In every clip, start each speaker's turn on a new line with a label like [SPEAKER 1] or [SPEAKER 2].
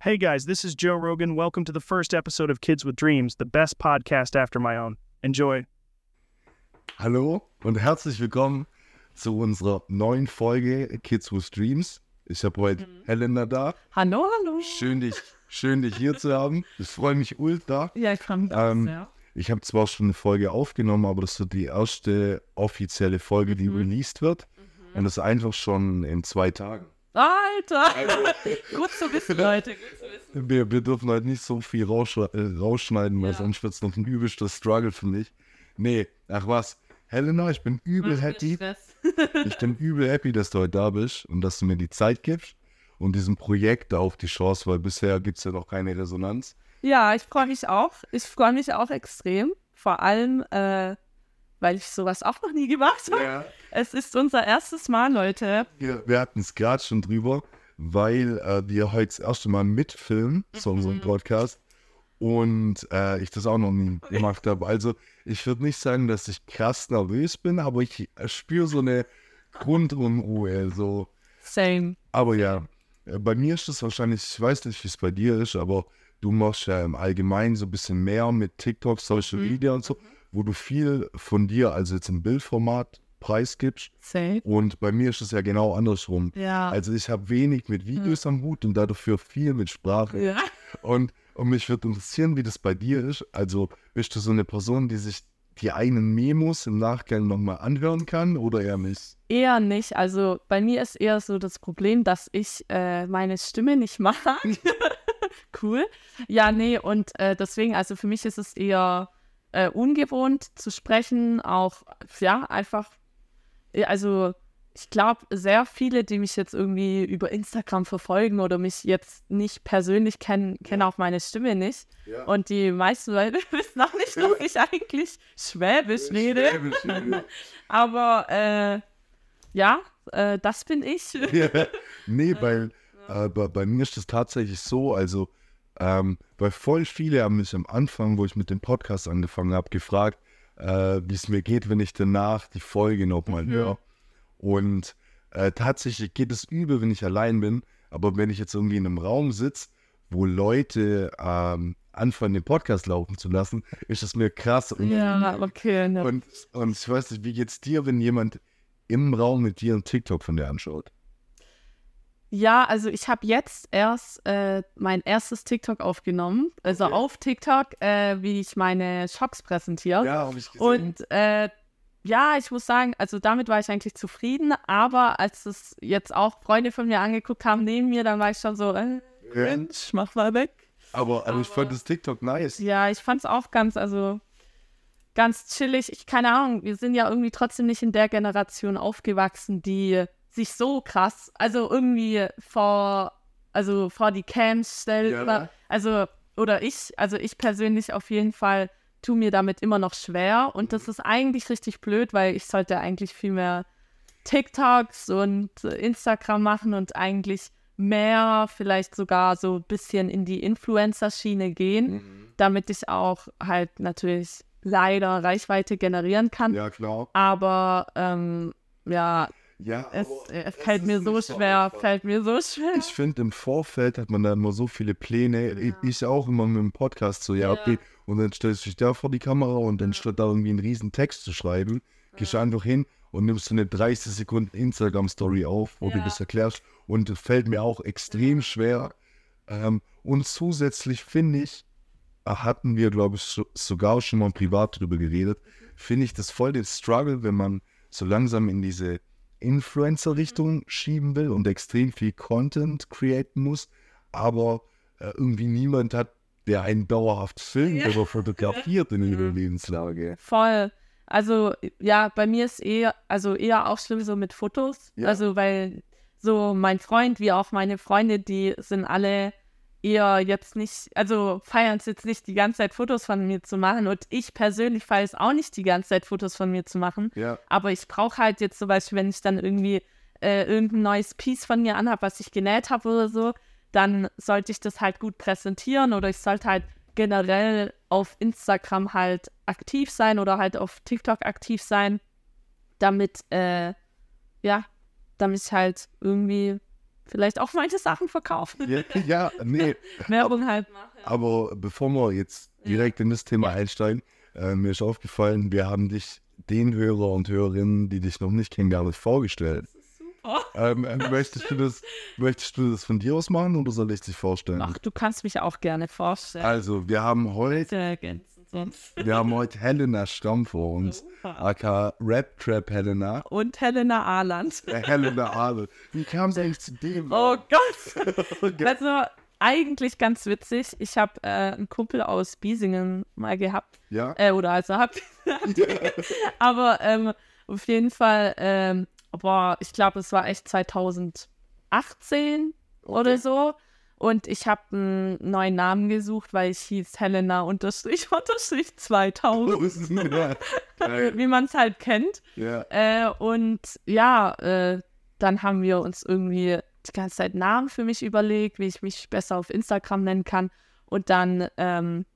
[SPEAKER 1] Hey guys, this is Joe Rogan. Welcome to the first episode of Kids with Dreams, the best podcast after my own. Enjoy.
[SPEAKER 2] Hallo und herzlich willkommen zu unserer neuen Folge Kids with Dreams. Ich habe heute Helena da.
[SPEAKER 3] Hallo, hallo.
[SPEAKER 2] Schön dich, schön dich hier zu haben. Ich freue mich ultra.
[SPEAKER 3] Ja, ich freue mich
[SPEAKER 2] Ähm,
[SPEAKER 3] sehr.
[SPEAKER 2] Ich habe zwar schon eine Folge aufgenommen, aber das wird die erste offizielle Folge, die released wird. Und das einfach schon in zwei Tagen.
[SPEAKER 3] Alter! Gut zu wissen, Leute. Gut zu wissen.
[SPEAKER 2] Wir, wir dürfen heute nicht so viel raussch äh, rausschneiden, weil
[SPEAKER 3] Ja.
[SPEAKER 2] sonst wird es noch ein übelster Struggle für mich. Nee, ach was. Helena, ich bin übel
[SPEAKER 3] Mach
[SPEAKER 2] happy. Ich bin übel happy, dass du heute da bist und dass du mir die Zeit gibst und diesem Projekt auch die Chance, weil bisher gibt es ja noch keine Resonanz.
[SPEAKER 3] Ja, ich freue mich auch. Ich freue mich auch extrem. Vor allem, äh, weil ich sowas auch noch nie gemacht habe. Es ist unser erstes Mal, Leute.
[SPEAKER 2] Wir, wir hatten es gerade schon drüber, weil äh, wir heute das erste Mal mitfilmen zu unserem Podcast und äh, ich das auch noch nie gemacht habe. Also ich würde nicht sagen, dass ich krass nervös bin, aber ich äh, spüre so eine Grundunruhe. So.
[SPEAKER 3] Same.
[SPEAKER 2] Aber ja, äh, bei mir ist es wahrscheinlich, ich weiß nicht, wie es bei dir ist, aber du machst ja im Allgemeinen so ein bisschen mehr mit TikTok, Social Media und so, wo du viel von dir, also jetzt im Bildformat, preisgibst.
[SPEAKER 3] Same.
[SPEAKER 2] Und bei mir ist es ja genau andersrum.
[SPEAKER 3] Ja.
[SPEAKER 2] Also ich habe wenig mit Videos am Hut und dafür viel mit Sprache.
[SPEAKER 3] ja.
[SPEAKER 2] Und, und mich würde interessieren, wie das bei dir ist. Also bist du so eine Person, die sich die eigenen Memos im Nachgang nochmal anhören kann oder eher nicht?
[SPEAKER 3] Eher nicht. Also bei mir ist eher so das Problem, dass ich äh, meine Stimme nicht mag. cool. Ja, nee, und äh, deswegen, also für mich ist es eher äh, ungewohnt zu sprechen, auch, ja, einfach, also ich glaube, sehr viele, die mich jetzt irgendwie über Instagram verfolgen oder mich jetzt nicht persönlich kennen, kennen auch meine Stimme nicht.
[SPEAKER 2] Ja.
[SPEAKER 3] Und die meisten Leute wissen auch nicht, dass ich eigentlich Schwäbisch rede. Aber äh, ja, äh, das bin ich.
[SPEAKER 2] Ja. Nee, weil äh, bei, bei mir ist das tatsächlich so, also ähm, weil voll viele haben mich am Anfang, wo ich mit dem Podcast angefangen habe, gefragt, äh, wie es mir geht, wenn ich danach die Folge nochmal höre. Und äh, tatsächlich geht es übel, wenn ich allein bin, aber wenn ich jetzt irgendwie in einem Raum sitze, wo Leute ähm, anfangen, den Podcast laufen zu lassen, ist es mir krass. Und,
[SPEAKER 3] Ja, okay. Ne.
[SPEAKER 2] und, und ich weiß nicht, wie geht's dir, wenn jemand im Raum mit dir einen TikTok von dir anschaut?
[SPEAKER 3] Ja, also ich habe jetzt erst äh, mein erstes TikTok aufgenommen. Also
[SPEAKER 2] Okay.
[SPEAKER 3] auf TikTok, äh, wie ich meine Shops präsentiere.
[SPEAKER 2] Ja, habe ich
[SPEAKER 3] Und äh, ja, ich muss sagen, also damit war ich eigentlich zufrieden, aber als es jetzt auch Freunde von mir angeguckt haben neben mir, dann war ich schon so, äh. Mensch, mach mal weg.
[SPEAKER 2] Aber, aber ich fand das TikTok nice.
[SPEAKER 3] Ja, ich fand es auch ganz, also ganz chillig. Ich keine Ahnung, wir sind ja irgendwie trotzdem nicht in der Generation aufgewachsen, die sich so krass, also irgendwie vor, also vor die Cams stellt.
[SPEAKER 2] Ja,
[SPEAKER 3] oder,
[SPEAKER 2] ne?
[SPEAKER 3] also, oder ich, also ich persönlich auf jeden Fall tue mir damit immer noch schwer. Und das ist eigentlich richtig blöd, weil ich sollte eigentlich viel mehr TikToks und Instagram machen und eigentlich mehr, vielleicht sogar so ein bisschen in die Influencer-Schiene gehen,
[SPEAKER 2] Mhm.
[SPEAKER 3] damit ich auch halt natürlich leider Reichweite generieren kann.
[SPEAKER 2] Ja, klar.
[SPEAKER 3] Aber ähm, ja,
[SPEAKER 2] Ja,
[SPEAKER 3] es, äh,
[SPEAKER 2] es
[SPEAKER 3] fällt
[SPEAKER 2] ist
[SPEAKER 3] mir so
[SPEAKER 2] so
[SPEAKER 3] schwer,
[SPEAKER 2] einfach.
[SPEAKER 3] fällt mir so schwer.
[SPEAKER 2] Ich finde, im Vorfeld hat man da immer so viele Pläne. Ich- Ich auch immer mit dem Podcast so, ja,
[SPEAKER 3] Ja.
[SPEAKER 2] okay. Und dann stellst du dich da vor die Kamera und dann statt da irgendwie einen riesen Text zu schreiben, gehst du einfach hin und nimmst so eine 30 Sekunden Instagram-Story auf, wo du
[SPEAKER 3] Ja.
[SPEAKER 2] das erklärst. Und das fällt mir auch extrem schwer. Ähm, und zusätzlich finde ich, äh, hatten wir, glaube ich, so, sogar schon mal privat drüber geredet, finde ich das voll den Struggle, wenn man so langsam in diese Influencer-Richtung schieben will und extrem viel Content createn muss, aber äh, irgendwie niemand hat, der einen dauerhaft filmt oder fotografiert in ihrer Lebenslage.
[SPEAKER 3] Voll. Also, ja, bei mir ist eher, also eher auch schlimm so mit Fotos.
[SPEAKER 2] Ja.
[SPEAKER 3] Also, weil so mein Freund wie auch meine Freunde, die sind alle eher jetzt nicht, also feiern es jetzt nicht die ganze Zeit Fotos von mir zu machen und ich persönlich feiere es auch nicht die ganze Zeit Fotos von mir zu machen.
[SPEAKER 2] Ja.
[SPEAKER 3] Aber ich brauche halt jetzt zum Beispiel, wenn ich dann irgendwie äh, irgendein neues Piece von mir anhabe, was ich genäht habe oder so, dann sollte ich das halt gut präsentieren oder ich sollte halt generell auf Instagram halt aktiv sein oder halt auf TikTok aktiv sein, damit, äh, ja, damit ich halt irgendwie vielleicht auch meine Sachen verkaufen.
[SPEAKER 2] Ja, ja, nee.
[SPEAKER 3] Werbung halt machen.
[SPEAKER 2] Aber bevor wir jetzt direkt in das Thema einsteigen, äh, mir ist aufgefallen, wir haben dich den Hörer und Hörerinnen, die dich noch nicht kennen, gar nicht vorgestellt.
[SPEAKER 3] Super.
[SPEAKER 2] Ähm, äh, möchtest, du das, möchtest du das von dir aus machen oder soll ich dich vorstellen?
[SPEAKER 3] Ach, du kannst mich auch gerne vorstellen.
[SPEAKER 2] Also, wir haben heute,
[SPEAKER 3] Sehr ergänzen sonst.
[SPEAKER 2] wir haben heute Helena Stamm vor uns,
[SPEAKER 3] Super.
[SPEAKER 2] aka Rap Trap Helena.
[SPEAKER 3] Und Helena Ahland.
[SPEAKER 2] Äh, Helena Adel. Wie kam es eigentlich zu dem?
[SPEAKER 3] Oh Gott. Also eigentlich ganz witzig. Ich habe äh, einen Kumpel aus Biesingen mal gehabt.
[SPEAKER 2] Ja?
[SPEAKER 3] Äh, oder also hab. Aber ähm, auf jeden Fall, ähm, boah, ich glaube, es war echt 2018 oder so. Und ich habe einen neuen Namen gesucht, weil ich hieß Helena unterstrich unterstrich 2000,
[SPEAKER 2] Geil.
[SPEAKER 3] wie man es halt kennt.
[SPEAKER 2] ja.
[SPEAKER 3] Äh, und ja, äh, dann haben wir uns irgendwie die ganze Zeit Namen für mich überlegt, wie ich mich besser auf Instagram nennen kann. Und dann ähm,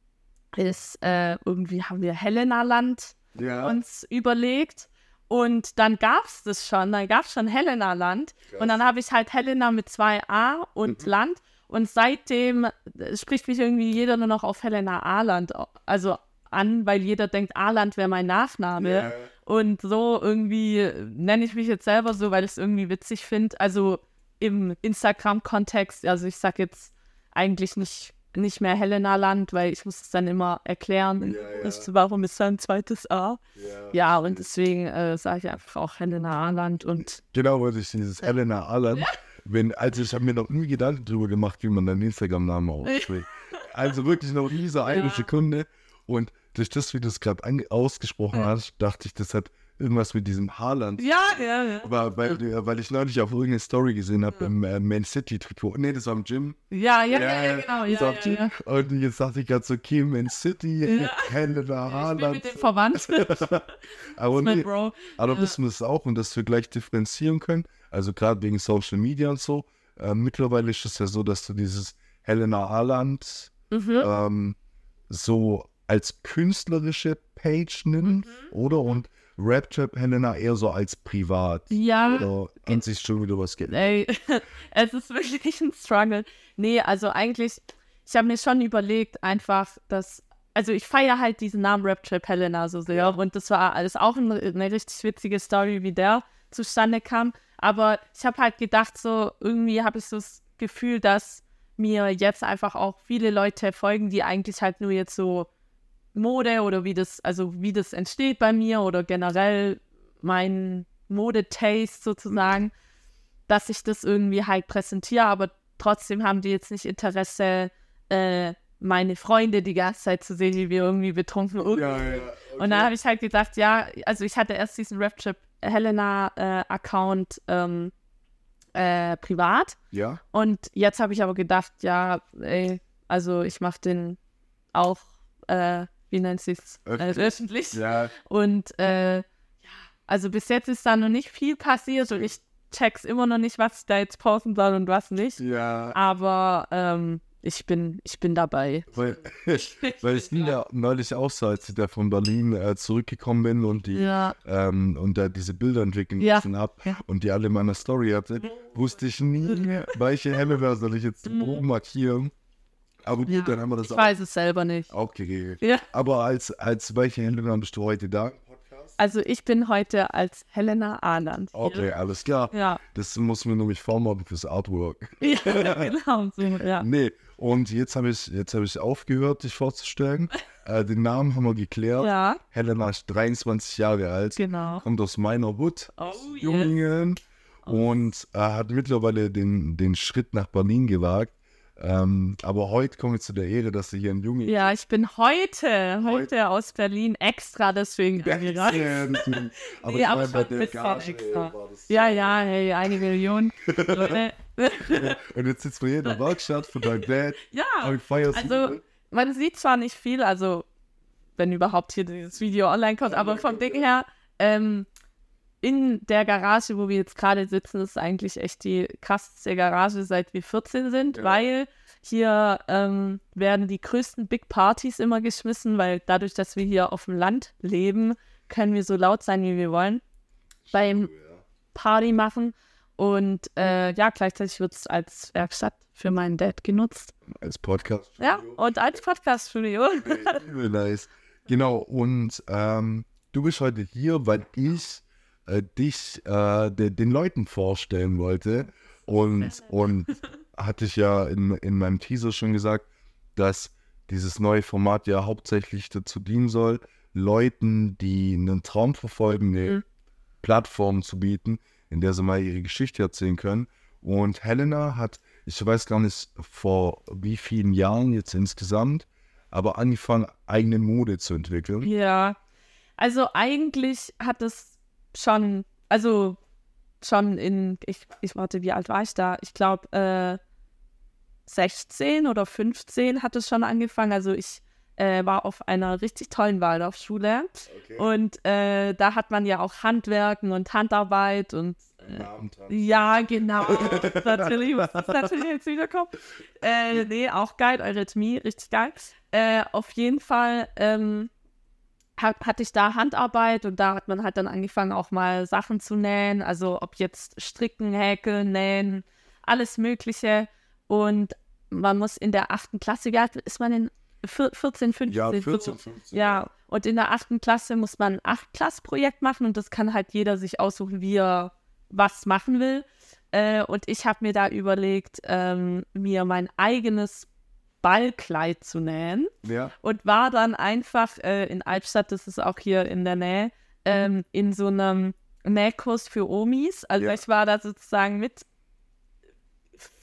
[SPEAKER 3] ist äh, irgendwie haben wir Helena Land
[SPEAKER 2] Ja.
[SPEAKER 3] uns überlegt. Und dann gab es das schon, dann gab es schon Helena Land. Und dann habe ich halt Helena mit zwei A und
[SPEAKER 2] Mhm.
[SPEAKER 3] Land. Und seitdem äh, spricht mich irgendwie jeder nur noch auf Helena A-Land also an, weil jeder denkt, A-Land wäre mein Nachname.
[SPEAKER 2] Ja.
[SPEAKER 3] Und so irgendwie äh, nenne ich mich jetzt selber so, weil ich es irgendwie witzig finde. Also im Instagram-Kontext, also ich sage jetzt eigentlich nicht, nicht mehr Helena Land, weil ich muss es dann immer erklären,
[SPEAKER 2] ja.
[SPEAKER 3] Ich, warum ist da ein zweites A.
[SPEAKER 2] Ja.
[SPEAKER 3] Ja, und deswegen äh, sage ich einfach auch Helena A-Land und
[SPEAKER 2] Genau, wollte ich dieses Helena Allen. Wenn, also ich habe mir noch nie Gedanken drüber gemacht, wie man deinen Instagram-Namen ausspricht. Also wirklich noch nie so eine
[SPEAKER 3] Ja.
[SPEAKER 2] Sekunde. Und durch das, wie du es gerade ausgesprochen
[SPEAKER 3] Ja.
[SPEAKER 2] hast, dachte ich, das hat irgendwas mit diesem Haaland.
[SPEAKER 3] ja, ja, ja.
[SPEAKER 2] Aber weil, äh, weil ich neulich auf irgendeine Story gesehen habe im äh, Man City Trikot. Nee, das war im Gym.
[SPEAKER 3] Ja, ja, ja, ja, genau. Ja,
[SPEAKER 2] war
[SPEAKER 3] ja, ja.
[SPEAKER 2] Und jetzt dachte ich gerade so, okay, Man City,
[SPEAKER 3] Ja.
[SPEAKER 2] Helena
[SPEAKER 3] Ich bin
[SPEAKER 2] Haaland.
[SPEAKER 3] mit dem verwandt.
[SPEAKER 2] Aber nee,
[SPEAKER 3] Bro.
[SPEAKER 2] aber
[SPEAKER 3] Ja.
[SPEAKER 2] wissen wir es auch und dass wir gleich differenzieren können. Also gerade wegen Social Media und so. Äh, mittlerweile ist es ja so, dass du dieses Helena Haaland
[SPEAKER 3] Mhm.
[SPEAKER 2] ähm, so als künstlerische Page nimmst,
[SPEAKER 3] Mhm.
[SPEAKER 2] oder? Und Rap-Trap Helena eher so als privat.
[SPEAKER 3] Ja,
[SPEAKER 2] Oder an sich schon wieder was geht.
[SPEAKER 3] ey, es ist wirklich ein Struggle. Nee, also eigentlich, ich habe mir schon überlegt, einfach, dass, also ich feiere halt diesen Namen Rap Trap Helena so sehr und das war alles auch eine, eine richtig witzige Story, wie der zustande kam. Aber ich habe halt gedacht, so irgendwie habe ich so das Gefühl, dass mir jetzt einfach auch viele Leute folgen, die eigentlich halt nur jetzt so Mode oder wie das, also wie das entsteht bei mir oder generell mein Modetaste sozusagen, dass ich das irgendwie halt präsentiere, aber trotzdem haben die jetzt nicht Interesse, äh, meine Freunde die ganze Zeit zu sehen, wie wir irgendwie betrunken irgendwie
[SPEAKER 2] ja.
[SPEAKER 3] und dann habe ich halt gedacht, ja, also ich hatte erst diesen Raptrip Helena-Account ähm, äh, privat.
[SPEAKER 2] Ja?
[SPEAKER 3] Und jetzt habe ich aber gedacht, ja, ey, also ich mache den auch, äh, wie nennt sich's, äh,
[SPEAKER 2] Öffentlich.
[SPEAKER 3] öffentlich.
[SPEAKER 2] Ja.
[SPEAKER 3] Und äh, ja, also bis jetzt ist da noch nicht viel passiert und ich check's immer noch nicht, was ich da jetzt posten soll und was nicht.
[SPEAKER 2] Ja.
[SPEAKER 3] Aber ähm, ich bin, ich bin dabei.
[SPEAKER 2] Weil, weil ich ja neulich auch so, als ich da von Berlin äh, zurückgekommen bin und die
[SPEAKER 3] Ja,
[SPEAKER 2] ähm, und da diese Bilder entwickeln
[SPEAKER 3] Ja.
[SPEAKER 2] habe
[SPEAKER 3] Ja.
[SPEAKER 2] und die alle in meiner Story hatte, wusste ich nie, welche Helena soll ich jetzt wo markieren. Aber gut.
[SPEAKER 3] Ja.
[SPEAKER 2] dann haben wir das
[SPEAKER 3] ich
[SPEAKER 2] auch,
[SPEAKER 3] weiß es selber nicht.
[SPEAKER 2] auch geregelt.
[SPEAKER 3] Ja.
[SPEAKER 2] Aber als, als welche Helena bist du heute da?
[SPEAKER 3] Also ich bin heute als Helena Ahland.
[SPEAKER 2] Okay, alles klar.
[SPEAKER 3] Ja,
[SPEAKER 2] Das muss mir nämlich vormachen fürs Artwork.
[SPEAKER 3] ja genau so, ja.
[SPEAKER 2] Nee, und jetzt habe ich, jetzt hab ich aufgehört, dich vorzustellen. äh, den Namen haben wir geklärt.
[SPEAKER 3] Ja,
[SPEAKER 2] Helena ist 23 Jahre alt,
[SPEAKER 3] genau.
[SPEAKER 2] kommt aus meiner Hut.
[SPEAKER 3] Oh, yes.
[SPEAKER 2] Jungen und äh, hat mittlerweile den, den Schritt nach Berlin gewagt. Ähm, aber heute komme ich zu der Ehre, dass sie hier ein Junge
[SPEAKER 3] Ja, ich bin heute, heute aus Berlin extra deswegen angereist.
[SPEAKER 2] aber
[SPEAKER 3] Nee,
[SPEAKER 2] ich meine, bei der Gage,
[SPEAKER 3] extra.
[SPEAKER 2] ey, das
[SPEAKER 3] Ja, ja, hey, eine Million. Leute.
[SPEAKER 2] Und jetzt sitzt man hier in der Werkstatt von deinem Dad
[SPEAKER 3] ja, also man sieht zwar nicht viel, also wenn überhaupt hier dieses Video online kommt, aber vom Ding her, ähm, in der Garage, wo wir jetzt gerade sitzen, ist eigentlich echt die krasseste Garage, seit wir 14 sind,
[SPEAKER 2] Ja.
[SPEAKER 3] weil hier ähm, werden die größten Big Partys immer geschmissen, weil dadurch, dass wir hier auf dem Land leben, können wir so laut sein, wie wir wollen beim Party machen. Und äh, ja, gleichzeitig wird es als Werkstatt für meinen Dad genutzt.
[SPEAKER 2] Als Podcast.
[SPEAKER 3] Ja, und als Podcast-Studio.
[SPEAKER 2] Nice. Genau, und ähm, du bist heute hier, weil ich äh, dich äh, de, den Leuten vorstellen wollte. Und, und hatte ich ja in, in meinem Teaser schon gesagt, dass dieses neue Format ja hauptsächlich dazu dienen soll, Leuten, die einen Traum verfolgen, eine
[SPEAKER 3] Mhm.
[SPEAKER 2] Plattform zu bieten, in der sie mal ihre Geschichte erzählen können. Und Helena hat, ich weiß gar nicht vor wie vielen Jahren jetzt insgesamt, aber angefangen, eigene Mode zu entwickeln.
[SPEAKER 3] Ja, also eigentlich hat es schon, also schon in, ich, ich warte, wie alt war ich da? Ich glaube, äh, 16 oder 15 hat es schon angefangen. Also ich äh, war auf einer richtig tollen Waldorfschule und äh, da hat man ja auch Handwerken und Handarbeit und ja, genau. natürlich, muss das natürlich jetzt wiederkommen. Äh, nee, auch geil, Eurythmie, richtig geil. Äh, auf jeden Fall ähm, hat, hatte ich da Handarbeit und da hat man halt dann angefangen, auch mal Sachen zu nähen. Also ob jetzt Stricken, Häkeln, Nähen, alles Mögliche. Und man muss in der achten Klasse, wie alt ist man in vier- 14, 15?
[SPEAKER 2] Ja,
[SPEAKER 3] so.
[SPEAKER 2] 14, 15.
[SPEAKER 3] Ja, und in der achten Klasse muss man ein Acht-Klass-Projekt machen und das kann halt jeder sich aussuchen, wie er was machen will. Äh, und ich habe mir da überlegt, ähm, mir mein eigenes Ballkleid zu nähen
[SPEAKER 2] Ja.
[SPEAKER 3] und war dann einfach äh, in Albstadt, das ist auch hier in der Nähe, ähm, in so einem Nähkurs für Omis. Also
[SPEAKER 2] Ja.
[SPEAKER 3] ich war da sozusagen mit,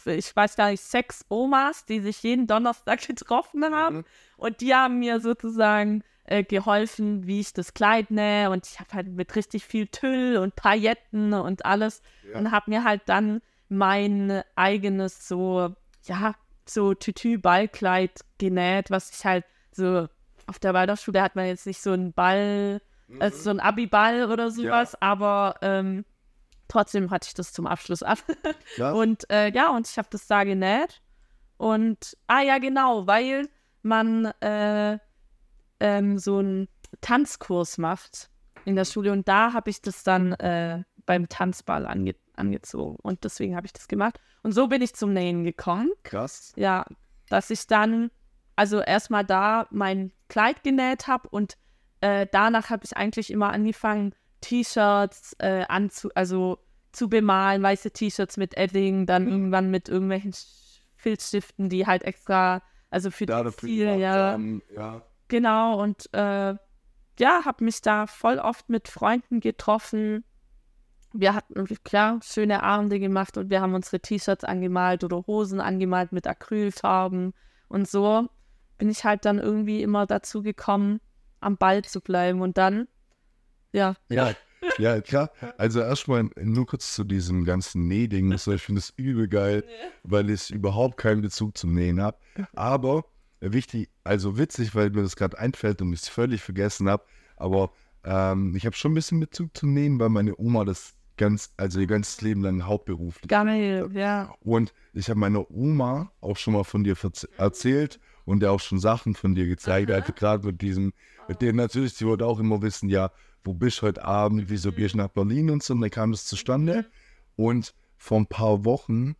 [SPEAKER 3] ich weiß gar nicht, sechs Omas, die sich jeden Donnerstag getroffen haben.
[SPEAKER 2] Mhm.
[SPEAKER 3] Und die haben mir sozusagen äh, geholfen, wie ich das Kleid nähe. Und ich habe halt mit richtig viel Tüll und Pailletten und alles.
[SPEAKER 2] Ja.
[SPEAKER 3] Und habe mir halt dann mein eigenes so, ja, so Tütü-Ballkleid genäht, was ich halt so, auf der Waldorfschule hat man jetzt nicht so einen Ball, also so ein Abi-Ball oder sowas, aber ähm, trotzdem hatte ich das zum Abschluss an.
[SPEAKER 2] Ja.
[SPEAKER 3] Und äh, ja, und ich habe das da genäht. Und, ah ja, genau, weil man äh, ähm, so einen Tanzkurs macht in der Schule. Und da habe ich das dann äh, beim Tanzball ange angezogen. Und deswegen habe ich das gemacht. Und so bin ich zum Nähen gekommen.
[SPEAKER 2] Krass.
[SPEAKER 3] Ja, dass ich dann, also erstmal da mein Kleid genäht habe und äh, danach habe ich eigentlich immer angefangen, T-Shirts äh, anzu, also zu bemalen, weiße T-Shirts mit Edding, dann irgendwann mit irgendwelchen Filzstiften, die halt extra, also für
[SPEAKER 2] dafür
[SPEAKER 3] Textil, ja,
[SPEAKER 2] haben, ja.
[SPEAKER 3] genau. Und äh, ja, habe mich da voll oft mit Freunden getroffen. Wir hatten, klar, schöne Abende gemacht und wir haben unsere T-Shirts angemalt oder Hosen angemalt mit Acrylfarben. Und so bin ich halt dann irgendwie immer dazu gekommen, am Ball zu bleiben. Und dann, ja,
[SPEAKER 2] Ja, ja, klar. Also erstmal nur kurz zu diesem ganzen Nähding. So, ich finde es übel geil, weil ich überhaupt keinen Bezug zum Nähen habe. Aber wichtig, also witzig, weil mir das gerade einfällt und ich es völlig vergessen habe. Aber ähm, ich habe schon ein bisschen Bezug zum Nähen, weil meine Oma das ganz, also ihr ganzes Leben lang hauptberuflich
[SPEAKER 3] geil, ja.
[SPEAKER 2] und ich habe meiner Oma auch schon mal von dir erzählt und der auch schon Sachen von dir gezeigt hat, gerade mit diesem, mit denen natürlich, sie wollte auch immer wissen, ja, wo bist du heute Abend, wieso gehst du nach Berlin und so, und dann kam das zustande. Und vor ein paar Wochen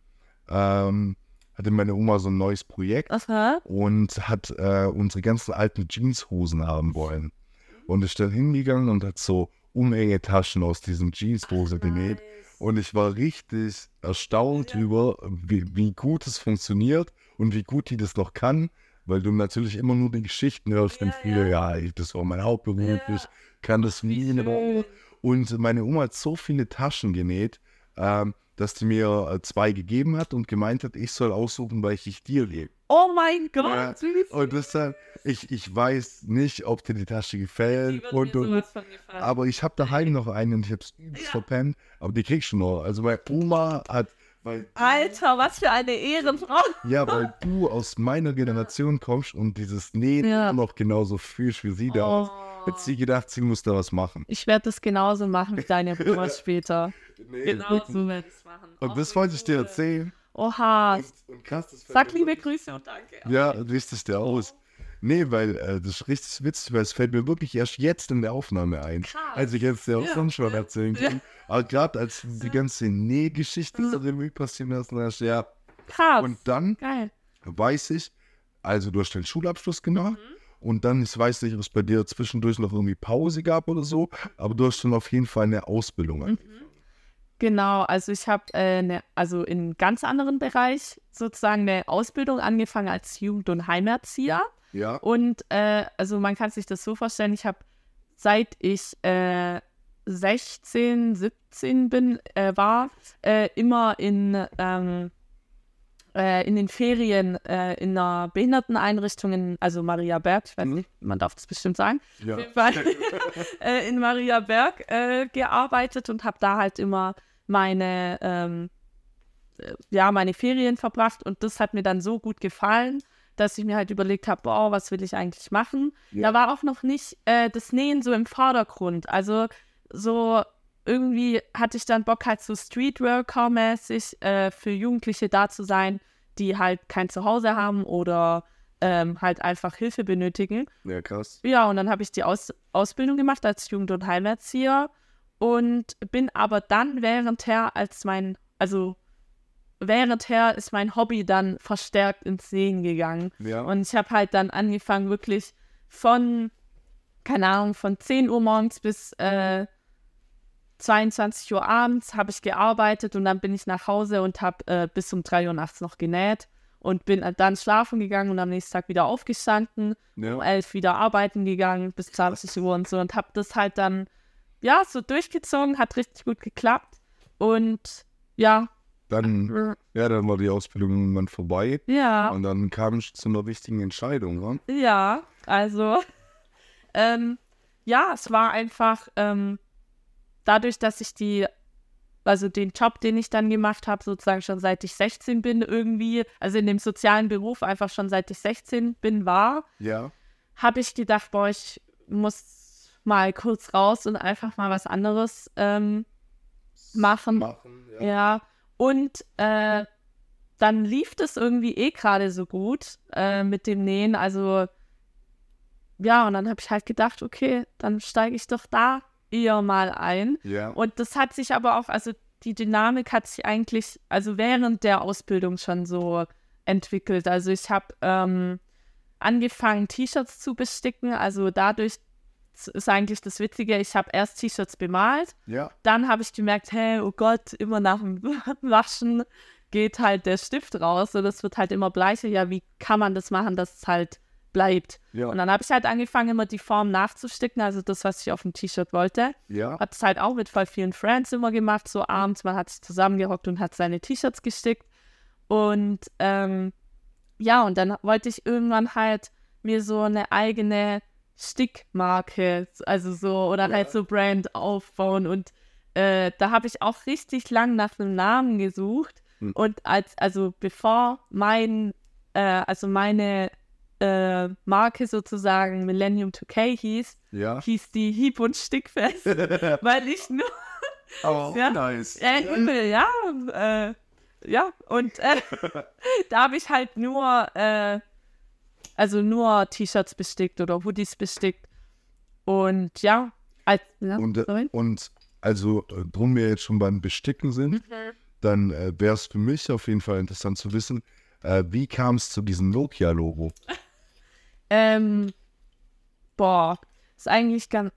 [SPEAKER 2] ähm, hatte meine Oma so ein neues Projekt
[SPEAKER 3] Aha.
[SPEAKER 2] und hat äh, unsere ganzen alten Jeanshosen haben wollen. Und ist dann hingegangen und hat so unenge Taschen aus diesen Jeanshose genäht. Und ich war richtig erstaunt über, wie, wie gut es funktioniert und wie gut die das noch kann, weil du natürlich immer nur die Geschichten hörst von früher, ja, ich- das war mein Hauptberuf, ich kann das nie. Und meine Oma hat so viele Taschen genäht, ähm, dass die mir äh, zwei gegeben hat und gemeint hat, ich soll aussuchen, welche ich dir lege.
[SPEAKER 3] Oh mein Gott,
[SPEAKER 2] Ja,
[SPEAKER 3] süß.
[SPEAKER 2] Und deshalb, ich, ich weiß nicht, ob dir die Tasche gefällt. Und, und, aber ich habe daheim noch eine und ich habe es übelst verpennt. Aber die kriegst du noch. Also meine Oma hat, weil,
[SPEAKER 3] Alter, was für eine Ehrenfrau.
[SPEAKER 2] ja, weil du aus meiner Generation kommst und dieses Nähen
[SPEAKER 3] Ja.
[SPEAKER 2] immer noch genauso fühlst wie sie da. Hat sie gedacht, sie muss da was machen.
[SPEAKER 3] Ich werde das genauso machen wie deine Oma später.
[SPEAKER 2] Nee,
[SPEAKER 3] Genau so werde ich es machen.
[SPEAKER 2] Und
[SPEAKER 3] Oh,
[SPEAKER 2] das wollte ich dir
[SPEAKER 3] cool.
[SPEAKER 2] erzählen.
[SPEAKER 3] Oha.
[SPEAKER 2] Und, und krass,
[SPEAKER 3] Sag liebe
[SPEAKER 2] wirklich-
[SPEAKER 3] Grüße und danke.
[SPEAKER 2] Ja, richtig der aus. Nee, weil äh, das ist richtig witzig, weil es fällt mir wirklich erst jetzt in der Aufnahme ein.
[SPEAKER 3] Krass.
[SPEAKER 2] Als ich jetzt ja auch
[SPEAKER 3] Ja,
[SPEAKER 2] sonst schon
[SPEAKER 3] ja,
[SPEAKER 2] erzählen
[SPEAKER 3] ja.
[SPEAKER 2] kann. Aber gerade als die ganze Nähgeschichte so Revue passieren lassen hast, ja.
[SPEAKER 3] Krass.
[SPEAKER 2] Und dann
[SPEAKER 3] Geil.
[SPEAKER 2] weiß ich, also du hast deinen Schulabschluss gemacht
[SPEAKER 3] Mhm.
[SPEAKER 2] Und dann, ich weiß nicht, ob es bei dir zwischendurch noch irgendwie Pause gab oder so, aber du hast dann auf jeden Fall eine Ausbildung.
[SPEAKER 3] Mhm. Genau, also ich habe äh, ne, also in einem ganz anderen Bereich sozusagen eine Ausbildung angefangen als Jugend- und Heimerzieher.
[SPEAKER 2] Ja.
[SPEAKER 3] Und äh, also man kann sich das so vorstellen, ich habe seit ich äh, 16, 17 bin, äh, war, äh, immer in, ähm, äh, in den Ferien äh, in einer Behinderteneinrichtung, in, also Maria Berg, ich weiß
[SPEAKER 2] Mhm.
[SPEAKER 3] nicht, man darf das bestimmt sagen,
[SPEAKER 2] ja.
[SPEAKER 3] auf jeden Fall äh, in Maria Berg äh, gearbeitet und habe da halt immer meine, ähm, äh, ja, meine Ferien verbracht und das hat mir dann so gut gefallen, dass ich mir halt überlegt habe, boah, was will ich eigentlich machen?
[SPEAKER 2] Ja.
[SPEAKER 3] Da war auch noch nicht äh, das Nähen so im Vordergrund. Also so irgendwie hatte ich dann Bock halt so Streetworker-mäßig äh, für Jugendliche da zu sein, die halt kein Zuhause haben oder ähm, halt einfach Hilfe benötigen.
[SPEAKER 2] Ja, krass.
[SPEAKER 3] Ja, und dann habe ich die Aus Ausbildung gemacht als Jugend- und Heimerzieher und bin aber dann währendher als mein, also währendher ist mein Hobby dann verstärkt ins Sehen gegangen.
[SPEAKER 2] Ja.
[SPEAKER 3] Und ich habe halt dann angefangen, wirklich von, keine Ahnung, von 10 Uhr morgens bis äh, 22 Uhr abends habe ich gearbeitet und dann bin ich nach Hause und habe äh, bis um 3 Uhr nachts noch genäht und bin dann schlafen gegangen und am nächsten Tag wieder aufgestanden um
[SPEAKER 2] ja.
[SPEAKER 3] 11 wieder arbeiten gegangen bis 20 Uhr und so und habe das halt dann, ja, so durchgezogen, hat richtig gut geklappt und ja,
[SPEAKER 2] Dann, ja, dann war die Ausbildung irgendwann vorbei
[SPEAKER 3] ja,
[SPEAKER 2] und dann kam ich zu einer wichtigen Entscheidung. wa?
[SPEAKER 3] ja, also, ähm, ja, es war einfach ähm, dadurch, dass ich die, also den Job, den ich dann gemacht habe, sozusagen schon seit ich 16 bin irgendwie, also in dem sozialen Beruf einfach schon seit ich 16 bin, war,
[SPEAKER 2] Ja.
[SPEAKER 3] habe ich gedacht, boah, ich muss mal kurz raus und einfach mal was anderes ähm, machen.
[SPEAKER 2] Machen, ja.
[SPEAKER 3] Ja, und äh, dann lief das irgendwie eh gerade so gut äh, mit dem Nähen. Also, ja, und dann habe ich halt gedacht, okay, dann steige ich doch da eher mal ein.
[SPEAKER 2] Ja.
[SPEAKER 3] Und das hat sich aber auch, also die Dynamik hat sich eigentlich, also während der Ausbildung schon so entwickelt. Also ich habe ähm, angefangen, T-Shirts zu besticken. Also dadurch ist eigentlich das Witzige, ich habe erst T-Shirts bemalt,
[SPEAKER 2] ja.
[SPEAKER 3] dann habe ich gemerkt, hey, oh Gott, immer nach dem Waschen geht halt der Stift raus und es wird halt immer bleicher. Ja, wie kann man das machen, dass es halt bleibt?
[SPEAKER 2] Ja.
[SPEAKER 3] Und dann habe ich halt angefangen, immer die Form nachzusticken, also das, was ich auf dem T-Shirt wollte.
[SPEAKER 2] Ja.
[SPEAKER 3] Hat es halt auch mit voll vielen Friends immer gemacht, so abends, man hat sich zusammengehockt und hat seine T-Shirts gestickt. Und ähm, ja, und dann wollte ich irgendwann halt mir so eine eigene Stickmarke, also so, oder
[SPEAKER 2] Ja.
[SPEAKER 3] halt so Brand aufbauen. Und äh, da habe ich auch richtig lang nach einem Namen gesucht.
[SPEAKER 2] Hm.
[SPEAKER 3] Und als, also bevor mein, äh, also meine äh, Marke sozusagen Millennium 2K hieß,
[SPEAKER 2] Ja.
[SPEAKER 3] hieß die Hieb- und Stickfest, weil ich nur,
[SPEAKER 2] Aber auch
[SPEAKER 3] Ja.
[SPEAKER 2] nice.
[SPEAKER 3] äh, übel, ja, äh, ja, und äh, da habe ich halt nur, äh, also nur T-Shirts bestickt oder Hoodies bestickt und ja, als, ja,
[SPEAKER 2] Und, äh, und also, äh, drum wir jetzt schon beim Besticken sind, dann äh, wäre es für mich auf jeden Fall interessant zu wissen, äh, wie kam es zu diesem Nokia-Logo?
[SPEAKER 3] Ähm, boah, ist eigentlich ganz,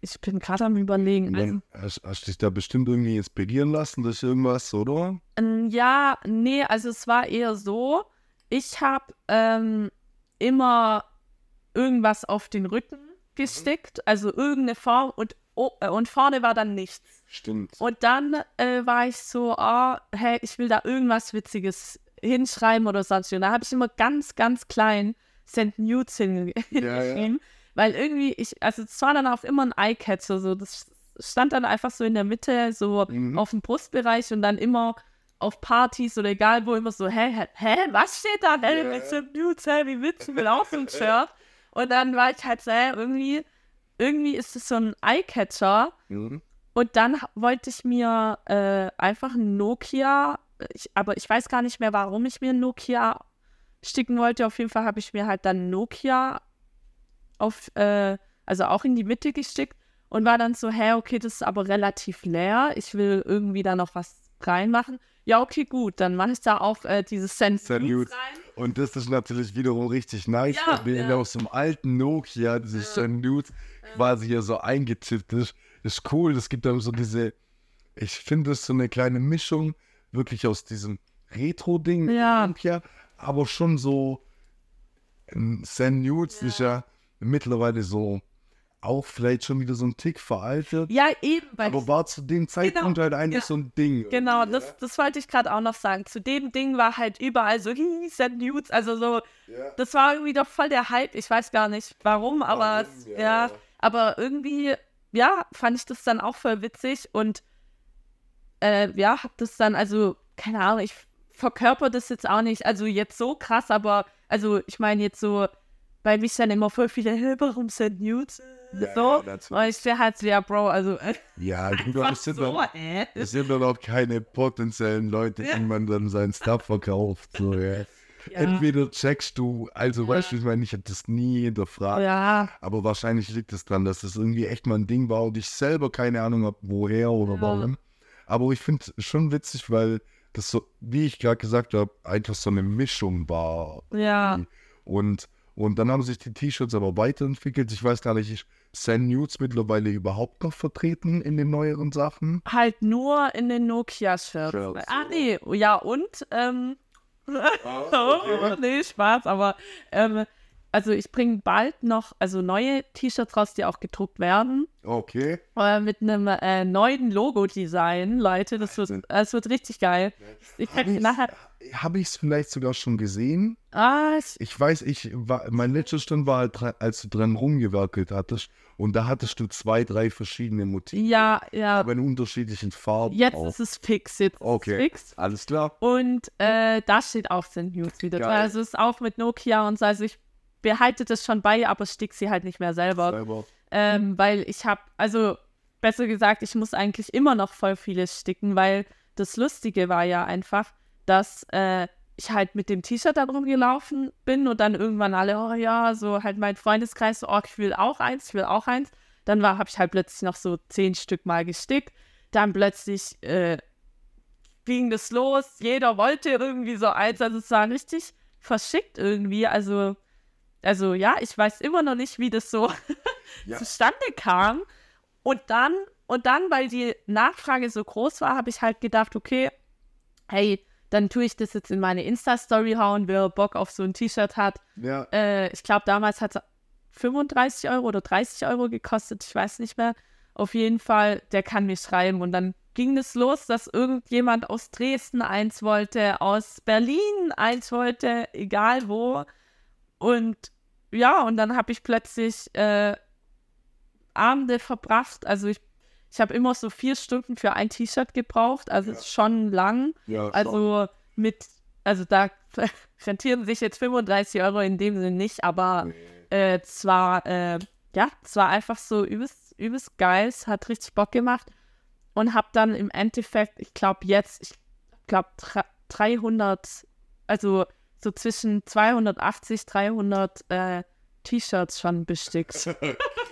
[SPEAKER 3] ich bin gerade am überlegen, also,
[SPEAKER 2] Hast, hast du dich da bestimmt irgendwie inspirieren lassen durch irgendwas, oder?
[SPEAKER 3] Ähm, Ja, nee, also es war eher so, ich habe ähm, immer irgendwas auf den Rücken gestickt, also irgendeine Form und, oh, äh, und vorne war dann nichts.
[SPEAKER 2] Stimmt.
[SPEAKER 3] Und dann äh, war ich so, oh, hey, ich will da irgendwas Witziges hinschreiben oder sonst. Und da habe ich immer ganz, ganz klein St. Nudes hinge-
[SPEAKER 2] Ja,
[SPEAKER 3] hingeschrieben. Weil irgendwie, ich, also es war dann auch immer ein Eyecatcher, so das stand dann einfach so in der Mitte, so
[SPEAKER 2] Mhm.
[SPEAKER 3] auf dem Brustbereich und dann immer auf Partys oder egal wo immer so, hä, hä, hä was steht da? Hä,
[SPEAKER 2] Ja.
[SPEAKER 3] St. Nudes, hä, wie witzig, ich will auch so ein Shirt. Und dann war ich halt so, hä, irgendwie, irgendwie ist es so ein Eyecatcher.
[SPEAKER 2] Mhm.
[SPEAKER 3] Und dann wollte ich mir äh, einfach ein Nokia, ich, aber ich weiß gar nicht mehr, warum ich mir ein Nokia sticken wollte. Auf jeden Fall habe ich mir halt dann Nokia auf, äh, also auch in die Mitte gestickt und war dann so, hä, okay, das ist aber relativ leer. Ich will irgendwie da noch was reinmachen. Ja, okay, gut, dann mache ich da auch äh, dieses Sense
[SPEAKER 2] Nudes.
[SPEAKER 3] rein.
[SPEAKER 2] Und das ist natürlich wiederum richtig nice,
[SPEAKER 3] Ja,
[SPEAKER 2] weil
[SPEAKER 3] ja.
[SPEAKER 2] aus dem alten Nokia dieses
[SPEAKER 3] Ja.
[SPEAKER 2] Nudes quasi hier so eingetippt ist. Ist cool. Es gibt dann so diese, ich finde es so eine kleine Mischung wirklich aus diesem Retro-Ding
[SPEAKER 3] Ja.
[SPEAKER 2] Nokia, aber schon so ein Send Nudes ist ja mittlerweile so auch vielleicht schon wieder so ein Tick veraltet.
[SPEAKER 3] Ja, eben,
[SPEAKER 2] Aber war zu dem Zeitpunkt halt einfach
[SPEAKER 3] ja.
[SPEAKER 2] so ein Ding.
[SPEAKER 3] Genau, das, das wollte ich gerade auch noch sagen. Zu dem Ding war halt überall so, hi, Send Nudes, also so,
[SPEAKER 2] Ja.
[SPEAKER 3] das war irgendwie doch voll der Hype. Ich weiß gar nicht warum, aber
[SPEAKER 2] Warum, ja,
[SPEAKER 3] ja,
[SPEAKER 2] ja.
[SPEAKER 3] aber irgendwie, ja, fand ich das dann auch voll witzig und äh, ja, hab das dann, also, keine Ahnung, ich verkörper das jetzt auch nicht, also jetzt so krass, aber, also ich meine jetzt so, weil mich dann immer voll viele, "Hä, warum Send Nudes?
[SPEAKER 2] Ja,
[SPEAKER 3] so,
[SPEAKER 2] ja,
[SPEAKER 3] und ich wäre halt so, ja, Bro, also, äh,
[SPEAKER 2] Ja, das sind,
[SPEAKER 3] so, hä?
[SPEAKER 2] das sind dann auch keine potenziellen Leute,
[SPEAKER 3] Ja.
[SPEAKER 2] die man dann seinen Stuff verkauft. So, ja.
[SPEAKER 3] Ja.
[SPEAKER 2] Entweder checkst du, also
[SPEAKER 3] Ja.
[SPEAKER 2] weißt du, ich meine, ich hätte das nie hinterfragt,
[SPEAKER 3] Ja,
[SPEAKER 2] aber wahrscheinlich liegt es daran, dass das irgendwie echt mal ein Ding war und ich selber keine Ahnung habe, woher oder warum. Aber ich finde es schon witzig, weil das so, wie ich gerade gesagt habe, einfach so eine Mischung war.
[SPEAKER 3] ja.
[SPEAKER 2] Und, und dann haben sich die T-Shirts aber weiterentwickelt. Ich weiß gar nicht, ist Sand Nudes mittlerweile überhaupt noch vertreten in den neueren Sachen?
[SPEAKER 3] Halt nur in den Nokia-Shirts.
[SPEAKER 2] Shirts,
[SPEAKER 3] Ah, nee, ja, und, ähm, oh, nee, Spaß, aber, ähm, also ich bringe bald noch, also neue T-Shirts raus, die auch gedruckt werden,
[SPEAKER 2] Okay.
[SPEAKER 3] äh, mit einem äh, neuen Logo-Design, Leute, das wird, das wird richtig geil. Ich
[SPEAKER 2] Habe ich es vielleicht sogar schon gesehen?
[SPEAKER 3] ah, ich,
[SPEAKER 2] Ich weiß, ich war, mein letzter Stand war, halt, als du dran rumgewerkelt hattest. Und da hattest du zwei, drei verschiedene Motive,
[SPEAKER 3] ja, ja,
[SPEAKER 2] aber in unterschiedlichen Farben.
[SPEAKER 3] jetzt
[SPEAKER 2] auch.
[SPEAKER 3] ist es fix, jetzt
[SPEAKER 2] Okay.
[SPEAKER 3] ist es fix.
[SPEAKER 2] Alles klar.
[SPEAKER 3] Und äh, da steht auch St. News wieder.
[SPEAKER 2] Geil.
[SPEAKER 3] Also es ist auch mit Nokia und so. Also ich behalte das schon bei, aber stick sie halt nicht mehr selber.
[SPEAKER 2] Selber.
[SPEAKER 3] Ähm, weil ich habe, also besser gesagt, ich muss eigentlich immer noch voll vieles sticken, weil das Lustige war ja einfach, dass äh, ich halt mit dem T-Shirt da rumgelaufen bin und dann irgendwann alle, oh ja, so halt mein Freundeskreis, so, oh, ich will auch eins, ich will auch eins. Dann war, habe ich halt plötzlich noch so zehn Stück mal gestickt. Dann plötzlich äh, ging das los, jeder wollte irgendwie so eins, also es war richtig verschickt irgendwie, also also ja, ich weiß immer noch nicht, wie das so
[SPEAKER 2] Ja.
[SPEAKER 3] zustande kam. Und dann, und dann, weil die Nachfrage so groß war, habe ich halt gedacht, okay, hey, dann tue ich das jetzt in meine Insta-Story hauen, wer Bock auf so ein T-Shirt hat.
[SPEAKER 2] Ja.
[SPEAKER 3] Äh, ich glaube, damals hat es 35 Euro oder 30 Euro gekostet, ich weiß nicht mehr. Auf jeden Fall, der kann mir schreiben. Und dann ging es los, dass irgendjemand aus Dresden eins wollte, aus Berlin eins wollte, egal wo. Und ja, und dann habe ich plötzlich äh, Abende verbracht. Also ich, ich habe immer so vier Stunden für ein T-Shirt gebraucht. Also ist schon lang.
[SPEAKER 2] ja schon.
[SPEAKER 3] Also mit, also da rentieren sich jetzt 35 Euro in dem Sinne nicht, aber äh, zwar, äh, ja, es war einfach so übelst, übelst geil, es hat richtig Bock gemacht und habe dann im Endeffekt, ich glaube jetzt, ich glaube 300, also so zwischen 280, 300 äh, T-Shirts schon bestickt.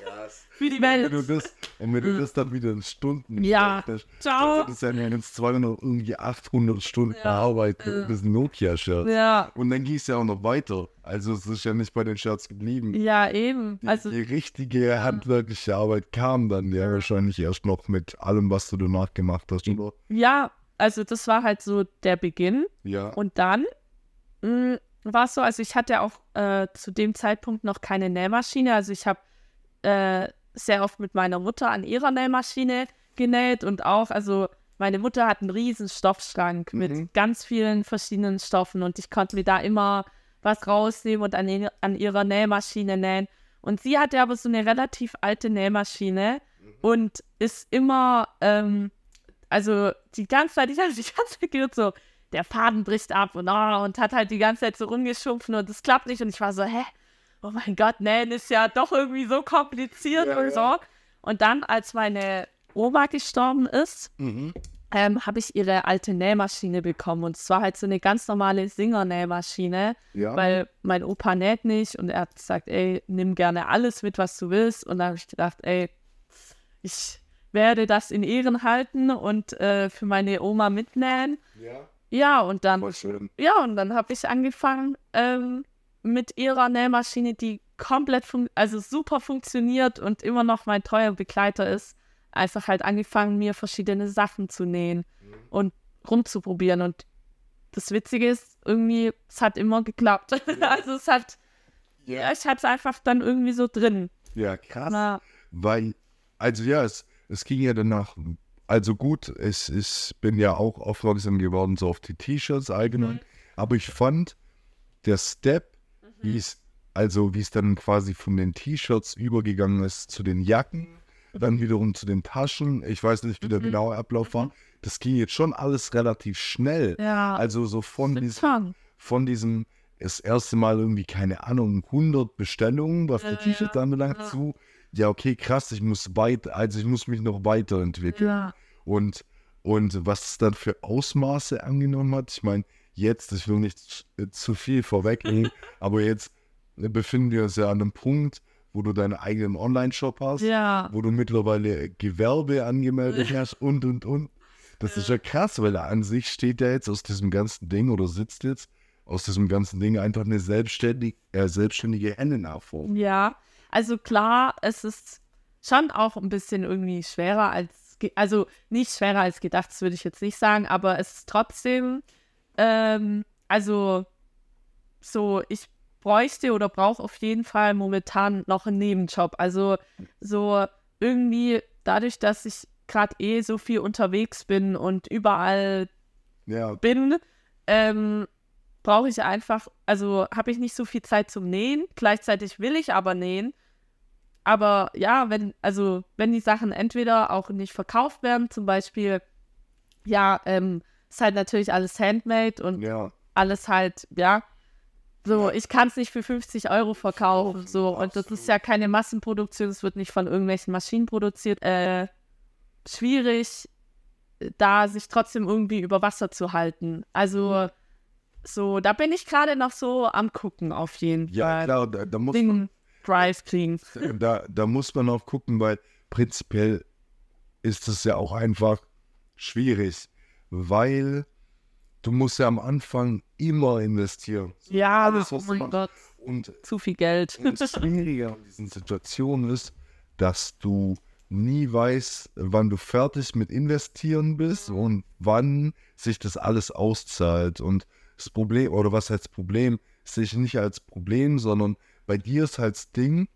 [SPEAKER 2] Krass.
[SPEAKER 3] Für die
[SPEAKER 2] Wenn du
[SPEAKER 3] Welt.
[SPEAKER 2] das, und wenn du das dann wieder in Stunden
[SPEAKER 3] Ja.
[SPEAKER 2] rechnest,
[SPEAKER 3] Ciao.
[SPEAKER 2] Das sind ja jetzt 200, irgendwie 800 Stunden
[SPEAKER 3] Ja.
[SPEAKER 2] Arbeit für das Nokia-Shirt.
[SPEAKER 3] Ja,
[SPEAKER 2] Und dann ging es ja auch noch weiter. Also es ist ja nicht bei den Shirts geblieben.
[SPEAKER 3] ja, eben.
[SPEAKER 2] Die,
[SPEAKER 3] Also,
[SPEAKER 2] die richtige handwerkliche Arbeit kam dann ja wahrscheinlich erst noch mit allem, was du danach gemacht hast, oder?
[SPEAKER 3] ja, also das war halt so der Beginn.
[SPEAKER 2] Ja.
[SPEAKER 3] Und dann war es so, also ich hatte auch äh, zu dem Zeitpunkt noch keine Nähmaschine. Also ich habe äh, sehr oft mit meiner Mutter an ihrer Nähmaschine genäht und auch, also meine Mutter hat einen riesen Stoffschrank
[SPEAKER 2] Mhm.
[SPEAKER 3] mit ganz vielen verschiedenen Stoffen und ich konnte mir da immer was rausnehmen und an, an ihrer Nähmaschine nähen. Und sie hatte aber so eine relativ alte Nähmaschine und ist immer, ähm, also die ganze Zeit, ich habe die ganze Zeit so, der Faden bricht ab und, oh, und hat halt die ganze Zeit so rumgeschumpfen und das klappt nicht. Und ich war so, hä? Oh mein Gott, nähen ist ja doch irgendwie so kompliziert
[SPEAKER 2] Ja,
[SPEAKER 3] und
[SPEAKER 2] ja.
[SPEAKER 3] so. Und dann, als meine Oma gestorben ist,
[SPEAKER 2] Mhm.
[SPEAKER 3] ähm, habe ich ihre alte Nähmaschine bekommen. Und es war halt so eine ganz normale Singer-Nähmaschine,
[SPEAKER 2] Ja.
[SPEAKER 3] weil mein Opa näht nicht und er hat gesagt, ey, nimm gerne alles mit, was du willst. Und da habe ich gedacht, ey, ich werde das in Ehren halten und äh, für meine Oma mitnähen.
[SPEAKER 2] ja.
[SPEAKER 3] Ja, und dann
[SPEAKER 2] Voll schön.
[SPEAKER 3] ja, und dann habe ich angefangen ähm, mit ihrer Nähmaschine, die komplett, also super funktioniert und immer noch mein treuer Begleiter ist, einfach halt angefangen, mir verschiedene Sachen zu nähen und rumzuprobieren. Und das Witzige ist, irgendwie, es hat immer geklappt. also es hat, ja, ich hatte es einfach dann irgendwie so drin.
[SPEAKER 2] Ja, krass.
[SPEAKER 3] Na,
[SPEAKER 2] Weil, also ja, es, es ging ja danach, also gut, es, ich bin ja auch aufmerksam geworden, so auf die T-Shirts allgemein, aber ich fand, der Step, wie es, also wie es dann quasi von den T-Shirts übergegangen ist zu den Jacken, dann wiederum zu den Taschen, ich weiß nicht, wie der genaue Ablauf war, das ging jetzt schon alles relativ schnell.
[SPEAKER 3] ja,
[SPEAKER 2] Also so von diesem von diesem das erste Mal irgendwie, keine Ahnung, 100 Bestellungen, was
[SPEAKER 3] Ja,
[SPEAKER 2] der T-Shirt
[SPEAKER 3] ja,
[SPEAKER 2] anbelangt,
[SPEAKER 3] ja.
[SPEAKER 2] zu, ja, okay, krass, ich muss weit, also ich muss mich noch weiterentwickeln.
[SPEAKER 3] Ja,
[SPEAKER 2] Und, und was es dann für Ausmaße angenommen hat, ich meine, jetzt, ich will nicht zu- äh, zu viel vorwegnehmen, aber jetzt äh, befinden wir uns ja an einem Punkt, wo du deinen eigenen Online-Shop hast,
[SPEAKER 3] ja,
[SPEAKER 2] wo du mittlerweile Gewerbe angemeldet hast und, und, und. Das ist ja krass, weil an sich steht ja jetzt aus diesem ganzen Ding oder sitzt jetzt aus diesem ganzen Ding einfach eine selbstständig, äh, selbstständige Hennennachfolge.
[SPEAKER 3] Ja, also klar, es ist schon auch ein bisschen irgendwie schwerer als, also nicht schwerer als gedacht, das würde ich jetzt nicht sagen, aber es ist trotzdem, ähm, also so, ich bräuchte oder brauche auf jeden Fall momentan noch einen Nebenjob. Also so irgendwie dadurch, dass ich gerade eh so viel unterwegs bin und überall
[SPEAKER 2] Ja,
[SPEAKER 3] bin, ähm, brauche ich einfach, also habe ich nicht so viel Zeit zum Nähen. Gleichzeitig will ich aber nähen. Aber ja, wenn, also wenn die Sachen entweder auch nicht verkauft werden, zum Beispiel, ja, ähm, ist halt natürlich alles handmade und
[SPEAKER 2] ja,
[SPEAKER 3] alles halt, ja. So, ich kann es nicht für 50 Euro verkaufen, so. Und das ist ja keine Massenproduktion, es wird nicht von irgendwelchen Maschinen produziert. Äh, schwierig, da sich trotzdem irgendwie über Wasser zu halten. Also, so, da bin ich gerade noch so am gucken, auf jeden
[SPEAKER 2] ja
[SPEAKER 3] Fall.
[SPEAKER 2] klar, da, da, muss man,
[SPEAKER 3] Drive kriegen.
[SPEAKER 2] da, da muss man auch gucken, weil prinzipiell ist es ja auch einfach schwierig, weil du musst ja am Anfang immer investieren.
[SPEAKER 3] Ja,
[SPEAKER 2] Alles, was
[SPEAKER 3] oh mein. Gott,
[SPEAKER 2] Und
[SPEAKER 3] zu viel Geld.
[SPEAKER 2] Und das Schwierige an diesen Situationen ist, dass du nie weißt, wann du fertig mit investieren bist und wann sich das alles auszahlt. Und das Problem, oder was heißt Problem, sehe ich nicht als Problem, sondern bei dir ist halt das Ding,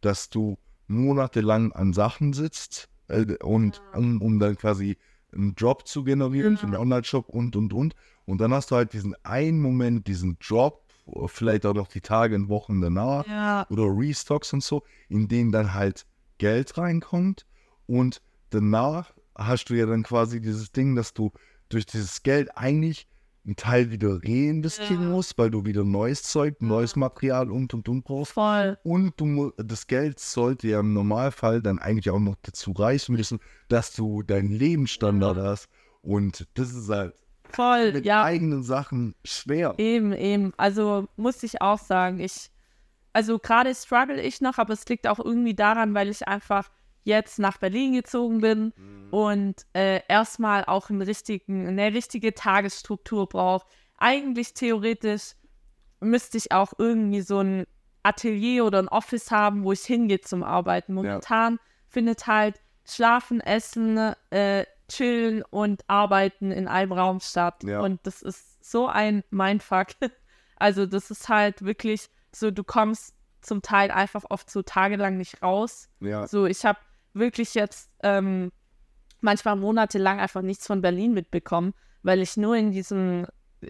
[SPEAKER 2] dass du monatelang an Sachen sitzt äh, und um, um dann quasi einen Job zu generieren, für einen Online-Shop und und und. Und dann hast du halt diesen einen Moment, diesen Job, vielleicht auch noch die Tage und Wochen danach
[SPEAKER 3] Ja,
[SPEAKER 2] oder Restocks und so, in denen dann halt Geld reinkommt. Und danach hast du ja dann quasi dieses Ding, dass du durch dieses Geld eigentlich einen Teil wieder reinvestieren
[SPEAKER 3] Ja.
[SPEAKER 2] musst, weil du wieder neues Zeug, neues Material und und und brauchst.
[SPEAKER 3] voll.
[SPEAKER 2] Und du, das Geld sollte ja im Normalfall dann eigentlich auch noch dazu reichen müssen, dass du deinen Lebensstandard hast. Und das ist halt
[SPEAKER 3] Voll,
[SPEAKER 2] mit
[SPEAKER 3] ja.
[SPEAKER 2] eigenen Sachen schwer.
[SPEAKER 3] Eben, eben. Also muss ich auch sagen, ich, also gerade struggle ich noch, aber es liegt auch irgendwie daran, weil ich einfach jetzt nach Berlin gezogen bin und äh, erstmal auch einen richtigen, eine richtige Tagesstruktur brauche. Eigentlich theoretisch müsste ich auch irgendwie so ein Atelier oder ein Office haben, wo ich hingehe zum Arbeiten. Momentan findet halt Schlafen, Essen, äh, Chillen und Arbeiten in einem Raum statt.
[SPEAKER 2] Ja.
[SPEAKER 3] Und das ist so ein Mindfuck. Also das ist halt wirklich so, du kommst zum Teil einfach oft so tagelang nicht raus.
[SPEAKER 2] Ja,
[SPEAKER 3] So, ich habe wirklich jetzt ähm, manchmal monatelang einfach nichts von Berlin mitbekommen, weil ich nur in diesem äh,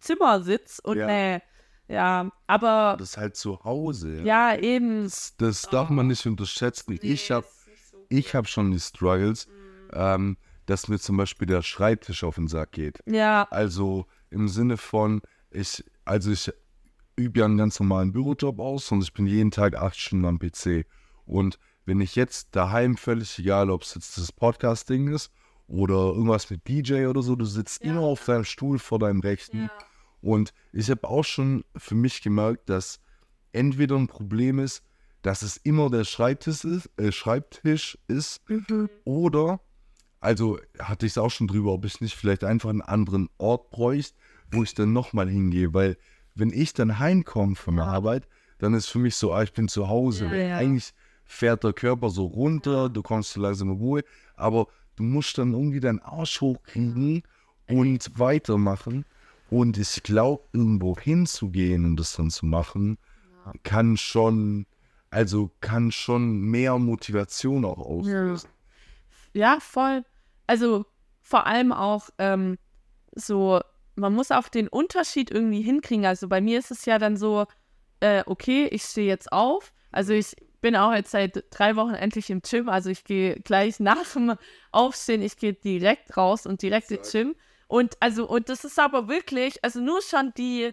[SPEAKER 3] Zimmer sitze und
[SPEAKER 2] Ja.
[SPEAKER 3] nee, ja, aber
[SPEAKER 2] das ist halt zu Hause.
[SPEAKER 3] ja, eben.
[SPEAKER 2] Das, das darf man nicht unterschätzen. Ich habe ich hab schon die Struggles, ähm, dass mir zum Beispiel der Schreibtisch auf den Sack geht.
[SPEAKER 3] Ja,
[SPEAKER 2] Also im Sinne von, ich, also ich übe ja einen ganz normalen Bürojob aus und ich bin jeden Tag acht Stunden am PC. Und wenn ich jetzt daheim, völlig egal, ob es jetzt das Podcasting ist oder irgendwas mit DJ oder so, du sitzt
[SPEAKER 3] Ja.
[SPEAKER 2] immer auf deinem Stuhl vor deinem Rechten. Und ich habe auch schon für mich gemerkt, dass entweder ein Problem ist, dass es immer der Schreibtisch ist, äh, Schreibtisch ist oder, also hatte ich es auch schon drüber, ob ich nicht vielleicht einfach einen anderen Ort bräuchte, wo ich dann nochmal hingehe. Weil wenn ich dann heimkomme von der Arbeit, dann ist für mich so, ah, ich bin zu Hause.
[SPEAKER 3] Ja, ja.
[SPEAKER 2] Eigentlich fährt der Körper so runter, du kommst zu langsam in Ruhe, aber du musst dann irgendwie deinen Arsch hochkriegen und weitermachen. Und ich glaube, irgendwo hinzugehen und das dann zu machen, kann schon, also kann schon mehr Motivation auch auslösen.
[SPEAKER 3] Ja, voll. Also vor allem auch ähm, so, man muss auch den Unterschied irgendwie hinkriegen. Also bei mir ist es ja dann so, äh, okay, ich stehe jetzt auf. Also ich bin auch jetzt seit drei Wochen endlich im Gym. Also ich gehe gleich nach dem Aufstehen, ich gehe direkt raus und direkt ins Gym. Und also, und das ist aber wirklich, also nur schon die,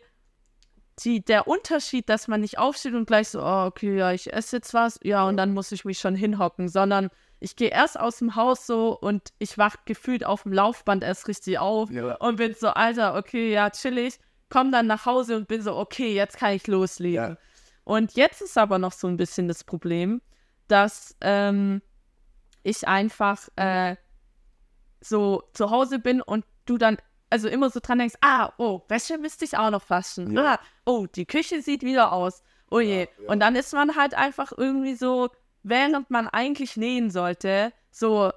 [SPEAKER 3] die, der Unterschied, dass man nicht aufsteht und gleich so, oh, okay, ja, ich esse jetzt was, ja, und dann muss ich mich schon hinhocken, sondern ich gehe erst aus dem Haus so und ich wach gefühlt auf dem Laufband erst richtig auf
[SPEAKER 2] Ja.
[SPEAKER 3] und bin so, Alter, okay, ja, chillig, komm dann nach Hause und bin so, okay, jetzt kann ich loslegen.
[SPEAKER 2] Ja.
[SPEAKER 3] Und jetzt ist aber noch so ein bisschen das Problem, dass ähm, ich einfach äh, so zu Hause bin und du dann also immer so dran denkst, ah, oh, Wäsche müsste ich auch noch waschen.
[SPEAKER 2] Ja.
[SPEAKER 3] Ah, oh, die Küche sieht wieder aus. Oh je.
[SPEAKER 2] ja.
[SPEAKER 3] Und dann ist man halt einfach irgendwie so, während man eigentlich nähen sollte, so,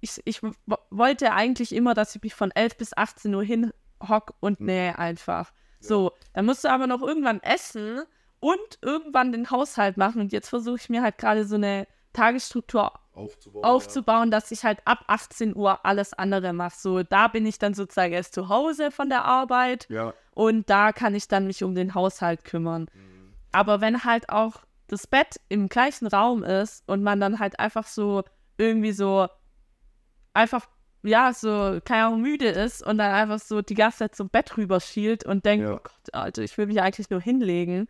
[SPEAKER 3] ich, ich wollte eigentlich immer, dass ich mich von 11 bis 18 Uhr hinhock und nähe einfach. So, dann musst du aber noch irgendwann essen und irgendwann den Haushalt machen. Und jetzt versuche ich mir halt gerade so eine Tagesstruktur
[SPEAKER 2] Aufzubauen.
[SPEAKER 3] aufzubauen, dass ich halt ab 18 Uhr alles andere mache. So, da bin ich dann sozusagen erst zu Hause von der Arbeit
[SPEAKER 2] Ja.
[SPEAKER 3] und da kann ich dann mich um den Haushalt kümmern. Aber wenn halt auch das Bett im gleichen Raum ist und man dann halt einfach so irgendwie so einfach, ja, so, keine Ahnung, müde ist und dann einfach so die ganze Zeit zum Bett rüberschielt und denkt,
[SPEAKER 2] Ja.
[SPEAKER 3] oh Gott, Alter, ich will mich eigentlich nur hinlegen.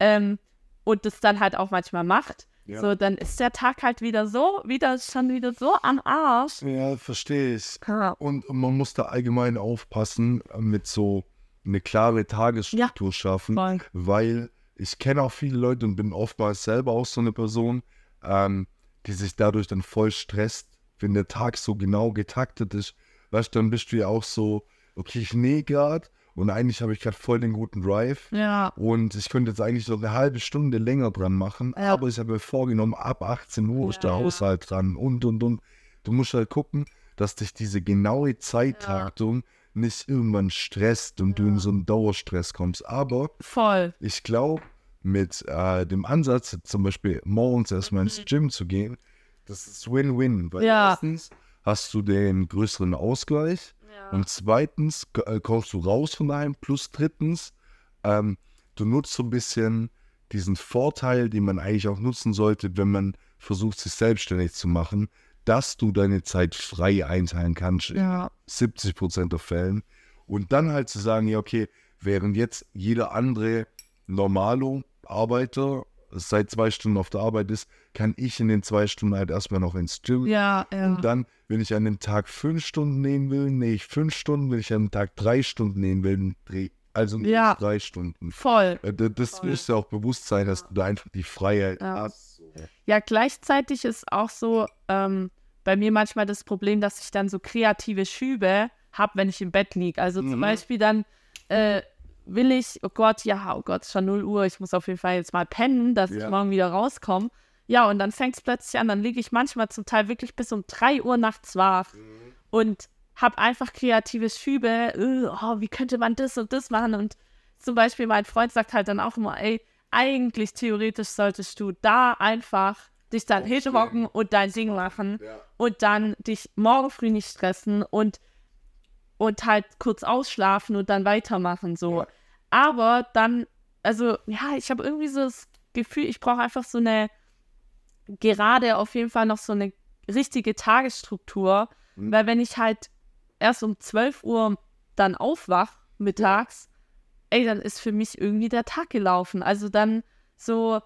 [SPEAKER 3] Ähm, und das dann halt auch manchmal macht.
[SPEAKER 2] Ja.
[SPEAKER 3] So, dann ist der Tag halt wieder so, wieder schon wieder so am Arsch.
[SPEAKER 2] Ja, verstehe ich.
[SPEAKER 3] Ja.
[SPEAKER 2] Und man muss da allgemein aufpassen, äh, mit so eine klare Tagesstruktur schaffen,
[SPEAKER 3] Voll.
[SPEAKER 2] weil ich kenne auch viele Leute und bin oftmals selber auch so eine Person, ähm, die sich dadurch dann voll stresst, wenn der Tag so genau getaktet ist. Weißt du, dann bist du ja auch so, okay, ich nähe gerade und eigentlich habe ich gerade voll den guten Drive.
[SPEAKER 3] Ja.
[SPEAKER 2] Und ich könnte jetzt eigentlich so eine halbe Stunde länger dran machen,
[SPEAKER 3] Ja.
[SPEAKER 2] aber ich habe mir vorgenommen, ab 18 Uhr ist der
[SPEAKER 3] Ja, ja.
[SPEAKER 2] Haushalt dran und und und. Du musst halt gucken, dass dich diese genaue Zeittaktung nicht irgendwann stresst und du in so einen Dauerstress kommst. Aber
[SPEAKER 3] Voll.
[SPEAKER 2] ich glaube, mit äh, dem Ansatz, zum Beispiel morgens erstmal ins Gym zu gehen, das ist Win-Win. Weil
[SPEAKER 3] Mhm. Ja.
[SPEAKER 2] erstens hast du den größeren Ausgleich und zweitens äh, kommst du raus von daheim. Plus drittens, ähm, du nutzt so ein bisschen diesen Vorteil, den man eigentlich auch nutzen sollte, wenn man versucht, sich selbstständig zu machen, dass du deine Zeit frei einteilen kannst.
[SPEAKER 3] Ja.
[SPEAKER 2] 70 Prozent der Fällen. Und dann halt zu sagen, ja, okay, während jetzt jeder andere Normalo-Arbeiter seit zwei Stunden auf der Arbeit ist, kann ich in den zwei Stunden halt erstmal noch ins Gym.
[SPEAKER 3] Ja, ja.
[SPEAKER 2] Und dann, wenn ich an dem Tag fünf Stunden nehmen will, nähe ich fünf Stunden. Wenn ich an dem Tag drei Stunden nehmen will, dreh also ich
[SPEAKER 3] Ja.
[SPEAKER 2] drei Stunden.
[SPEAKER 3] Voll.
[SPEAKER 2] Äh, Das
[SPEAKER 3] Voll.
[SPEAKER 2] muss ja auch bewusst sein, dass du da einfach die Freiheit
[SPEAKER 3] Ja.
[SPEAKER 2] hast.
[SPEAKER 3] Ja, gleichzeitig ist auch so ähm, bei mir manchmal das Problem, dass ich dann so kreative Schübe habe, wenn ich im Bett liege. Also zum
[SPEAKER 2] Mhm.
[SPEAKER 3] Beispiel dann äh, will ich, oh Gott, ja, oh Gott, schon 0 Uhr, ich muss auf jeden Fall jetzt mal pennen, dass
[SPEAKER 2] Ja.
[SPEAKER 3] ich morgen wieder rauskomme. Ja, und dann fängt es plötzlich an, dann liege ich manchmal zum Teil wirklich bis um 3 Uhr nachts wach und habe einfach kreative Schübe, äh, oh, wie könnte man das und das machen und zum Beispiel mein Freund sagt halt dann auch immer, ey, eigentlich theoretisch solltest du da einfach dich dann hinhocken und dein Ding machen
[SPEAKER 2] Ja.
[SPEAKER 3] und dann dich morgen früh nicht stressen und, und halt kurz ausschlafen und dann weitermachen so.
[SPEAKER 2] Ja.
[SPEAKER 3] Aber dann, also ja, ich habe irgendwie so das Gefühl, ich brauche einfach so eine, gerade auf jeden Fall noch so eine richtige Tagesstruktur,
[SPEAKER 2] Mhm.
[SPEAKER 3] weil wenn ich halt erst um 12 Uhr dann aufwach mittags, ey, dann ist für mich irgendwie der Tag gelaufen. Also dann so,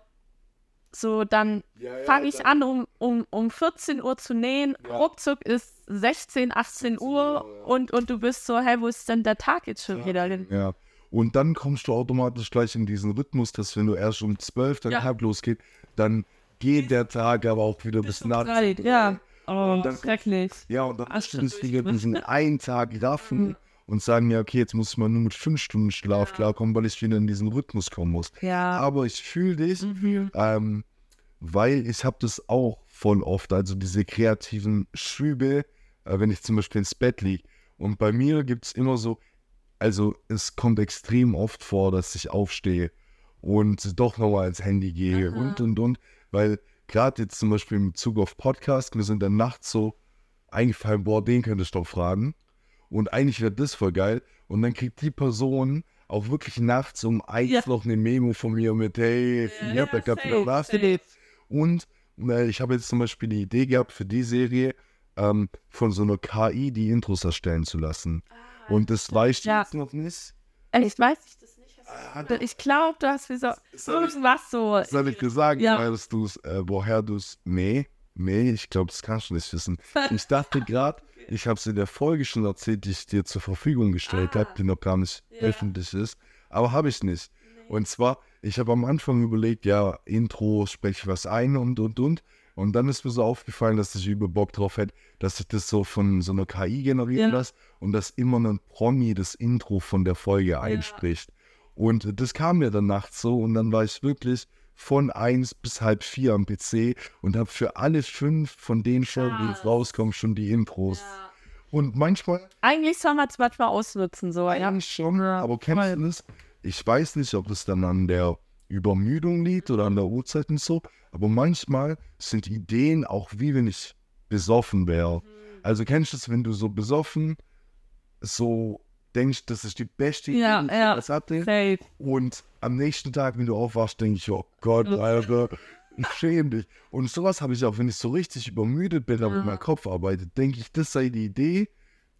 [SPEAKER 3] so dann fange ich an, um, um, um 14 Uhr zu nähen.
[SPEAKER 2] Ja.
[SPEAKER 3] Ruckzuck ist 16, 18 Uhr
[SPEAKER 2] Uhr, ja.
[SPEAKER 3] und, und du bist so, hey, wo ist denn der Tag jetzt schon wieder hin?
[SPEAKER 2] Ja. Und dann kommst du automatisch gleich in diesen Rhythmus, dass wenn du erst um 12 dann
[SPEAKER 3] Ja.
[SPEAKER 2] halb losgeht, dann geht der Tag aber auch wieder bis nachts.
[SPEAKER 3] Zeit, ja. Oh,
[SPEAKER 2] dann-
[SPEAKER 3] schrecklich.
[SPEAKER 2] Ja, und dann
[SPEAKER 3] stimmt.
[SPEAKER 2] wieder diesen einen Tag raffen und sagen, ja, okay, jetzt muss ich mal nur mit fünf Stunden Schlaf klarkommen, weil ich wieder in diesen Rhythmus kommen muss.
[SPEAKER 3] Ja.
[SPEAKER 2] Aber ich fühle dich,
[SPEAKER 3] Mhm.
[SPEAKER 2] ähm, weil ich habe das auch voll oft, also diese kreativen Schübe, äh, wenn ich zum Beispiel ins Bett liege. Und bei mir gibt es immer so, also es kommt extrem oft vor, dass ich aufstehe und doch nochmal ins Handy gehe
[SPEAKER 3] Aha.
[SPEAKER 2] und und und, weil gerade jetzt zum Beispiel im Bezug auf Podcast, mir sind dann nachts so eingefallen, boah, den könnte ich doch fragen. Und eigentlich wäre das voll geil. Und dann kriegt die Person auch wirklich nachts um eins
[SPEAKER 3] Ja.
[SPEAKER 2] noch eine Memo von mir mit, hey, ich hab da gerade wieder was. Und äh, ich habe jetzt zum Beispiel die Idee gehabt für die Serie, ähm, von so einer KI die Intros erstellen zu lassen. Und das weiß ich
[SPEAKER 3] Ja.
[SPEAKER 2] jetzt noch nicht.
[SPEAKER 3] Echt, weiß ich das nicht.
[SPEAKER 2] Ah,
[SPEAKER 3] Ich glaube, du hast wie so
[SPEAKER 2] ich-
[SPEAKER 3] irgendwas so.
[SPEAKER 2] Soll ich dir sagen,
[SPEAKER 3] Ja.
[SPEAKER 2] weißt du's, äh, woher du es. Nee, nee, ich glaube, das kannst du nicht wissen. Ich dachte gerade, ich habe es in der Folge schon erzählt, die ich dir zur Verfügung gestellt
[SPEAKER 3] Ah.
[SPEAKER 2] habe, die noch gar nicht
[SPEAKER 3] Ja.
[SPEAKER 2] öffentlich ist. Aber habe ich nicht. Und zwar, ich habe am Anfang überlegt, ja, Intro, spreche ich was ein und und und. Und dann ist mir so aufgefallen, dass ich über Bock drauf hätte, dass ich das so von so einer KI generieren
[SPEAKER 3] Ja.
[SPEAKER 2] lasse und dass immer ein Promi das Intro von der Folge einspricht. Und das kam mir dann nachts so und dann war ich wirklich von eins bis halb vier am PC und habe für alle fünf von den Folgen, die jetzt rauskommen, schon die Intros. Und manchmal
[SPEAKER 3] Eigentlich soll man es manchmal ausnutzen, so. Ja.
[SPEAKER 2] eigentlich schon,
[SPEAKER 3] Ja,
[SPEAKER 2] aber kennst du das? Ich weiß nicht, ob das dann an der Übermüdung liegt oder an der Uhrzeit und so, aber manchmal sind Ideen auch wie wenn ich besoffen wäre.
[SPEAKER 3] Mhm.
[SPEAKER 2] Also kennst du es, wenn du so besoffen so denkst, das ist die beste Idee,
[SPEAKER 3] Ja,
[SPEAKER 2] die ich
[SPEAKER 3] ja.
[SPEAKER 2] jemals hatte?
[SPEAKER 3] Safe.
[SPEAKER 2] Und am nächsten Tag, wenn du aufwachst, denke ich, oh Gott, Alter, ich schäme dich. Und sowas habe ich auch, wenn ich so richtig übermüdet bin, aber
[SPEAKER 3] Ja.
[SPEAKER 2] mein Kopf arbeitet, denke ich, das sei die Idee.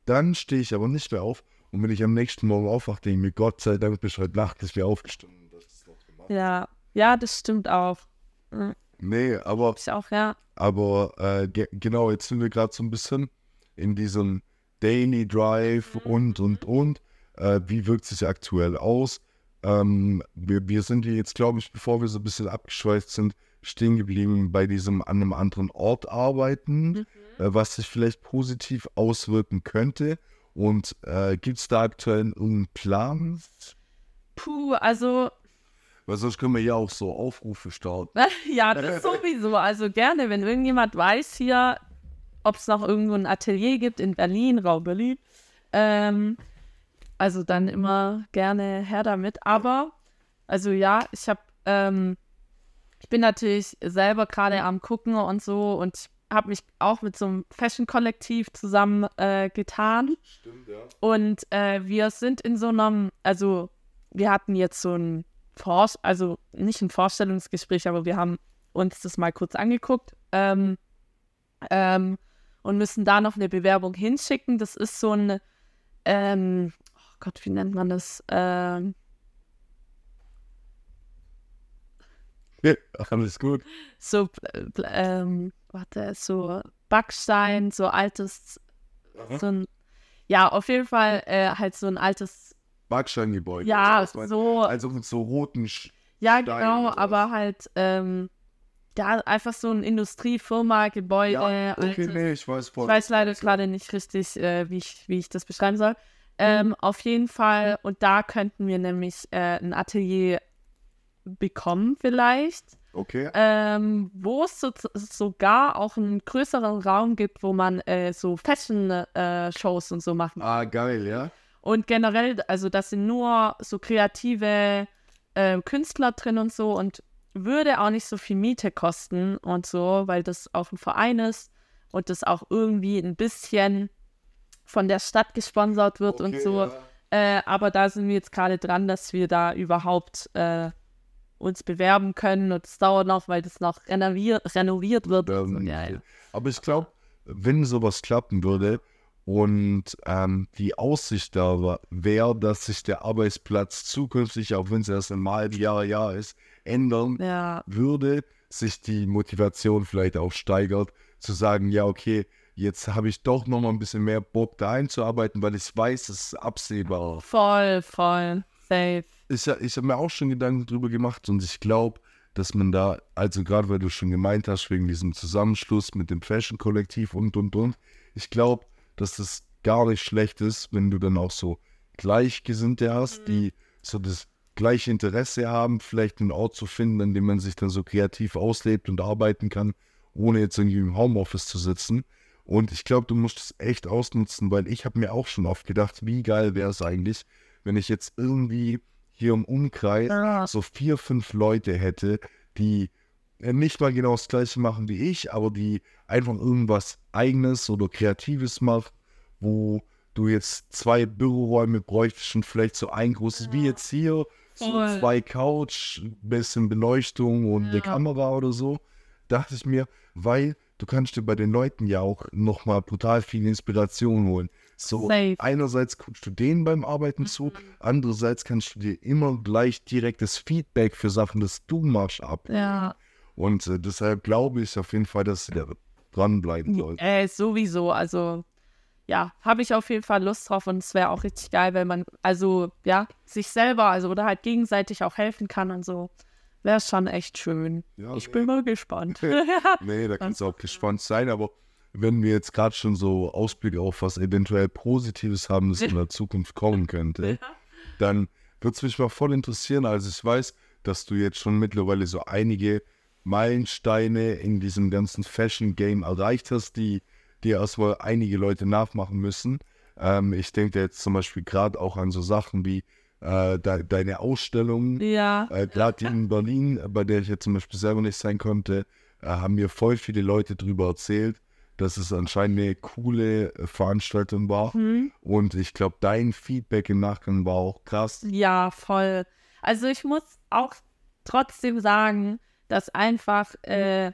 [SPEAKER 2] Dann stehe ich aber nicht mehr auf. Und wenn ich am nächsten Morgen aufwache, denke ich mir, Gott sei Dank bist du heute Nacht nicht mehr aufgestanden. und hast es noch gemacht.
[SPEAKER 3] Ja. Ja, das stimmt auch. Mhm.
[SPEAKER 2] Nee, aber,
[SPEAKER 3] Ich auch, ja.
[SPEAKER 2] aber äh, ge genau, jetzt sind wir gerade so ein bisschen in diesem Daily Drive und, und, und. Äh, wie wirkt sich aktuell aus? Ähm, wir, wir sind hier jetzt, glaube ich, bevor wir so ein bisschen abgeschweift sind, stehen geblieben bei diesem an einem anderen Ort arbeiten, äh, was sich vielleicht positiv auswirken könnte. Und äh, gibt es da aktuell irgendeinen Plan?
[SPEAKER 3] Puh, also
[SPEAKER 2] Weil sonst können wir ja auch so Aufrufe starten.
[SPEAKER 3] ja, das sowieso. Also gerne, wenn irgendjemand weiß hier, ob es noch irgendwo ein Atelier gibt in Berlin, Raum Berlin. Ähm, also dann immer gerne her damit. Aber, also ja, ich habe, ähm, ich bin natürlich selber gerade am gucken und so und habe mich auch mit so einem Fashion-Kollektiv zusammen äh, getan.
[SPEAKER 2] Stimmt, ja.
[SPEAKER 3] Und äh, wir sind in so einem, also wir hatten jetzt so ein Vor also nicht ein Vorstellungsgespräch, aber wir haben uns das mal kurz angeguckt ähm, ähm, und müssen da noch eine Bewerbung hinschicken. Das ist so ein, ähm, oh Gott, wie nennt man das? Ähm,
[SPEAKER 2] ja. Alles gut.
[SPEAKER 3] so, äh, ähm, warte, so Backstein, so altes, so ein, ja, auf jeden Fall äh, halt so ein altes,
[SPEAKER 2] Backsteingebäude.
[SPEAKER 3] ja,
[SPEAKER 2] du?
[SPEAKER 3] so,
[SPEAKER 2] Also mit so roten. Sch
[SPEAKER 3] Ja, genau, aber halt, ähm, ja, einfach so ein Industriefirma, Gebäude.
[SPEAKER 2] ja, okay,
[SPEAKER 3] altes-
[SPEAKER 2] nee, ich weiß voll.
[SPEAKER 3] ich weiß leider gerade nicht richtig, äh, wie, ich, wie ich das beschreiben soll. Ähm, Auf jeden Fall, und da könnten wir nämlich äh, ein Atelier bekommen vielleicht,
[SPEAKER 2] Okay.
[SPEAKER 3] ähm, wo es so, sogar auch einen größeren Raum gibt, wo man äh, so Fashion-Shows und so machen
[SPEAKER 2] Ah, geil, ja.
[SPEAKER 3] Und generell, also das sind nur so kreative äh, Künstler drin und so und würde auch nicht so viel Miete kosten und so, weil das auch ein Verein ist und das auch irgendwie ein bisschen von der Stadt gesponsert wird und
[SPEAKER 2] Okay,
[SPEAKER 3] so.
[SPEAKER 2] ja.
[SPEAKER 3] Äh, aber da sind wir jetzt gerade dran, dass wir da überhaupt äh, uns bewerben können und es dauert noch, weil das noch renoviert, renoviert wird. und so.
[SPEAKER 2] Ähm,
[SPEAKER 3] Ja, ja.
[SPEAKER 2] Aber ich glaube, wenn sowas klappen würde und ähm, die Aussicht da wäre, dass sich der Arbeitsplatz zukünftig, auch wenn es erst ein halben Jahr, Jahr ist, ändern
[SPEAKER 3] Ja.
[SPEAKER 2] würde, sich die Motivation vielleicht auch steigert, zu sagen, ja, okay, jetzt habe ich doch noch mal ein bisschen mehr Bock da einzuarbeiten, weil ich weiß, es ist absehbar.
[SPEAKER 3] Voll, voll. Safe.
[SPEAKER 2] Ich, ich habe mir auch schon Gedanken drüber gemacht und ich glaube, dass man da, also gerade weil du schon gemeint hast, wegen diesem Zusammenschluss mit dem Fashion-Kollektiv und, und, und, ich glaube, dass das gar nicht schlecht ist, wenn du dann auch so Gleichgesinnte hast, die so das gleiche Interesse haben, vielleicht einen Ort zu finden, an dem man sich dann so kreativ auslebt und arbeiten kann, ohne jetzt irgendwie im Homeoffice zu sitzen. Und ich glaube, du musst es echt ausnutzen, weil ich habe mir auch schon oft gedacht, wie geil wäre es eigentlich, wenn ich jetzt irgendwie hier im Umkreis so vier, fünf Leute hätte, die nicht mal genau das gleiche machen wie ich, aber die einfach irgendwas eigenes oder kreatives machen, wo du jetzt zwei Büroräume bräuchtest und vielleicht so ein großes, wie jetzt hier, so
[SPEAKER 3] Voll.
[SPEAKER 2] zwei Couch, bisschen Beleuchtung und eine
[SPEAKER 3] Ja.
[SPEAKER 2] Kamera oder so, dachte ich mir, weil du kannst dir bei den Leuten ja auch nochmal brutal viel Inspiration holen. So,
[SPEAKER 3] Safe.
[SPEAKER 2] einerseits guckst du denen beim Arbeiten zu, andererseits kannst du dir immer gleich direktes Feedback für Sachen, das du machst, ab.
[SPEAKER 3] Ja.
[SPEAKER 2] Und äh, deshalb glaube ich auf jeden Fall, dass der dranbleiben soll.
[SPEAKER 3] Äh, sowieso. Also, ja, habe ich auf jeden Fall Lust drauf und es wäre auch richtig geil, wenn man, also, ja, sich selber, also, oder halt gegenseitig auch helfen kann und so. Wäre schon echt schön.
[SPEAKER 2] Ja,
[SPEAKER 3] ich
[SPEAKER 2] nee.
[SPEAKER 3] bin mal gespannt.
[SPEAKER 2] Nee, da kannst du auch gespannt sein, aber wenn wir jetzt gerade schon so Ausblicke auf was eventuell Positives haben, das in der Zukunft kommen könnte, dann würde es mich mal voll interessieren. Also ich weiß, dass du jetzt schon mittlerweile so einige Meilensteine in diesem ganzen Fashion-Game erreicht hast, die dir erstmal einige Leute nachmachen müssen. Ähm, ich denke jetzt zum Beispiel gerade auch an so Sachen wie äh, de deine Ausstellung,
[SPEAKER 3] ja.
[SPEAKER 2] äh, Gerade die in Berlin, bei der ich jetzt zum Beispiel selber nicht sein konnte, äh, haben mir voll viele Leute darüber erzählt, dass es anscheinend eine coole äh, Veranstaltung war.
[SPEAKER 3] Hm?
[SPEAKER 2] Und ich glaube, dein Feedback im Nachgang war auch krass.
[SPEAKER 3] Ja, voll. Also ich muss auch trotzdem sagen, dass einfach äh,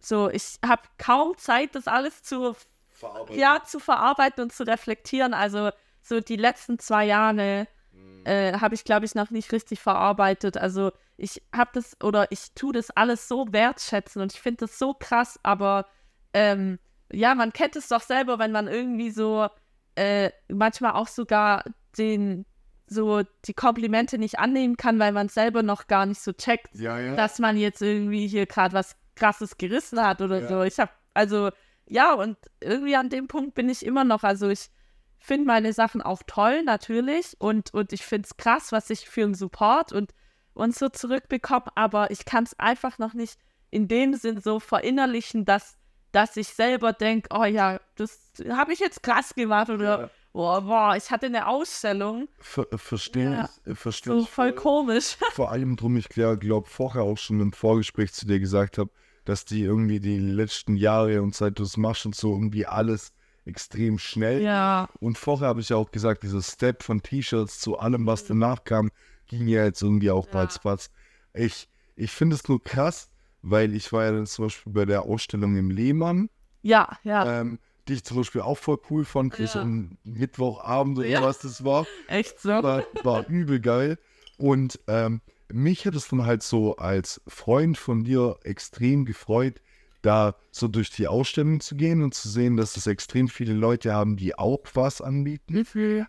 [SPEAKER 3] so, ich habe kaum Zeit, das alles zu, ja, zu verarbeiten und zu reflektieren. Also so die letzten zwei Jahre äh, habe ich, glaube ich, noch nicht richtig verarbeitet. Also ich habe das oder ich tue das alles so wertschätzen und ich finde das so krass, aber ähm, ja, man kennt es doch selber, wenn man irgendwie so äh, manchmal auch sogar den so die Komplimente nicht annehmen kann, weil man selber noch gar nicht so checkt,
[SPEAKER 2] Ja, ja.
[SPEAKER 3] dass man jetzt irgendwie hier gerade was krasses gerissen hat oder
[SPEAKER 2] Ja.
[SPEAKER 3] so. Ich habe also ja und irgendwie an dem Punkt bin ich immer noch. Also ich finde meine Sachen auch toll natürlich und und ich finde es krass, was ich für einen Support und und so zurückbekomme, aber ich kann es einfach noch nicht in dem Sinn so verinnerlichen, dass dass ich selber denke, oh ja, das habe ich jetzt krass gemacht oder. Boah, boah, ich hatte eine Ausstellung,
[SPEAKER 2] Ver verstehe
[SPEAKER 3] Ja.
[SPEAKER 2] ich, äh, verstehe
[SPEAKER 3] so
[SPEAKER 2] ich
[SPEAKER 3] voll komisch.
[SPEAKER 2] Vor allem drum, ich glaube vorher auch schon im Vorgespräch zu dir gesagt habe, dass die irgendwie die letzten Jahre und seit du es machst und so irgendwie alles extrem schnell
[SPEAKER 3] ja,
[SPEAKER 2] Und vorher habe ich ja auch gesagt, dieser Step von T-Shirts zu allem, was danach kam, ging ja jetzt irgendwie auch
[SPEAKER 3] Ja.
[SPEAKER 2] ratzfatz. Ich, ich finde es nur krass, weil ich war ja dann zum Beispiel bei der Ausstellung im Lehmann,
[SPEAKER 3] ja, ja,
[SPEAKER 2] ähm, die ich zum Beispiel auch voll cool fand, Chris,
[SPEAKER 3] Ja.
[SPEAKER 2] um Mittwochabend oder
[SPEAKER 3] Ja.
[SPEAKER 2] was das war,
[SPEAKER 3] echt so.
[SPEAKER 2] war, war übel geil. Und ähm, mich hat es dann halt so als Freund von dir extrem gefreut, da so durch die Ausstellung zu gehen und zu sehen, dass es extrem viele Leute haben, die auch was anbieten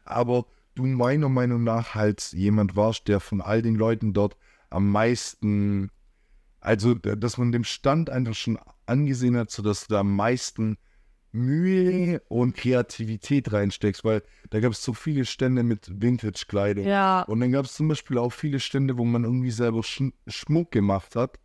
[SPEAKER 2] aber du meiner Meinung nach halt jemand warst, der von all den Leuten dort am meisten, also dass man dem Stand einfach schon angesehen hat, sodass du da am meisten Mühe und Kreativität reinsteckst, weil da gab es so viele Stände mit Vintage-Kleidung.
[SPEAKER 3] Ja,
[SPEAKER 2] Und dann gab es zum Beispiel auch viele Stände, wo man irgendwie selber Sch Schmuck gemacht hat.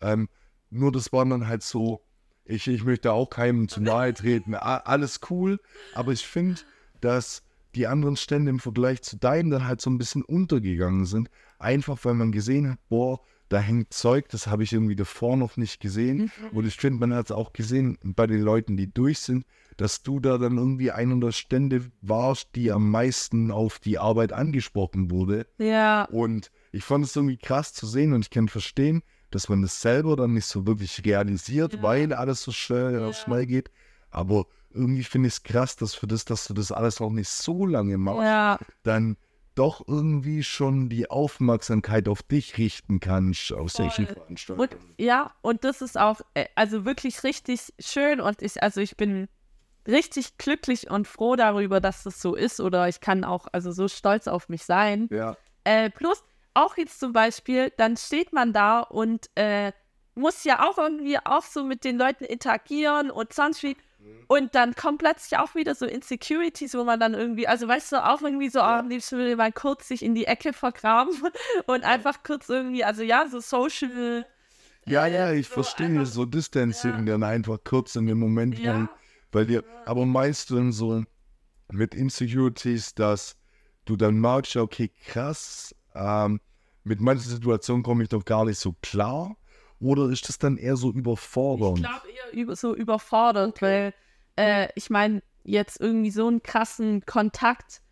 [SPEAKER 2] Ähm, nur das waren dann halt so, ich, ich möchte auch keinem zu nahe treten, alles cool, aber ich finde, dass die anderen Stände im Vergleich zu deinen dann halt so ein bisschen untergegangen sind. Einfach weil man gesehen hat, boah, da hängt Zeug, das habe ich irgendwie davor noch nicht gesehen. Und ich finde, man hat es auch gesehen bei den Leuten, die durch sind, dass du da dann irgendwie einer der Stände warst, die am meisten auf die Arbeit angesprochen wurde.
[SPEAKER 3] ja,
[SPEAKER 2] Und ich fand es irgendwie krass zu sehen und ich kann verstehen, dass man das selber dann nicht so wirklich realisiert,
[SPEAKER 3] Ja.
[SPEAKER 2] weil alles so schnell,
[SPEAKER 3] Ja.
[SPEAKER 2] schnell geht. Aber irgendwie finde ich es krass, dass für das, dass du das alles auch nicht so lange machst,
[SPEAKER 3] Ja,
[SPEAKER 2] dann doch irgendwie schon die Aufmerksamkeit auf dich richten kannst, auf solchen. Veranstaltungen.
[SPEAKER 3] und ja, und das ist auch, äh, also wirklich richtig schön und ich, also ich bin richtig glücklich und froh darüber, dass das so ist oder ich kann auch, also so stolz auf mich sein.
[SPEAKER 2] ja.
[SPEAKER 3] Äh, plus, auch jetzt zum Beispiel, dann steht man da und äh, muss ja auch irgendwie auch so mit den Leuten interagieren und sonst wie. Und dann kommen plötzlich auch wieder so Insecurities, wo man dann irgendwie, also weißt du, auch irgendwie so, ah, am liebsten würde man kurz sich in die Ecke vergraben und einfach kurz irgendwie, also ja, so social.
[SPEAKER 2] Ja, ja, ich
[SPEAKER 3] so
[SPEAKER 2] verstehe
[SPEAKER 3] einfach-
[SPEAKER 2] so Distancing dann einfach kurz in dem Moment,
[SPEAKER 3] Ja.
[SPEAKER 2] weil, weil dir, aber meinst du denn so mit Insecurities, dass du dann merkst, ja, okay, krass, ähm, mit manchen Situationen komme ich doch gar nicht so klar? Oder ist das dann eher so
[SPEAKER 3] Ich
[SPEAKER 2] überfordernd?
[SPEAKER 3] glaube eher über, so überfordert, weil äh, ich meine, jetzt irgendwie so einen krassen Kontakt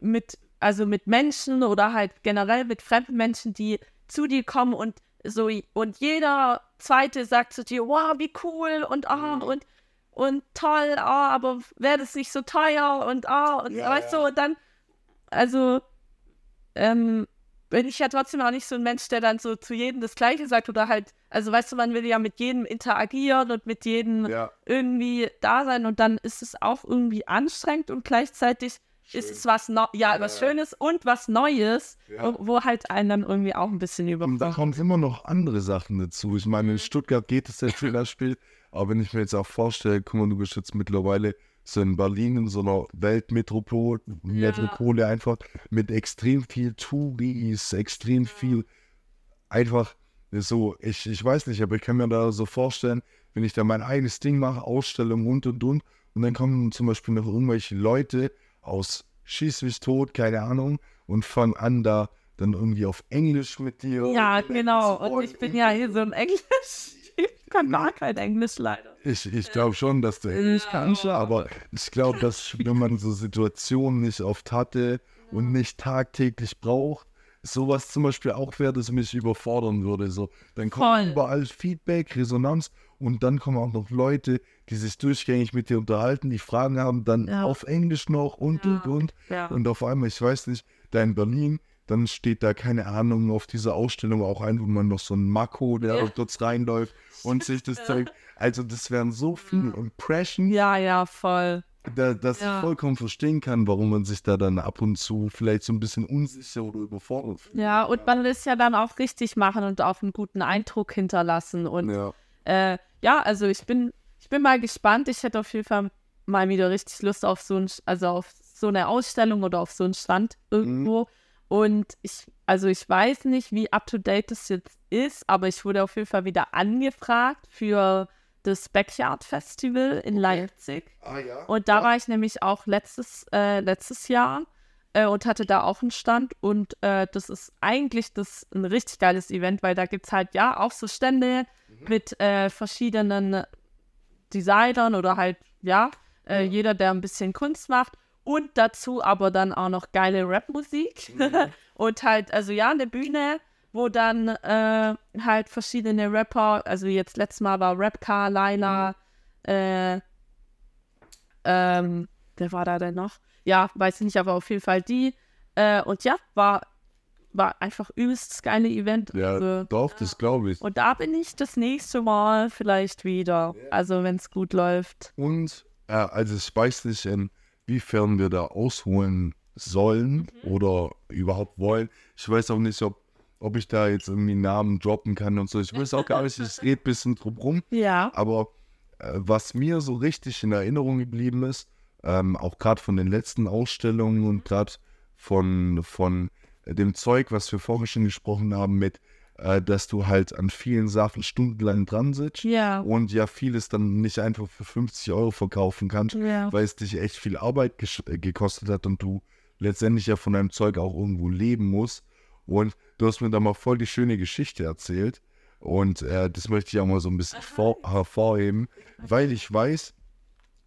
[SPEAKER 3] mit, also mit Menschen oder halt generell mit fremden Menschen, die zu dir kommen und so und jeder zweite sagt zu dir, wow, wie cool und ah und und toll, ah, aber wäre das nicht so teuer und ah und
[SPEAKER 2] Ja,
[SPEAKER 3] weißt
[SPEAKER 2] ja.
[SPEAKER 3] du, und dann, also ähm, bin ich ja trotzdem auch nicht so ein Mensch, der dann so zu jedem das Gleiche sagt oder halt, also weißt du, man will ja mit jedem interagieren und mit jedem
[SPEAKER 2] Ja,
[SPEAKER 3] irgendwie da sein und dann ist es auch irgendwie anstrengend und gleichzeitig ist es was Neu ja, was
[SPEAKER 2] Ja.
[SPEAKER 3] Schönes und was Neues,
[SPEAKER 2] Ja.
[SPEAKER 3] wo, halt einen dann irgendwie auch ein bisschen
[SPEAKER 2] und da kommen immer noch andere Sachen dazu. Ich meine, in Stuttgart geht es jetzt zum Beispiel, aber wenn ich mir jetzt auch vorstelle, guck mal, du bist jetzt mittlerweile so in Berlin in so einer Weltmetropole Metropole einfach mit extrem viel Touris, extrem viel einfach so, ich, ich weiß nicht, aber ich kann mir da so vorstellen, wenn ich da mein eigenes Ding mache, Ausstellung und und und, und dann kommen zum Beispiel noch irgendwelche Leute aus Schieß mich tot, keine Ahnung, und fangen an, da dann irgendwie auf Englisch mit dir.
[SPEAKER 3] Ja, genau. Und ich bin ja hier so ein Englisch. Ich kann gar kein Englisch leider.
[SPEAKER 2] Ich, ich glaube schon, dass du Englisch
[SPEAKER 3] Ja.
[SPEAKER 2] kannst, aber ich glaube, dass wenn man so Situationen nicht oft hatte und nicht tagtäglich braucht, sowas zum Beispiel auch wäre, das mich überfordern würde. So, dann kommt
[SPEAKER 3] Voll.
[SPEAKER 2] überall Feedback, Resonanz und dann kommen auch noch Leute, die sich durchgängig mit dir unterhalten, die Fragen haben, dann
[SPEAKER 3] Ja.
[SPEAKER 2] auf Englisch noch und und und.
[SPEAKER 3] Ja.
[SPEAKER 2] Und auf einmal, ich weiß nicht, da in Berlin, dann steht da, keine Ahnung, auf dieser Ausstellung auch einfach mal noch so ein Mako, der
[SPEAKER 3] Ja.
[SPEAKER 2] dort reinläuft und sich das zeigt. Also das wären so viele Impressions,
[SPEAKER 3] Ja, ja, voll.
[SPEAKER 2] da, dass
[SPEAKER 3] Ja.
[SPEAKER 2] ich vollkommen verstehen kann, warum man sich da dann ab und zu vielleicht so ein bisschen unsicher oder überfordert fühlt.
[SPEAKER 3] Ja, und man will es ja dann auch richtig machen und auch einen guten Eindruck hinterlassen. Und
[SPEAKER 2] Ja.
[SPEAKER 3] Äh, ja, also ich bin, ich bin mal gespannt. Ich hätte auf jeden Fall mal wieder richtig Lust auf so, ein, also auf so eine Ausstellung oder auf so einen Stand irgendwo. Und ich, also ich weiß nicht, wie up to date das jetzt ist, aber ich wurde auf jeden Fall wieder angefragt für das Backyard Festival in Leipzig.
[SPEAKER 2] Ah ja.
[SPEAKER 3] Und da war ich nämlich auch letztes, äh, letztes Jahr äh, und hatte da auch einen Stand. Und äh, das ist eigentlich das ein richtig geiles Event, weil da gibt es halt ja auch so Stände mit äh, verschiedenen Designern oder halt, ja, äh, jeder, der ein bisschen Kunst macht. Und dazu aber dann auch noch geile Rap-Musik. und halt, also ja, eine Bühne, wo dann äh, halt verschiedene Rapper, also jetzt letztes Mal war Rapcar, Laila, äh, ähm, wer war da denn noch? Ja, weiß ich nicht, aber auf jeden Fall die. Äh, und ja, war, war einfach übelst das geile Event.
[SPEAKER 2] Ja,
[SPEAKER 3] Also,
[SPEAKER 2] doch, das glaube ich.
[SPEAKER 3] und da bin ich das nächste Mal vielleicht wieder. Also wenn es gut läuft.
[SPEAKER 2] Und, äh, also ich weiß nicht, inwiefern wir da ausholen sollen oder überhaupt wollen. Ich weiß auch nicht, ob, ob ich da jetzt irgendwie Namen droppen kann und so. Ich weiß auch gar nicht, ich rede ein bisschen drum rum.
[SPEAKER 3] Ja.
[SPEAKER 2] Aber äh, was mir so richtig in Erinnerung geblieben ist, ähm, auch gerade von den letzten Ausstellungen und gerade von, von dem Zeug, was wir vorher schon gesprochen haben, mit, äh, dass du halt an vielen Sachen stundenlang dran sitzt
[SPEAKER 3] Ja.
[SPEAKER 2] und ja vieles dann nicht einfach für 50 Euro verkaufen kannst,
[SPEAKER 3] Ja.
[SPEAKER 2] weil es dich echt viel Arbeit äh, gekostet hat und du letztendlich ja von deinem Zeug auch irgendwo leben musst. Und du hast mir da mal voll die schöne Geschichte erzählt. Und äh, das möchte ich auch mal so ein bisschen vor, hervorheben, weil ich weiß,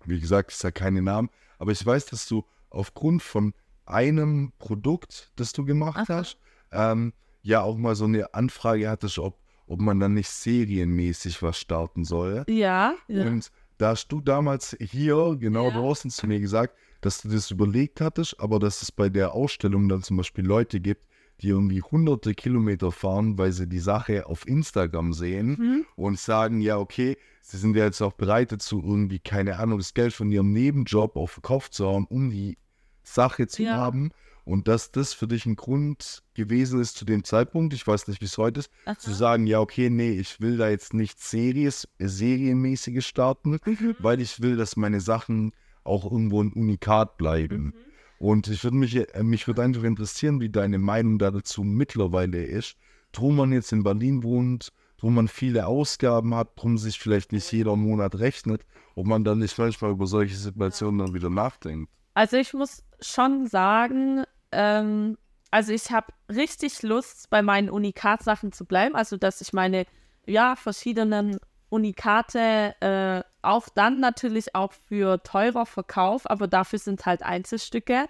[SPEAKER 2] wie gesagt, ich sage keine Namen, aber ich weiß, dass du aufgrund von einem Produkt, das du gemacht
[SPEAKER 3] Aha.
[SPEAKER 2] hast, ähm, ja auch mal so eine Anfrage hattest, ob, ob man dann nicht serienmäßig was starten soll.
[SPEAKER 3] Ja. ja.
[SPEAKER 2] Und da hast du damals hier, genau
[SPEAKER 3] Ja.
[SPEAKER 2] draußen zu mir gesagt, dass du das überlegt hattest, aber dass es bei der Ausstellung dann zum Beispiel Leute gibt, die irgendwie hunderte Kilometer fahren, weil sie die Sache auf Instagram sehen
[SPEAKER 3] Mhm.
[SPEAKER 2] und sagen, ja, okay, sie sind ja jetzt auch bereit dazu, irgendwie, keine Ahnung, das Geld von ihrem Nebenjob auf verkauft zu haben, um die Sache zu
[SPEAKER 3] Ja.
[SPEAKER 2] haben. Und dass das für dich ein Grund gewesen ist zu dem Zeitpunkt, ich weiß nicht, wie es heute ist,
[SPEAKER 3] Aha.
[SPEAKER 2] zu sagen, ja, okay, nee, ich will da jetzt nicht Series, serienmäßige starten,
[SPEAKER 3] Mhm.
[SPEAKER 2] weil ich will, dass meine Sachen auch irgendwo ein Unikat bleiben.
[SPEAKER 3] Mhm.
[SPEAKER 2] Und ich würde mich, äh, mich würde einfach interessieren, wie deine Meinung da dazu mittlerweile ist. Drum man jetzt in Berlin wohnt, drum man viele Ausgaben hat, drum sich vielleicht nicht jeder Monat rechnet, ob man dann nicht manchmal über solche Situationen dann wieder nachdenkt.
[SPEAKER 3] Also ich muss schon sagen, ähm, also ich habe richtig Lust, bei meinen Unikat-Sachen zu bleiben. Also dass ich meine, ja, verschiedenen Unikate äh, auch dann natürlich auch für teurer verkaufe, aber dafür sind halt Einzelstücke.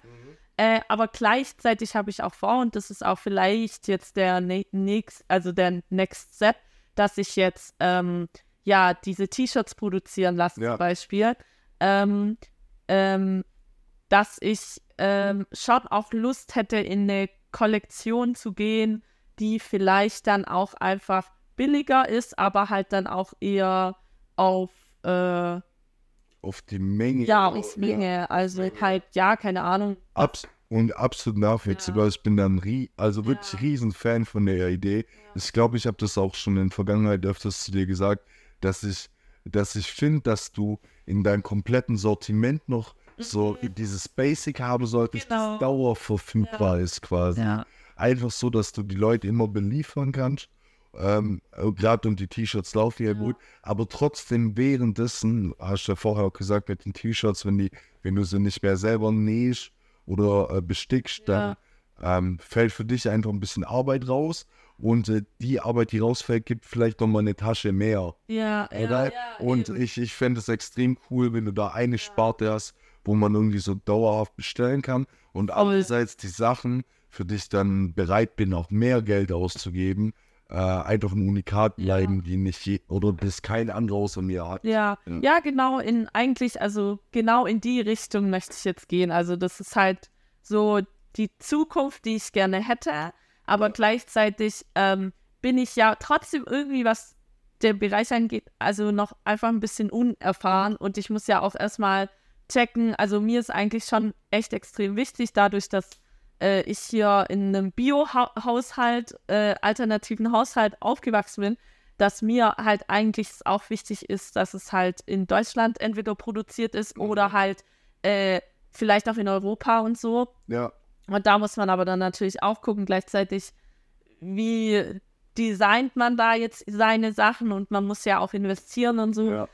[SPEAKER 3] Äh, aber gleichzeitig habe ich auch vor, und das ist auch vielleicht jetzt der ne nächst, also der Next Step, dass ich jetzt ähm, ja diese T-Shirts produzieren lasse
[SPEAKER 2] Ja.
[SPEAKER 3] zum Beispiel. Ähm, ähm, dass ich ähm, schon auch Lust hätte, in eine Kollektion zu gehen, die vielleicht dann auch einfach billiger ist, aber halt dann auch eher auf äh,
[SPEAKER 2] Auf die Menge.
[SPEAKER 3] ja, auf Menge. Also halt, ja, keine Ahnung.
[SPEAKER 2] Abs und absolut nachvollziehbar. Ich bin dann rie also wirklich
[SPEAKER 3] Ja.
[SPEAKER 2] riesen Fan von der Idee. Ich glaube, ich habe das auch schon in der Vergangenheit öfters zu dir gesagt, dass ich, dass ich finde, dass du in deinem kompletten Sortiment noch so dieses Basic haben solltest,
[SPEAKER 3] Mhm. Genau.
[SPEAKER 2] das dauerverfügbar ist quasi.
[SPEAKER 3] Ja.
[SPEAKER 2] Einfach so, dass du die Leute immer beliefern kannst. Ähm, Gerade und die T-Shirts laufen ja,
[SPEAKER 3] Ja.
[SPEAKER 2] gut, aber trotzdem währenddessen, hast du ja vorher auch gesagt, mit den T-Shirts, wenn die, wenn du sie nicht mehr selber nähst oder äh, bestickst, dann ähm, fällt für dich einfach ein bisschen Arbeit raus und äh, die Arbeit, die rausfällt, gibt vielleicht nochmal eine Tasche mehr.
[SPEAKER 3] Ja, ja,
[SPEAKER 2] Oder?
[SPEAKER 3] ja,
[SPEAKER 2] und
[SPEAKER 3] eben.
[SPEAKER 2] ich, ich fände es extrem cool, wenn du da eine Sparte hast, wo man irgendwie so dauerhaft bestellen kann und andererseits die Sachen, für die ich dann bereit bin, auch mehr Geld auszugeben, äh, einfach ein Unikat
[SPEAKER 3] Ja.
[SPEAKER 2] bleiben, die nicht je, oder das kein anderer außer mir hat.
[SPEAKER 3] Ja,
[SPEAKER 2] Ja.
[SPEAKER 3] ja, genau, in eigentlich, also genau in die Richtung möchte ich jetzt gehen. Also das ist halt so die Zukunft, die ich gerne hätte, aber gleichzeitig ähm, bin ich ja trotzdem irgendwie, was der Bereich angeht, also noch einfach ein bisschen unerfahren und ich muss ja auch erstmal checken, also mir ist eigentlich schon echt extrem wichtig, dadurch, dass äh, ich hier in einem Bio-Haushalt, äh, alternativen Haushalt aufgewachsen bin, dass mir halt eigentlich auch wichtig ist, dass es halt in Deutschland entweder produziert ist oder halt äh, vielleicht auch in Europa und so.
[SPEAKER 2] Ja,
[SPEAKER 3] Und da muss man aber dann natürlich auch gucken, gleichzeitig, wie designt man da jetzt seine Sachen und man muss ja auch investieren und so.
[SPEAKER 2] ja.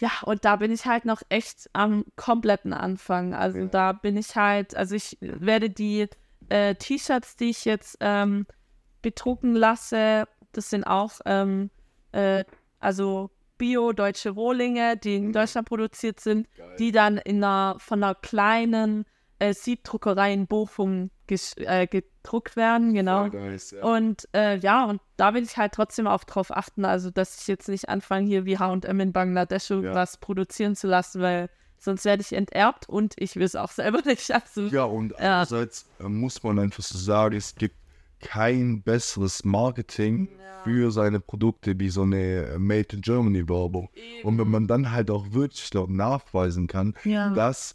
[SPEAKER 3] Ja, und da bin ich halt noch echt am kompletten Anfang. Also
[SPEAKER 2] Ja.
[SPEAKER 3] da bin ich halt, also ich werde die äh, T-Shirts, die ich jetzt ähm, bedrucken lasse, das sind auch, ähm, äh, also Bio-deutsche Rohlinge, die in Deutschland produziert sind, die dann in einer, von einer kleinen äh, Siebdruckerei in Bochum äh, gedruckt werden, genau.
[SPEAKER 2] Nice, ja.
[SPEAKER 3] Und äh, ja, und da will ich halt trotzdem auch drauf achten, also dass ich jetzt nicht anfange, hier wie HM in Bangladesch irgendwas produzieren zu lassen, weil sonst werde ich enterbt und ich will es auch selber nicht. Also,
[SPEAKER 2] Ja, und
[SPEAKER 3] Ja.
[SPEAKER 2] andererseits äh, muss man einfach so sagen, es gibt kein besseres Marketing für seine Produkte wie so eine äh, Made in Germany Werbung. Und wenn man dann halt auch wirklich dort nachweisen kann,
[SPEAKER 3] Ja.
[SPEAKER 2] dass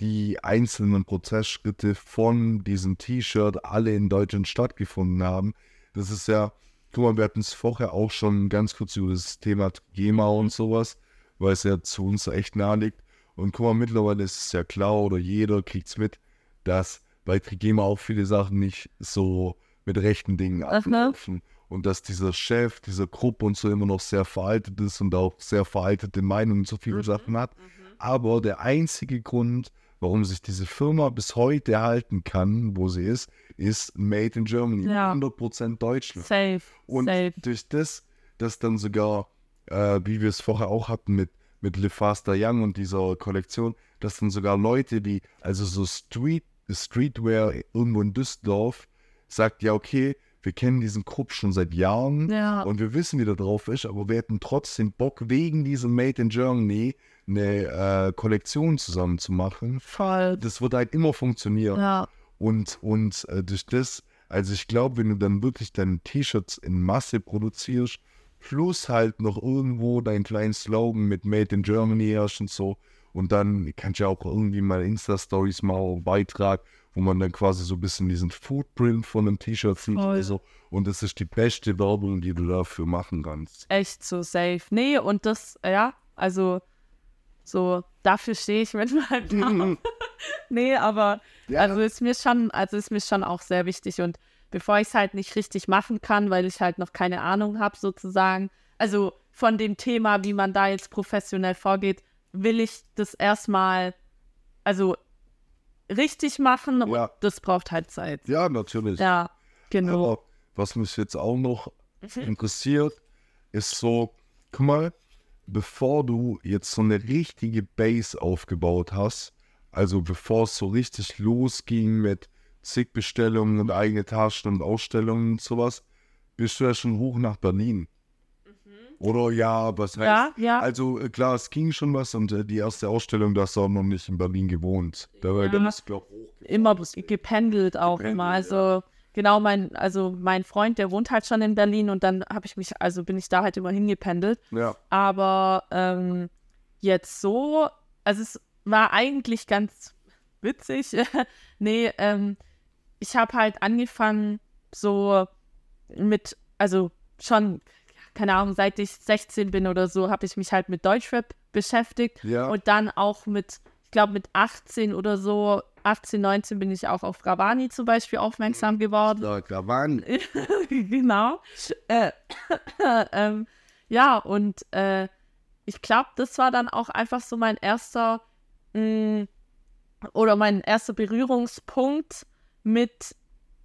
[SPEAKER 2] die einzelnen Prozessschritte von diesem T-Shirt alle in Deutschland stattgefunden haben, das ist ja, guck mal, wir hatten es vorher auch schon ganz kurz über das Thema GEMA und sowas, weil es ja zu uns echt nahe liegt. Und guck mal, mittlerweile ist es ja klar oder jeder kriegt es mit, dass bei Trigema auch viele Sachen nicht so mit rechten Dingen ablaufen. Und dass dieser Chef, dieser Gruppe und so immer noch sehr veraltet ist und auch sehr veraltete Meinungen zu vielen Sachen hat. Aber der einzige Grund, warum sich diese Firma bis heute erhalten kann, wo sie ist, ist Made in Germany.
[SPEAKER 3] Ja.
[SPEAKER 2] 100% Deutschland.
[SPEAKER 3] safe,
[SPEAKER 2] Und
[SPEAKER 3] safe.
[SPEAKER 2] durch das, dass dann sogar, äh, wie wir es vorher auch hatten mit, mit Le Faster Young und dieser Kollektion, dass dann sogar Leute, die, also so Street, Streetwear irgendwo in Düsseldorf, sagt, ja, okay, wir kennen diesen Grupp schon seit Jahren
[SPEAKER 3] Ja.
[SPEAKER 2] und wir wissen, wie der drauf ist, aber wir hätten trotzdem Bock, wegen diesem Made in Germany eine äh, Kollektion zusammen zu machen.
[SPEAKER 3] Voll.
[SPEAKER 2] Das wird halt immer funktionieren.
[SPEAKER 3] Ja.
[SPEAKER 2] Und, und äh, durch das, also ich glaube, wenn du dann wirklich deine T-Shirts in Masse produzierst, plus halt noch irgendwo deinen kleinen Slogan mit Made in Germany hast und so, und dann kannst du ja auch irgendwie mal Insta-Stories machen, einen Beitrag, wo man dann quasi so ein bisschen diesen Footprint von einem T-Shirt sieht
[SPEAKER 3] Voll.
[SPEAKER 2] und so. Und das ist die beste Werbung, die du dafür machen kannst.
[SPEAKER 3] echt so safe. Nee, und das, ja, also so, dafür stehe ich manchmal da. nee, aber
[SPEAKER 2] Ja.
[SPEAKER 3] also ist mir schon, also ist mir schon auch sehr wichtig. Und bevor ich es halt nicht richtig machen kann, weil ich halt noch keine Ahnung habe, sozusagen, also von dem Thema, wie man da jetzt professionell vorgeht, will ich das erstmal, also richtig machen und
[SPEAKER 2] Ja.
[SPEAKER 3] das braucht halt Zeit.
[SPEAKER 2] Ja, natürlich.
[SPEAKER 3] Ja, genau.
[SPEAKER 2] Aber was mich jetzt auch noch
[SPEAKER 3] Mhm.
[SPEAKER 2] interessiert, ist so, guck mal, bevor du jetzt so eine richtige Base aufgebaut hast, also bevor es so richtig losging mit zig Bestellungen und eigene Taschen und Ausstellungen und sowas, bist du ja schon hoch nach Berlin. Oder ja, was heißt?
[SPEAKER 3] Mhm. Ja, ja.
[SPEAKER 2] Also äh, klar, es ging schon was und äh, die erste Ausstellung, da hast du auch noch nicht in Berlin gewohnt. Da war
[SPEAKER 3] Ja.
[SPEAKER 2] da bist du, glaub,
[SPEAKER 3] immer gependelt auch
[SPEAKER 2] Gependelt,
[SPEAKER 3] immer. Also genau mein, also mein Freund, der wohnt halt schon in Berlin und dann habe ich mich, also bin ich da halt immer hingependelt.
[SPEAKER 2] Ja.
[SPEAKER 3] Aber ähm, jetzt so, also es war eigentlich ganz witzig. nee, ähm, ich habe halt angefangen so mit, also schon, keine Ahnung, seit ich 16 bin oder so, habe ich mich halt mit Deutschrap beschäftigt.
[SPEAKER 2] Ja.
[SPEAKER 3] Und dann auch mit, ich glaube mit 18 oder so, 18, 19 bin ich auch auf Ravani zum Beispiel aufmerksam geworden.
[SPEAKER 2] Da, da waren
[SPEAKER 3] genau. Äh, ähm, ja, und äh, ich glaube, das war dann auch einfach so mein erster mh, oder mein erster Berührungspunkt mit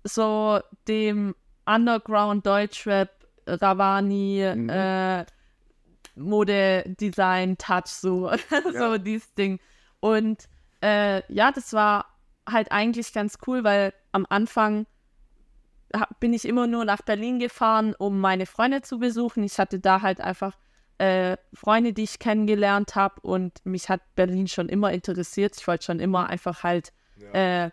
[SPEAKER 3] so dem Underground Deutschrap, Ravani,
[SPEAKER 2] Mhm.
[SPEAKER 3] äh, Mode, Design, Touch, so, so
[SPEAKER 2] Ja.
[SPEAKER 3] dieses Ding. Und äh, ja, das war halt eigentlich ganz cool, weil am Anfang bin ich immer nur nach Berlin gefahren, um meine Freunde zu besuchen. Ich hatte da halt einfach äh, Freunde, die ich kennengelernt habe und mich hat Berlin schon immer interessiert. Ich wollte schon immer einfach halt äh,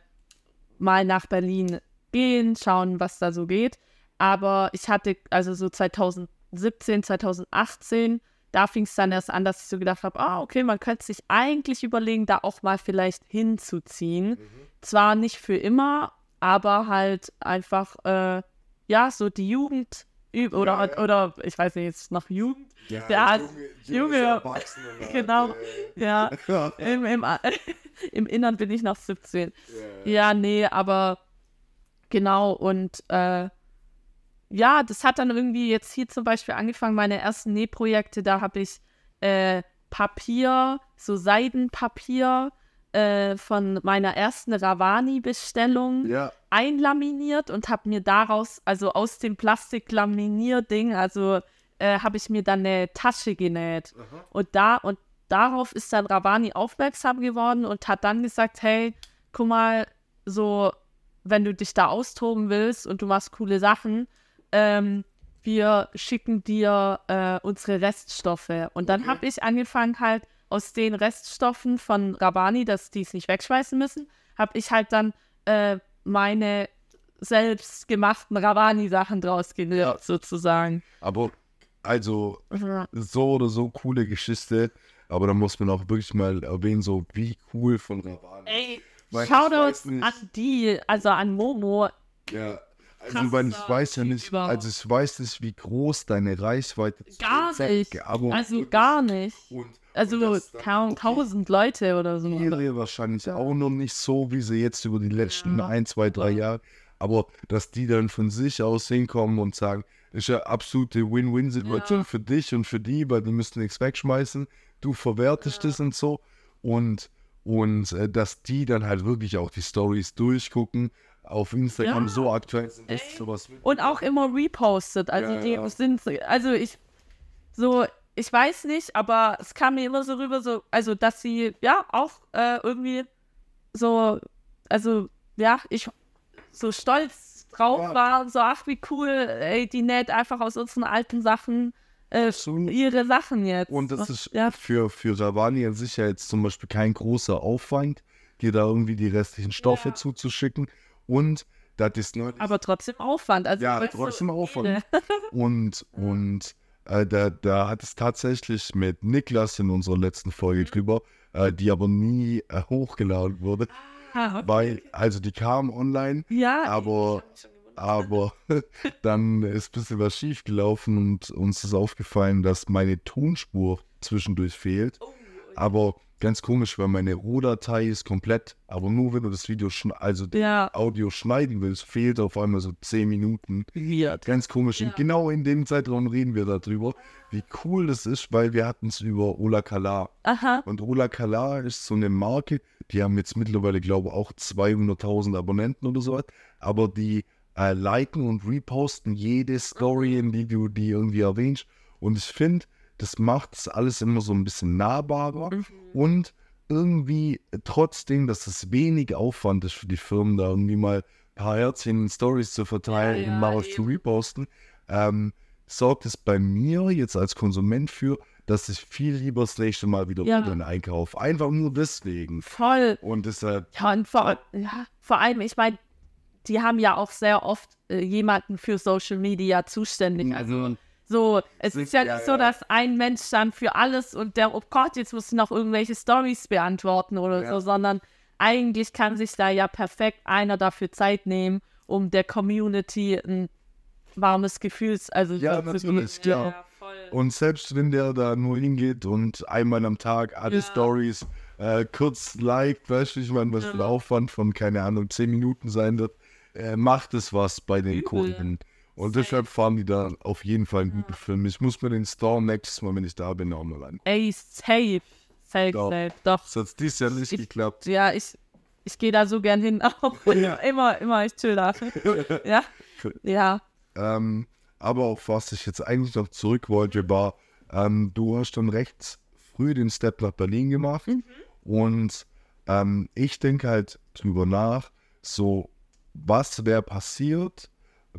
[SPEAKER 3] mal nach Berlin gehen, schauen, was da so geht. Aber ich hatte also so 2017, 2018, da fing es dann erst an, dass ich so gedacht habe, ah, okay, man könnte sich eigentlich überlegen, da auch mal vielleicht hinzuziehen. Zwar nicht für immer, aber halt einfach, äh, ja, so die Jugend oder,
[SPEAKER 2] Ja, ja.
[SPEAKER 3] oder ich weiß nicht, jetzt noch Jugend.
[SPEAKER 2] Ja,
[SPEAKER 3] Ja,
[SPEAKER 2] junge,
[SPEAKER 3] junge,
[SPEAKER 2] halt,
[SPEAKER 3] genau. Ja,
[SPEAKER 2] ja.
[SPEAKER 3] im, im, im Innern bin ich noch 17. Ja, nee, aber genau und äh, ja, das hat dann irgendwie jetzt hier zum Beispiel angefangen, meine ersten Nähprojekte, da habe ich äh, Papier, so Seidenpapier äh, von meiner ersten Ravani-Bestellung
[SPEAKER 2] ja,
[SPEAKER 3] einlaminiert und habe mir daraus, also aus dem Plastiklaminierding, also äh, habe ich mir dann eine Tasche genäht. Und da und darauf ist dann Ravani aufmerksam geworden und hat dann gesagt, hey, guck mal, so, wenn du dich da austoben willst und du machst coole Sachen, ähm, wir schicken dir äh, unsere Reststoffe. Und dann
[SPEAKER 2] Okay.
[SPEAKER 3] habe ich angefangen halt aus den Reststoffen von Ravani, dass die es nicht wegschmeißen müssen, habe ich halt dann äh, meine selbstgemachten Ravani-Sachen draus genäht,
[SPEAKER 2] Ja.
[SPEAKER 3] sozusagen.
[SPEAKER 2] aber also so oder so coole Geschichte, aber da muss man auch wirklich mal erwähnen, so wie cool von Ravani.
[SPEAKER 3] Ey, Shoutouts an die, also an Momo.
[SPEAKER 2] Ja, also ich weiß ja nicht,
[SPEAKER 3] überhaupt.
[SPEAKER 2] also ich weiß nicht, wie groß deine Reichweite
[SPEAKER 3] Gar
[SPEAKER 2] ist.
[SPEAKER 3] nicht.
[SPEAKER 2] Aber
[SPEAKER 3] Also gar nicht.
[SPEAKER 2] Und,
[SPEAKER 3] Also
[SPEAKER 2] und
[SPEAKER 3] kaum
[SPEAKER 2] okay,
[SPEAKER 3] tausend Leute oder so.
[SPEAKER 2] Ihre wahrscheinlich auch noch nicht so, wie sie jetzt über die letzten
[SPEAKER 3] Ja.
[SPEAKER 2] ein, zwei, drei Jahre. Aber dass die dann von sich aus hinkommen und sagen, ist ja absolute Win-Win-Situation
[SPEAKER 3] Ja.
[SPEAKER 2] für dich und für die, weil die müssen nichts wegschmeißen. Du verwertest das und so. Und, und äh, dass die dann halt wirklich auch die Stories durchgucken, auf Instagram
[SPEAKER 3] Ja.
[SPEAKER 2] so aktuell sind, dass sowas mit.
[SPEAKER 3] Und auch immer repostet. Also
[SPEAKER 2] Ja,
[SPEAKER 3] die
[SPEAKER 2] ja.
[SPEAKER 3] sind, also ich, so, ich weiß nicht, aber es kam mir immer so rüber, so, also dass sie ja auch äh, irgendwie so, also ja, ich so stolz drauf
[SPEAKER 2] Ja.
[SPEAKER 3] war so, ach wie cool, ey, die näht einfach aus unseren alten Sachen äh, ihre Sachen jetzt.
[SPEAKER 2] Und das ist
[SPEAKER 3] ja,
[SPEAKER 2] für, für Ravani an sich ja jetzt zum Beispiel kein großer Aufwand, dir da irgendwie die restlichen Stoffe zuzuschicken. Und das ist neulich.
[SPEAKER 3] aber trotzdem Aufwand. Also,
[SPEAKER 2] Ja, trotzdem Aufwand. Und, und äh, da, da hat es tatsächlich mit Niklas in unserer letzten Folge
[SPEAKER 3] Mhm.
[SPEAKER 2] drüber, äh, die aber nie äh, hochgeladen wurde,
[SPEAKER 3] Ah, okay.
[SPEAKER 2] weil, also die kam online,
[SPEAKER 3] ja,
[SPEAKER 2] aber, aber dann ist ein bisschen was schief gelaufen und uns ist aufgefallen, dass meine Tonspur zwischendurch fehlt.
[SPEAKER 3] Oh,
[SPEAKER 2] Aber ganz komisch, weil meine Rohdatei ist komplett, aber nur wenn du das Video, also das
[SPEAKER 3] ja,
[SPEAKER 2] Audio schneiden willst, fehlt auf einmal so 10 Minuten.
[SPEAKER 3] weird.
[SPEAKER 2] Ganz komisch.
[SPEAKER 3] Ja.
[SPEAKER 2] Und genau in dem Zeitraum reden wir darüber, wie cool das ist, weil wir hatten es über Ola Kala.
[SPEAKER 3] Aha,
[SPEAKER 2] Und Ola Kala ist so eine Marke, die haben jetzt mittlerweile, glaube ich, auch 200.000 Abonnenten oder so. Aber die äh, liken und reposten jede Story, in die du die irgendwie erwähnst. Und ich finde, das macht es alles immer so ein bisschen nahbarer
[SPEAKER 3] Mhm.
[SPEAKER 2] und irgendwie trotzdem, dass es wenig Aufwand ist für die Firmen, da irgendwie mal ein paar Herzchen in Stories zu verteilen
[SPEAKER 3] Ja, ja,
[SPEAKER 2] und mal was zu reposten, ähm, sorgt es bei mir jetzt als Konsument für, dass ich viel lieber das nächste Mal wieder
[SPEAKER 3] Ja.
[SPEAKER 2] online einkaufe. Einfach nur deswegen.
[SPEAKER 3] voll.
[SPEAKER 2] Und deshalb,
[SPEAKER 3] Ja, und vor, ja, vor allem, ich meine, die haben ja auch sehr oft äh, jemanden für Social Media zuständig. Also so, es ist ja
[SPEAKER 2] ja,
[SPEAKER 3] nicht so,
[SPEAKER 2] ja.
[SPEAKER 3] dass ein Mensch dann für alles und der, oh Gott, jetzt muss ich noch irgendwelche Stories beantworten oder
[SPEAKER 2] Ja.
[SPEAKER 3] so, sondern eigentlich kann sich da ja perfekt einer dafür Zeit nehmen, um der Community ein warmes Gefühl, also
[SPEAKER 2] Ja,
[SPEAKER 3] zu
[SPEAKER 2] natürlich,
[SPEAKER 3] geben.
[SPEAKER 2] klar.
[SPEAKER 3] Ja, voll.
[SPEAKER 2] und selbst wenn der da nur hingeht und einmal am Tag alle
[SPEAKER 3] Ja.
[SPEAKER 2] Stories äh, kurz liked, weißt du, ich meine, was
[SPEAKER 3] Ja.
[SPEAKER 2] der Aufwand von, keine Ahnung, 10 Minuten sein wird, äh, macht es was bei den
[SPEAKER 3] Übel.
[SPEAKER 2] Kunden. Und deshalb fahren die da auf jeden Fall einen guten Film. Ich muss mir den Store nächstes Mal, wenn ich da bin, auch mal an.
[SPEAKER 3] Ey, safe. Safe,
[SPEAKER 2] Doch.
[SPEAKER 3] safe. Doch.
[SPEAKER 2] Das hat dieses Jahr nicht
[SPEAKER 3] Ich-
[SPEAKER 2] geklappt.
[SPEAKER 3] Ja, ich, ich gehe da so gern hin. Auch
[SPEAKER 2] Ja.
[SPEAKER 3] immer, immer, ich chill da. ja. Ja.
[SPEAKER 2] Ähm, aber auf was ich jetzt eigentlich noch zurück wollte, war, ähm, du hast dann recht früh den Step nach Berlin gemacht.
[SPEAKER 3] Mhm.
[SPEAKER 2] Und ähm, ich denke halt drüber nach, so, was wäre passiert,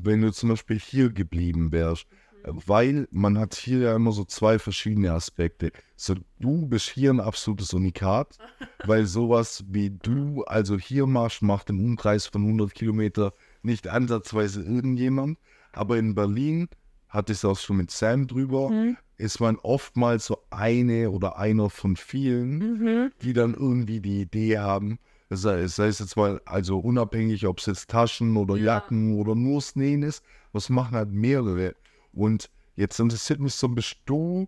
[SPEAKER 2] wenn du zum Beispiel hier geblieben wärst? Äh, Weil man hat hier ja immer so zwei verschiedene Aspekte. So, du bist hier ein absolutes Unikat, weil sowas wie du also hier machst, macht im Umkreis von 100 Kilometer nicht ansatzweise irgendjemand. Aber in Berlin, hatte ich es auch schon mit Sam drüber,
[SPEAKER 3] Mhm.
[SPEAKER 2] ist man oftmals so eine oder einer von vielen,
[SPEAKER 3] Mhm.
[SPEAKER 2] die dann irgendwie die Idee haben, sei, sei es jetzt mal, also unabhängig, ob es jetzt Taschen oder
[SPEAKER 3] Ja.
[SPEAKER 2] Jacken oder nur Sneen ist, was machen halt mehrere. Und jetzt interessiert mich so, bist du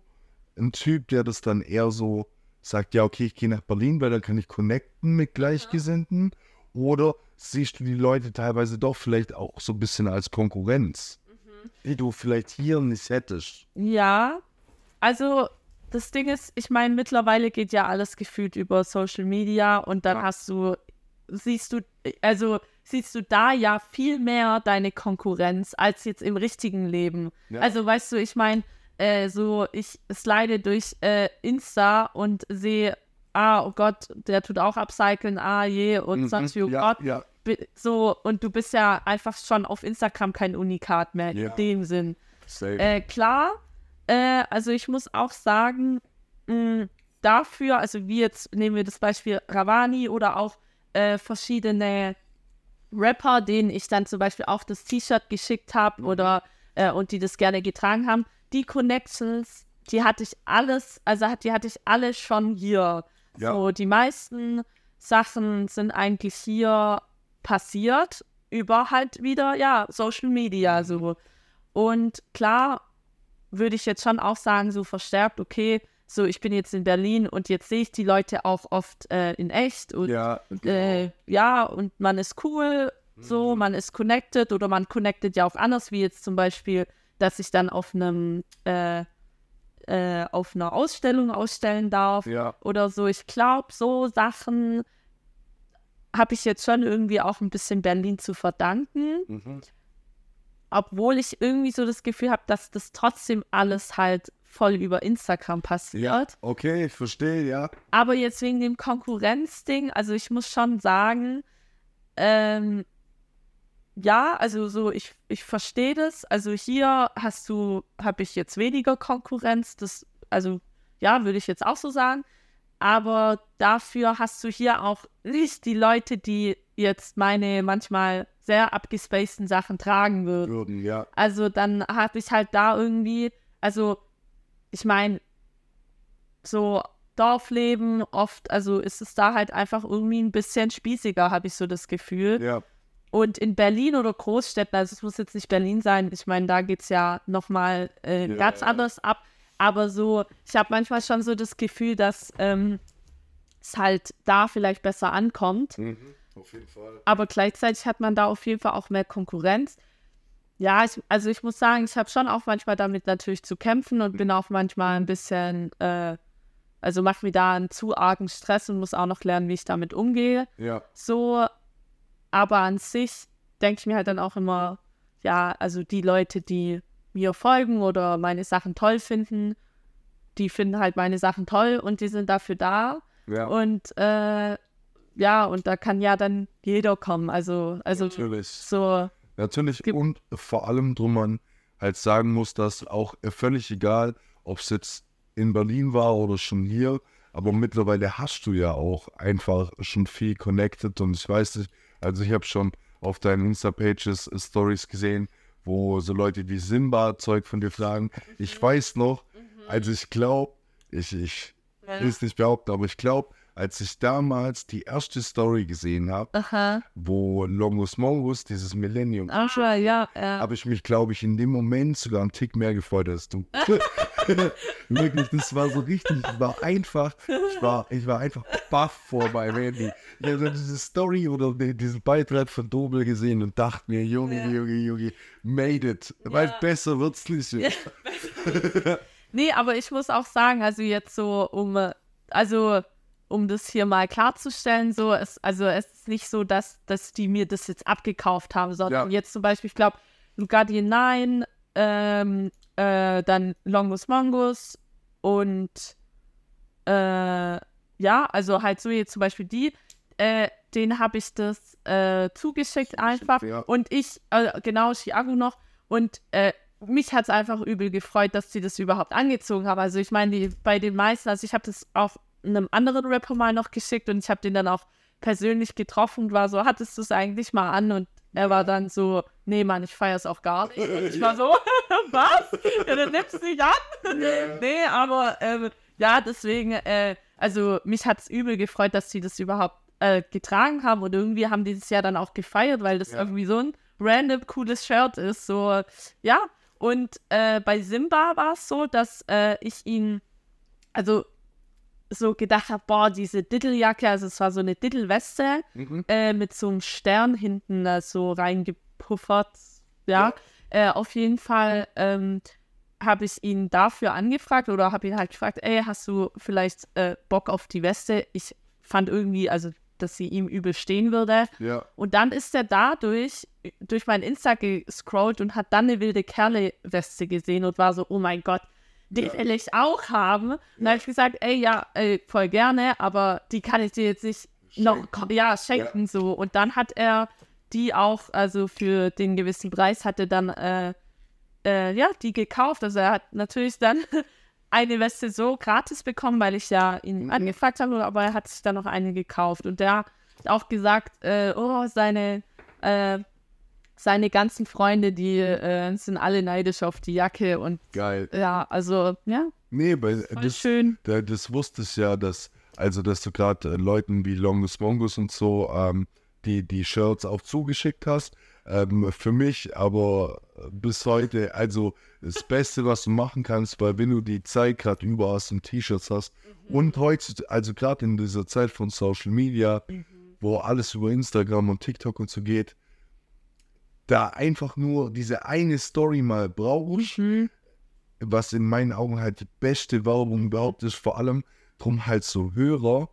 [SPEAKER 2] ein Typ, der das dann eher so sagt, ja, okay, ich gehe nach Berlin, weil dann kann ich connecten mit Gleichgesinnten? Oder siehst du die Leute teilweise doch vielleicht auch so ein bisschen als Konkurrenz,
[SPEAKER 3] Mhm.
[SPEAKER 2] die du vielleicht hier nicht hättest?
[SPEAKER 3] Ja. Also, das Ding ist, ich meine, mittlerweile geht ja alles gefühlt über Social Media und dann
[SPEAKER 2] Ja.
[SPEAKER 3] hast du, siehst du, also siehst du da ja viel mehr deine Konkurrenz als jetzt im richtigen Leben.
[SPEAKER 2] Ja.
[SPEAKER 3] Also, weißt du, ich meine, äh, so, ich slide durch äh, Insta und sehe, ah, oh Gott, der tut auch upcyclen, ah je, und sonst wie, oh
[SPEAKER 2] Mhm. ja,
[SPEAKER 3] Gott,
[SPEAKER 2] ja,
[SPEAKER 3] so, und du bist ja einfach schon auf Instagram kein Unikat mehr in dem Sinn. Äh, klar, äh, also ich muss auch sagen, mh, dafür, also wie jetzt nehmen wir das Beispiel Ravani oder auch äh, verschiedene Rapper, denen ich dann zum Beispiel auch das T-Shirt geschickt habe oder äh, und die das gerne getragen haben, die Connections, die hatte ich alles, also hat- die hatte ich alle schon hier.
[SPEAKER 2] Ja.
[SPEAKER 3] So, die meisten Sachen sind eigentlich hier passiert über halt wieder, ja, Social Media so. Und klar würde ich jetzt schon auch sagen, so verstärkt, okay, so ich bin jetzt in Berlin und jetzt sehe ich die Leute auch oft äh, in echt und
[SPEAKER 2] ja,
[SPEAKER 3] äh, ja, und man ist cool, so, man ist connected oder man connected ja auch anders, wie jetzt zum Beispiel, dass ich dann auf einem äh, äh, auf einer Ausstellung ausstellen darf
[SPEAKER 2] ja.
[SPEAKER 3] oder so. Ich glaube, so Sachen habe ich jetzt schon irgendwie auch ein bisschen Berlin zu verdanken,
[SPEAKER 2] Mhm.
[SPEAKER 3] Obwohl ich irgendwie so das Gefühl habe, dass das trotzdem alles halt voll über Instagram passiert.
[SPEAKER 2] Ja, okay, ich verstehe, ja.
[SPEAKER 3] Aber jetzt wegen dem Konkurrenzding, also ich muss schon sagen, ähm, ja, also so, ich, ich verstehe das. Also hier hast du, habe ich jetzt weniger Konkurrenz. Das, also ja, würde ich jetzt auch so sagen. Aber dafür hast du hier auch nicht die Leute, die jetzt meine manchmal sehr abgespaceden Sachen tragen würden.
[SPEAKER 2] Würden, ja.
[SPEAKER 3] Also dann habe ich halt da irgendwie, also ich meine, so Dorfleben oft, also ist es da halt einfach irgendwie ein bisschen spießiger, habe ich so das Gefühl.
[SPEAKER 2] Ja.
[SPEAKER 3] Und in Berlin oder Großstädten, also es muss jetzt nicht Berlin sein, ich meine, da geht es ja nochmal äh,
[SPEAKER 2] Ja,
[SPEAKER 3] ganz
[SPEAKER 2] ja.
[SPEAKER 3] anders ab. Aber so, ich habe manchmal schon so das Gefühl, dass ähm, es halt da vielleicht besser ankommt.
[SPEAKER 2] Mhm. Auf jeden Fall.
[SPEAKER 3] Aber gleichzeitig hat man da auf jeden Fall auch mehr Konkurrenz. Ja, ich, also ich muss sagen, ich habe schon auch manchmal damit natürlich zu kämpfen und bin auch manchmal ein bisschen, äh, also mache mir da einen zu argen Stress und muss auch noch lernen, wie ich damit umgehe
[SPEAKER 2] Ja.
[SPEAKER 3] so, aber an sich denke ich mir halt dann auch immer, ja, also die Leute, die mir folgen oder meine Sachen toll finden, die finden halt meine Sachen toll und die sind dafür da.
[SPEAKER 2] Ja.
[SPEAKER 3] Und äh, ja, und da kann ja dann jeder kommen. Also, also
[SPEAKER 2] Natürlich.
[SPEAKER 3] so,
[SPEAKER 2] Natürlich und vor allem drum man halt sagen muss, dass auch äh, völlig egal, ob es jetzt in Berlin war oder schon hier, aber mittlerweile hast du ja auch einfach schon viel connected und ich weiß nicht, also ich habe schon auf deinen Insta-Pages äh, Stories gesehen, wo so Leute wie Simba Zeug von dir fragen. Ich weiß noch, also ich glaube, ich, ich will es nicht behaupten, aber ich glaube, als ich damals die erste Story gesehen habe, wo Longus Mongus, dieses Millennium,
[SPEAKER 3] ach ja, ja, ja.
[SPEAKER 2] habe ich mich, glaube ich, in dem Moment sogar einen Tick mehr gefreut als du. Wirklich, das war so richtig, ich war einfach, ich war, ich war einfach baff vor meinem Handy. Ich habe diese Story oder die- diesen Beitrag von Dobel gesehen und dachte mir, Junge,
[SPEAKER 3] Ja.
[SPEAKER 2] Junge, Junge, made it. Weil
[SPEAKER 3] Ja.
[SPEAKER 2] besser wird's nicht.
[SPEAKER 3] Nee, aber ich muss auch sagen, also jetzt so, um, also um das hier mal klarzustellen, so, es, also es ist nicht so, dass, dass die mir das jetzt abgekauft haben, sondern
[SPEAKER 2] Ja.
[SPEAKER 3] jetzt zum Beispiel, ich glaube, Lugardian 9, ähm, äh, dann Longus Mongus und äh, ja, also halt so jetzt zum Beispiel die, äh, denen habe ich das äh, zugeschickt einfach
[SPEAKER 2] ja.
[SPEAKER 3] und ich, äh, genau, Chiago noch und äh, mich hat es einfach übel gefreut, dass sie das überhaupt angezogen haben. Also ich meine, die- bei den meisten, also ich habe das auch einem anderen Rapper mal noch geschickt und ich habe den dann auch persönlich getroffen und war so, hattest du es eigentlich mal an? Und er war dann so, nee, Mann, ich feiere es auch gar nicht. Und ich war so, was? Ja, dann nimmst du nicht an? nee, aber ähm, ja, deswegen, äh, also mich hat es übel gefreut, dass sie das überhaupt äh, getragen haben und irgendwie haben die das ja dann auch gefeiert, weil das
[SPEAKER 2] Ja.
[SPEAKER 3] irgendwie so ein random cooles Shirt ist. So, ja. Und äh, bei Simba war es so, dass äh, ich ihn, also so gedacht habe, boah, diese Ditteljacke, also es war so eine Dittelweste
[SPEAKER 2] Mhm.
[SPEAKER 3] äh, mit so einem Stern hinten da so reingepuffert. Ja, Äh, auf jeden Fall ähm, habe ich ihn dafür angefragt oder habe ihn halt gefragt, ey, hast du vielleicht äh, Bock auf die Weste? Ich fand irgendwie, also, dass sie ihm übel stehen würde.
[SPEAKER 2] Ja.
[SPEAKER 3] Und dann ist er dadurch durch mein Insta gescrollt und hat dann eine wilde Kerle-Weste gesehen und war so, oh mein Gott, die will ich auch haben. Und dann habe ich gesagt, ey, ja, ey, voll gerne, aber die kann ich dir jetzt nicht noch, ja, schenken so. Und dann hat er die auch, also für den gewissen Preis, hatte dann, äh, äh, ja, die gekauft. Also er hat natürlich dann eine Weste so gratis bekommen, weil ich ja ihn
[SPEAKER 2] Mhm.
[SPEAKER 3] angefragt habe, aber er hat sich dann noch eine gekauft. Und der hat auch gesagt, äh, oh, seine, äh, seine ganzen Freunde, die äh, sind alle neidisch auf die Jacke und
[SPEAKER 2] Geil.
[SPEAKER 3] ja, also, ja,
[SPEAKER 2] Nee, weil das,
[SPEAKER 3] schön.
[SPEAKER 2] Da, das wusste ich ja, dass, also dass du gerade äh, Leuten wie Longus Mongus und so ähm, die, die Shirts auch zugeschickt hast. Ähm, für mich aber äh, bis heute, also das Beste, was du machen kannst, weil wenn du die Zeit gerade über hast und T-Shirts hast und heute, also gerade in dieser Zeit von Social Media, wo alles über Instagram und TikTok und so geht, da einfach nur diese eine Story mal brauchst,
[SPEAKER 3] Mhm.
[SPEAKER 2] was in meinen Augen halt die beste Werbung überhaupt ist, vor allem drum halt so Hörer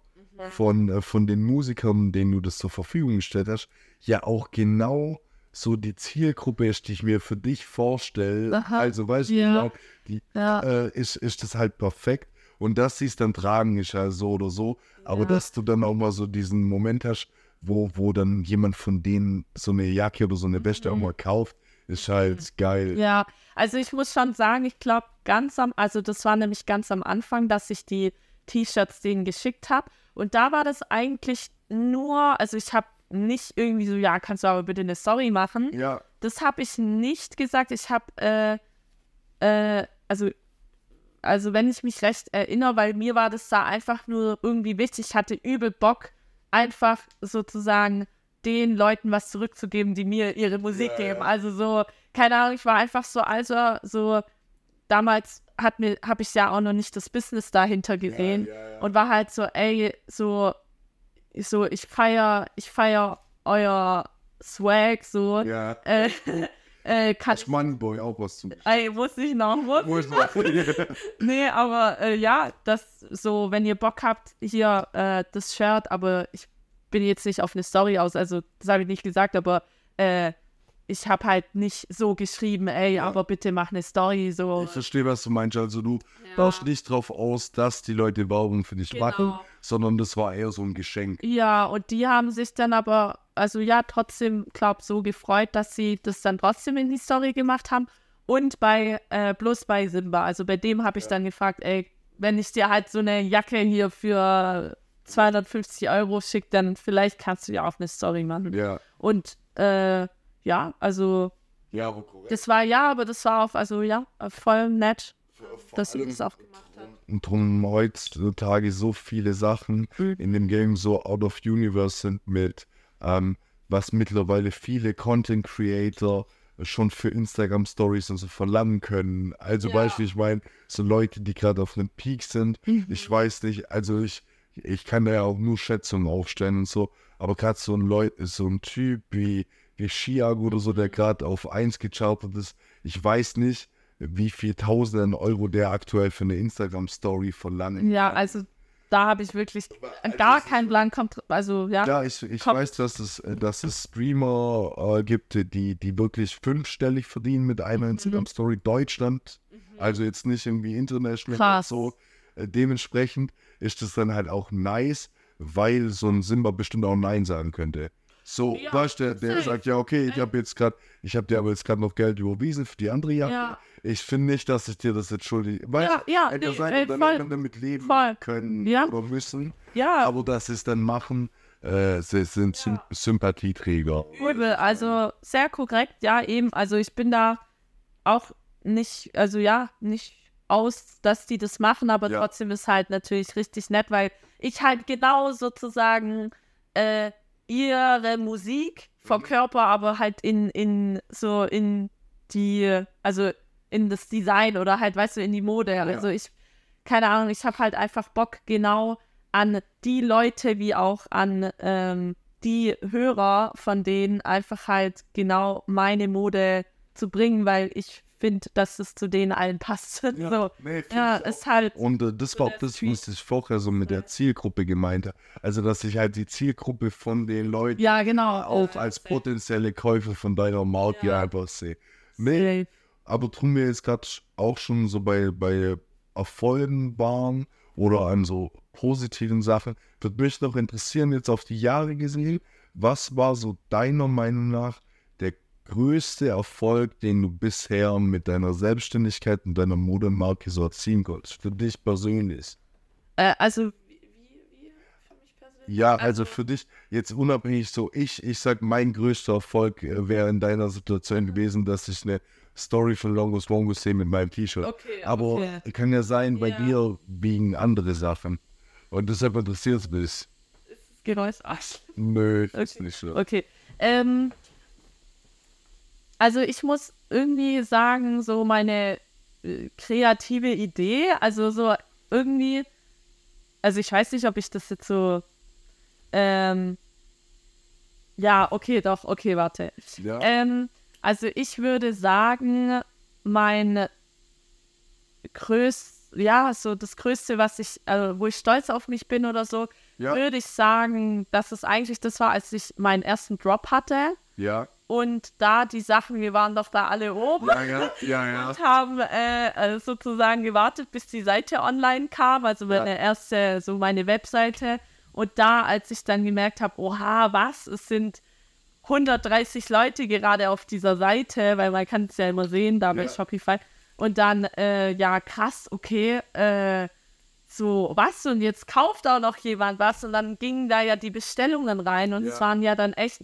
[SPEAKER 2] von, äh, von den Musikern, denen du das zur Verfügung gestellt hast, ja auch genau so die Zielgruppe ist, die ich mir für dich vorstelle.
[SPEAKER 3] Aha.
[SPEAKER 2] Also weißt
[SPEAKER 3] Ja.
[SPEAKER 2] du, die,
[SPEAKER 3] Ja,
[SPEAKER 2] äh, ist, ist das halt perfekt. Und dass sie es dann tragen, ist ja so oder so. Aber
[SPEAKER 3] Ja.
[SPEAKER 2] dass du dann auch mal so diesen Moment hast, wo, wo dann jemand von denen so eine Jacke oder so eine auch
[SPEAKER 3] Mhm.
[SPEAKER 2] mal kauft, ist halt geil.
[SPEAKER 3] Ja, also ich muss schon sagen, ich glaube ganz am, also das war nämlich ganz am Anfang, dass ich die T-Shirts denen geschickt habe. Und da war das eigentlich nur, also ich habe nicht irgendwie so, ja, kannst du aber bitte eine Story machen.
[SPEAKER 2] Ja,
[SPEAKER 3] Das habe ich nicht gesagt. Ich habe, äh, äh, also, also wenn ich mich recht erinnere, weil mir war das da einfach nur irgendwie wichtig. Ich hatte übel Bock, einfach sozusagen den Leuten was zurückzugeben, die mir ihre Musik
[SPEAKER 2] Ja, ja.
[SPEAKER 3] geben. Also so, keine Ahnung, ich war einfach so, also so, damals hat mir, habe ich ja auch noch nicht das Business dahinter gesehen
[SPEAKER 2] ja, ja.
[SPEAKER 3] und war halt so, ey, so, so, ich feier, ich feier euer Swag, so,
[SPEAKER 2] ja.
[SPEAKER 3] äh, äh, kann
[SPEAKER 2] Als Mannboy auch was zu.
[SPEAKER 3] Ey, muss ich noch,
[SPEAKER 2] ist noch?
[SPEAKER 3] Nee, aber äh, ja, das so, wenn ihr Bock habt, hier äh, das Shirt, aber ich bin jetzt nicht auf eine Story aus, also das habe ich nicht gesagt, aber äh, ich habe halt nicht so geschrieben, ey, aber bitte mach eine Story, so.
[SPEAKER 2] Ich verstehe, was du meinst. Also du baust nicht drauf aus, dass die Leute Werbung für dich
[SPEAKER 3] Genau.
[SPEAKER 2] machen, sondern das war eher so ein Geschenk.
[SPEAKER 3] Ja, und die haben sich dann aber, also ja, trotzdem, glaub, so gefreut, dass sie das dann trotzdem in die Story gemacht haben. Und bei, äh, bloß bei Simba, also bei dem habe ich dann gefragt, ey, wenn ich dir halt so eine Jacke hier für 250 Euro schicke, dann vielleicht kannst du ja auch eine Story machen.
[SPEAKER 2] Ja.
[SPEAKER 3] Und äh, ja, also
[SPEAKER 2] Ja, aber korrekt.
[SPEAKER 3] das war ja, aber das war auch, also ja, voll nett, dass sie das auch gemacht haben.
[SPEAKER 2] Und drum heutzutage so viele Sachen
[SPEAKER 3] Mhm.
[SPEAKER 2] in dem Game so out of universe sind mit, ähm, was mittlerweile viele Content Creator schon für Instagram Stories und so verlangen können. Also
[SPEAKER 3] Ja.
[SPEAKER 2] Beispiel, ich meine, so Leute, die gerade auf einem Peak sind,
[SPEAKER 3] Mhm.
[SPEAKER 2] ich weiß nicht, also ich, ich kann da ja auch nur Schätzungen aufstellen und so, aber gerade so ein Leut, so ein Typ wie Chiago oder so,
[SPEAKER 3] Mhm.
[SPEAKER 2] der gerade auf 1 gechartet ist, ich weiß nicht, wie viel Tausenden Euro der aktuell für eine Instagram-Story verlangt.
[SPEAKER 3] Ja, also da habe ich wirklich
[SPEAKER 2] also
[SPEAKER 3] gar keinen Plan, kommt, also ja.
[SPEAKER 2] Klar, ich, ich
[SPEAKER 3] Kommt-
[SPEAKER 2] weiß, dass es, äh, dass es Streamer äh, gibt, die, die wirklich fünfstellig verdienen mit einer
[SPEAKER 3] Mhm.
[SPEAKER 2] Instagram-Story. Deutschland, also jetzt nicht irgendwie international
[SPEAKER 3] Krass.
[SPEAKER 2] so. Äh, dementsprechend ist es dann halt auch nice, weil so ein Simba bestimmt auch Nein sagen könnte. So,
[SPEAKER 3] Ja,
[SPEAKER 2] weißt du, der, sagt, ja, okay, ich habe jetzt gerade, ich habe dir aber jetzt gerade noch Geld überwiesen für die andere Jacke.
[SPEAKER 3] Ja.
[SPEAKER 2] Ich finde nicht, dass ich dir das jetzt schuldig. Weißt,
[SPEAKER 3] Ja, ja,
[SPEAKER 2] hätte
[SPEAKER 3] nee,
[SPEAKER 2] sein
[SPEAKER 3] äh,
[SPEAKER 2] Unternehmen
[SPEAKER 3] voll.
[SPEAKER 2] damit leben
[SPEAKER 3] Voll.
[SPEAKER 2] können
[SPEAKER 3] Ja.
[SPEAKER 2] oder müssen.
[SPEAKER 3] Ja,
[SPEAKER 2] Aber dass sie es dann machen, äh, sie sind Sym Sympathieträger.
[SPEAKER 3] Übel, also sehr korrekt, ja, eben. Also ich bin da auch nicht, also ja, nicht aus, dass die das machen, aber
[SPEAKER 2] Ja.
[SPEAKER 3] trotzdem ist halt natürlich richtig nett, weil ich halt genau sozusagen äh, ihre Musik verkörper, aber halt in, in so in die, also in das Design oder halt, weißt du, in die Mode. Also ich, keine Ahnung, ich habe halt einfach Bock genau an die Leute wie auch an ähm, die Hörer von denen einfach halt genau meine Mode zu bringen, weil ich finde, dass es zu denen allen passt. so.
[SPEAKER 2] nee,
[SPEAKER 3] ja ist halt.
[SPEAKER 2] Und äh, das war auch das, was ich vorher so mit der Zielgruppe gemeint habe. Also, dass ich halt die Zielgruppe von den Leuten
[SPEAKER 3] Ja, genau.
[SPEAKER 2] auch
[SPEAKER 3] äh,
[SPEAKER 2] als potenzielle Käufer von deiner Marke
[SPEAKER 3] Ja.
[SPEAKER 2] einfach sehe. Nee, aber tun wir jetzt gerade auch schon so bei, bei Erfolgen waren oder an so positiven Sachen, würde mich noch interessieren, jetzt auf die Jahre gesehen, was war so deiner Meinung nach größte Erfolg, den du bisher mit deiner Selbstständigkeit und deiner Modemarke so erzielen konntest, für dich persönlich?
[SPEAKER 3] Äh, also,
[SPEAKER 2] Ja, also für dich jetzt unabhängig so, ich, ich sag, mein größter Erfolg äh, wäre in deiner Situation gewesen, dass ich eine Story von Longus Mongus sehe mit meinem T-Shirt.
[SPEAKER 3] Okay,
[SPEAKER 2] Aber
[SPEAKER 3] okay.
[SPEAKER 2] kann ja sein, bei
[SPEAKER 3] Ja.
[SPEAKER 2] dir wiegen andere Sachen. Und deshalb interessiert es mich.
[SPEAKER 3] Geräusch. Arsch.
[SPEAKER 2] Nö, ist
[SPEAKER 3] Okay.
[SPEAKER 2] nicht schlimm.
[SPEAKER 3] Okay. Ähm, also ich muss irgendwie sagen, so meine äh, kreative Idee, also so irgendwie, also ich weiß nicht, ob ich das jetzt so, ähm, ja, okay, doch, okay, warte.
[SPEAKER 2] Ja.
[SPEAKER 3] Ähm, also ich würde sagen, mein größt, ja, so das Größte, was ich, also wo ich stolz auf mich bin oder so,
[SPEAKER 2] Ja.
[SPEAKER 3] würde ich sagen, dass es eigentlich das war, als ich meinen ersten Drop hatte.
[SPEAKER 2] Ja,
[SPEAKER 3] Und da die Sachen, wir waren doch da alle oben
[SPEAKER 2] ja, ja, ja, ja.
[SPEAKER 3] und haben äh, äh, sozusagen gewartet, bis die Seite online kam, also meine erste, so meine Webseite. Und da, als ich dann gemerkt habe, oha, was, es sind 130 Leute gerade auf dieser Seite, weil man kann es ja immer sehen, da bei
[SPEAKER 2] Ja.
[SPEAKER 3] Shopify. Und dann, äh, ja, krass, okay, äh, so, was? Und jetzt kauft auch noch jemand was. Und dann gingen da ja die Bestellungen rein und
[SPEAKER 2] Ja.
[SPEAKER 3] es waren ja dann echt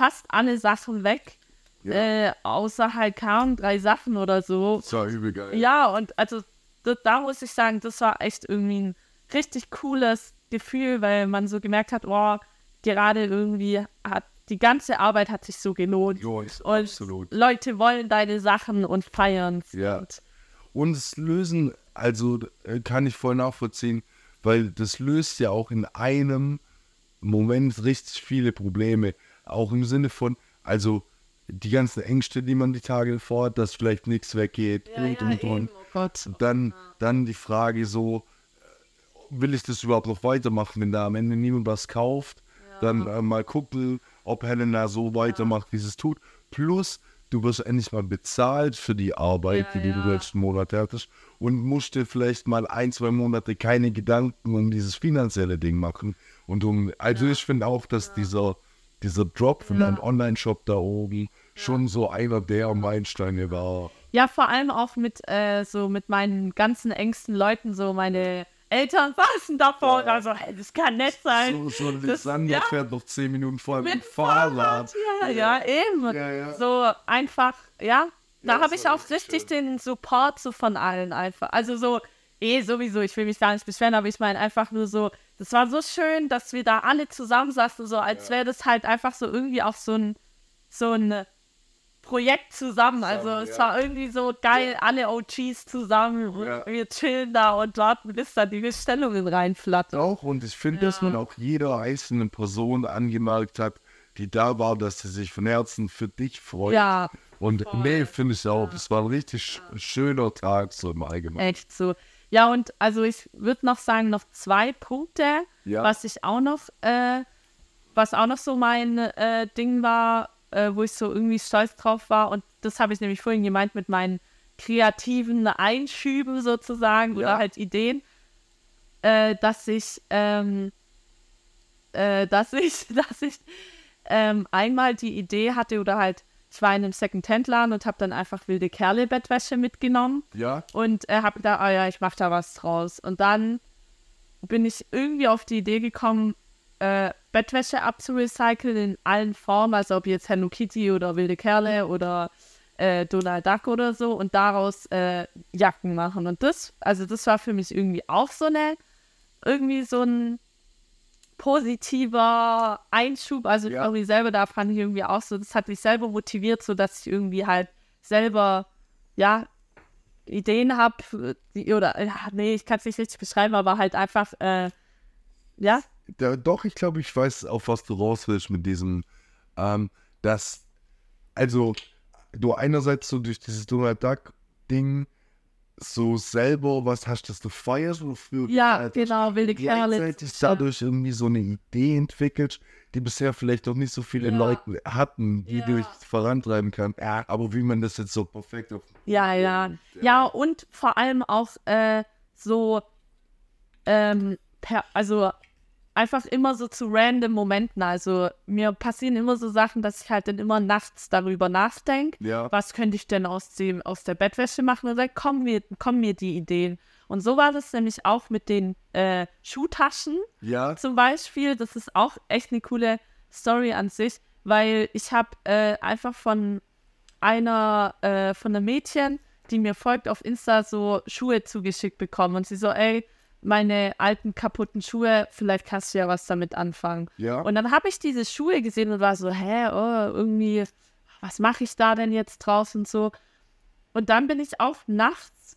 [SPEAKER 3] fast alle Sachen weg.
[SPEAKER 2] Ja.
[SPEAKER 3] Äh, außer halt kaum drei Sachen oder so.
[SPEAKER 2] Das war übel geil.
[SPEAKER 3] Ja, und also da, da muss ich sagen, das war echt irgendwie ein richtig cooles Gefühl, weil man so gemerkt hat, oh, gerade irgendwie hat die ganze Arbeit hat sich so gelohnt.
[SPEAKER 2] Jo,
[SPEAKER 3] Und
[SPEAKER 2] absolut.
[SPEAKER 3] Leute wollen deine Sachen und feiern.
[SPEAKER 2] Ja.
[SPEAKER 3] Und,
[SPEAKER 2] Und es lösen, also äh, kann ich voll nachvollziehen, weil das löst ja auch in einem Moment richtig viele Probleme. Auch im Sinne von, also die ganzen Ängste, die man die Tage davor hat, dass vielleicht nichts weggeht und und und.
[SPEAKER 3] oh Gott.
[SPEAKER 2] Dann, dann die Frage so, will ich das überhaupt noch weitermachen, wenn da am Ende niemand was kauft? Dann äh, mal gucken, ob Helena so weitermacht, wie sie es tut. Plus, du wirst endlich mal bezahlt für die Arbeit,
[SPEAKER 3] Ja,
[SPEAKER 2] die
[SPEAKER 3] ja.
[SPEAKER 2] du letzten Monat hattest und musst dir vielleicht mal ein, zwei Monate keine Gedanken um dieses finanzielle Ding machen. Und um, also ich finde auch, dass dieser, dieser Drop von deinem Online-Shop da oben schon so einer der Meilensteine war.
[SPEAKER 3] Ja, vor allem auch mit äh, so mit meinen ganzen engsten Leuten, so meine Eltern saßen davor und also, hey, das kann nicht sein.
[SPEAKER 2] So, so ein
[SPEAKER 3] Das-
[SPEAKER 2] Lisander
[SPEAKER 3] ja.
[SPEAKER 2] fährt noch zehn Minuten vorher mit,
[SPEAKER 3] Mit
[SPEAKER 2] dem Fahrrad.
[SPEAKER 3] Ja, ja, eben.
[SPEAKER 2] Ja, ja.
[SPEAKER 3] So einfach, ja. Da
[SPEAKER 2] Ja,
[SPEAKER 3] habe ich auch
[SPEAKER 2] richtig
[SPEAKER 3] richtig den Support so von allen einfach. Also so, eh sowieso, ich will mich gar nicht beschweren, aber ich meine einfach nur so, das war so schön, dass wir da alle zusammensaßen, so als wäre das halt einfach so irgendwie auch so ein, so ein Projekt zusammen. Also es
[SPEAKER 2] ja.
[SPEAKER 3] war irgendwie so geil, alle OGs zusammen,
[SPEAKER 2] Ja.
[SPEAKER 3] wir chillen da und warten, bis da die Bestellungen reinflattern.
[SPEAKER 2] Auch und ich finde, dass man auch jeder einzelnen Person angemerkt hat, die da war, dass sie sich von Herzen für dich freut.
[SPEAKER 3] Ja,
[SPEAKER 2] Und nee, finde ich auch. Es war ein richtig sch- schöner Tag so im Allgemeinen.
[SPEAKER 3] Echt so. Ja, und also ich würde noch sagen, noch zwei Punkte,
[SPEAKER 2] Ja.
[SPEAKER 3] was ich auch noch, äh, was auch noch so mein äh, Ding war, äh, wo ich so irgendwie stolz drauf war. Und das habe ich nämlich vorhin gemeint mit meinen kreativen Einschüben sozusagen oder
[SPEAKER 2] Ja.
[SPEAKER 3] halt Ideen, äh, dass ich, ähm, äh, dass ich, dass ich ähm, einmal die Idee hatte oder halt, ich war in einem Second-Hand-Laden und habe dann einfach wilde Kerle-Bettwäsche mitgenommen
[SPEAKER 2] Ja?
[SPEAKER 3] und äh, habe gedacht, ah ja, ich mache da was draus. Und dann bin ich irgendwie auf die Idee gekommen, äh, Bettwäsche abzurecyceln in allen Formen, also ob jetzt Hello Kitty oder wilde Kerle oder äh, Donald Duck oder so und daraus äh, Jacken machen. Und das, also das war für mich irgendwie auch so eine, irgendwie so ein positiver Einschub. Also
[SPEAKER 2] Ja.
[SPEAKER 3] irgendwie selber, da fand ich irgendwie auch so, das hat mich selber motiviert, so dass ich irgendwie halt selber, ja, Ideen habe, oder, ja, nee, ich kann es nicht richtig beschreiben, aber halt einfach, äh, ja,
[SPEAKER 2] Da, doch, ich glaube, ich weiß, auf was du raus willst mit diesem, ähm, dass, also, du einerseits so durch dieses Donald Duck-Ding so selber was hast, das du feierst oder für
[SPEAKER 3] ja, genau, wilde Kerle.
[SPEAKER 2] gleichzeitig dadurch irgendwie so eine Idee entwickelt, die bisher vielleicht noch nicht so viele
[SPEAKER 3] Ja.
[SPEAKER 2] Leute hatten, die
[SPEAKER 3] Ja.
[SPEAKER 2] durch vorantreiben kann. Aber wie man das jetzt so perfekt auf
[SPEAKER 3] Ja, ja. Ja, und vor allem auch äh, so, ähm, per, also einfach immer so zu random Momenten. Also mir passieren immer so Sachen, dass ich halt dann immer nachts darüber nachdenke.
[SPEAKER 2] Ja.
[SPEAKER 3] Was könnte ich denn aus, dem, aus der Bettwäsche machen? Und dann kommen mir, kommen mir die Ideen. Und so war das nämlich auch mit den äh, Schuhtaschen
[SPEAKER 2] Ja,
[SPEAKER 3] zum Beispiel. Das ist auch echt eine coole Story an sich, weil ich habe äh, einfach von einer, äh, von einem Mädchen, die mir folgt auf Insta, so Schuhe zugeschickt bekommen. Und sie so, ey, meine alten kaputten Schuhe, vielleicht kannst du ja was damit anfangen.
[SPEAKER 2] ja.
[SPEAKER 3] Und dann habe ich diese Schuhe gesehen und war so, hä, oh, irgendwie, was mache ich da denn jetzt draus und so. Und dann bin ich auch nachts,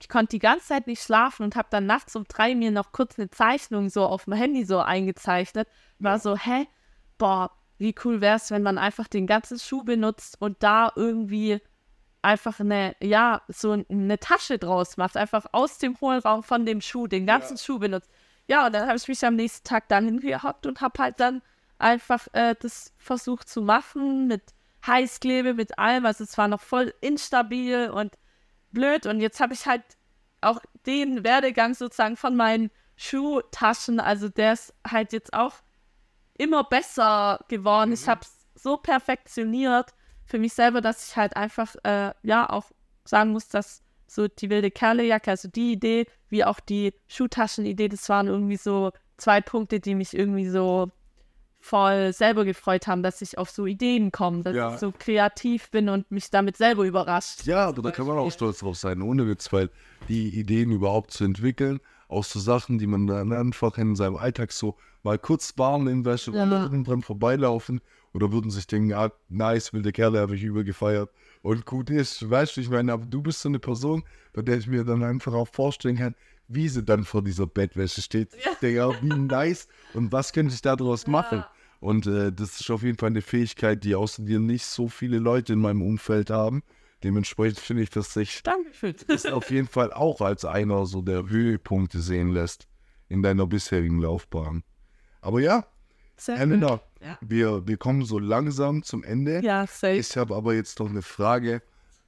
[SPEAKER 3] ich konnte die ganze Zeit nicht schlafen und habe dann nachts um drei mir noch kurz eine Zeichnung so auf dem Handy so eingezeichnet. War so, hä, boah, wie cool wäre es, wenn man einfach den ganzen Schuh benutzt und da irgendwie einfach eine, ja, so eine Tasche draus macht. Einfach aus dem Hohlraum von dem Schuh, den ganzen Schuh benutzt. Ja, und dann habe ich mich am nächsten Tag dann hingehockt und habe halt dann einfach äh, das versucht zu machen mit Heißklebe, mit allem. Also es war noch voll instabil und blöd. Und jetzt habe ich halt auch den Werdegang sozusagen von meinen Schuhtaschen, also der ist halt jetzt auch immer besser geworden. Ich habe es so perfektioniert für mich selber, dass ich halt einfach, äh, ja, auch sagen muss, dass so die wilde Kerlejacke, also die Idee, wie auch die Schuhtaschenidee, das waren irgendwie so zwei Punkte, die mich irgendwie so voll selber gefreut haben, dass ich auf so Ideen komme, dass
[SPEAKER 2] Ja.
[SPEAKER 3] ich so kreativ bin und mich damit selber überrascht.
[SPEAKER 2] Ja, aber da kann man auch stolz drauf sein, ohne Witz, weil die Ideen überhaupt zu entwickeln, auch so Sachen, die man dann einfach in seinem Alltag so mal kurz wahrnehmen, welche
[SPEAKER 3] Ja.
[SPEAKER 2] ja. dran vorbeilaufen oder würden sich denken, ah, nice, wilde Kerle, habe ich übel gefeiert. Und gut ist, weißt du, ich meine, aber du bist so eine Person, bei der ich mir dann einfach auch vorstellen kann, wie sie dann vor dieser Bettwäsche steht. Ich denke, ja, wie nice und was könnte ich daraus machen? Und äh, das ist auf jeden Fall eine Fähigkeit, die außer dir nicht so viele Leute in meinem Umfeld haben. Dementsprechend finde ich, dass sich das auf jeden Fall auch als einer so der Höhepunkte sehen lässt in deiner bisherigen Laufbahn. Aber ja,
[SPEAKER 3] Sehr Ja.
[SPEAKER 2] wir, wir kommen so langsam zum Ende.
[SPEAKER 3] Ja, safe.
[SPEAKER 2] Ich habe aber jetzt noch eine Frage,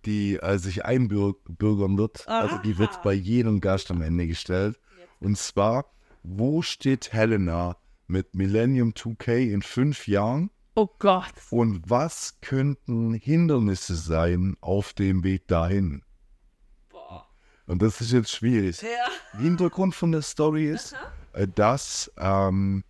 [SPEAKER 2] die äh, sich einbürgern wird. Also die wird bei jedem Gast am Ende gestellt. Und zwar, wo steht Helena mit Millennium 2K in fünf Jahren?
[SPEAKER 3] Oh Gott.
[SPEAKER 2] Und was könnten Hindernisse sein auf dem Weg dahin? Und das ist jetzt schwierig.
[SPEAKER 3] Ja.
[SPEAKER 2] Hintergrund von der Story ist, äh, dass ähm,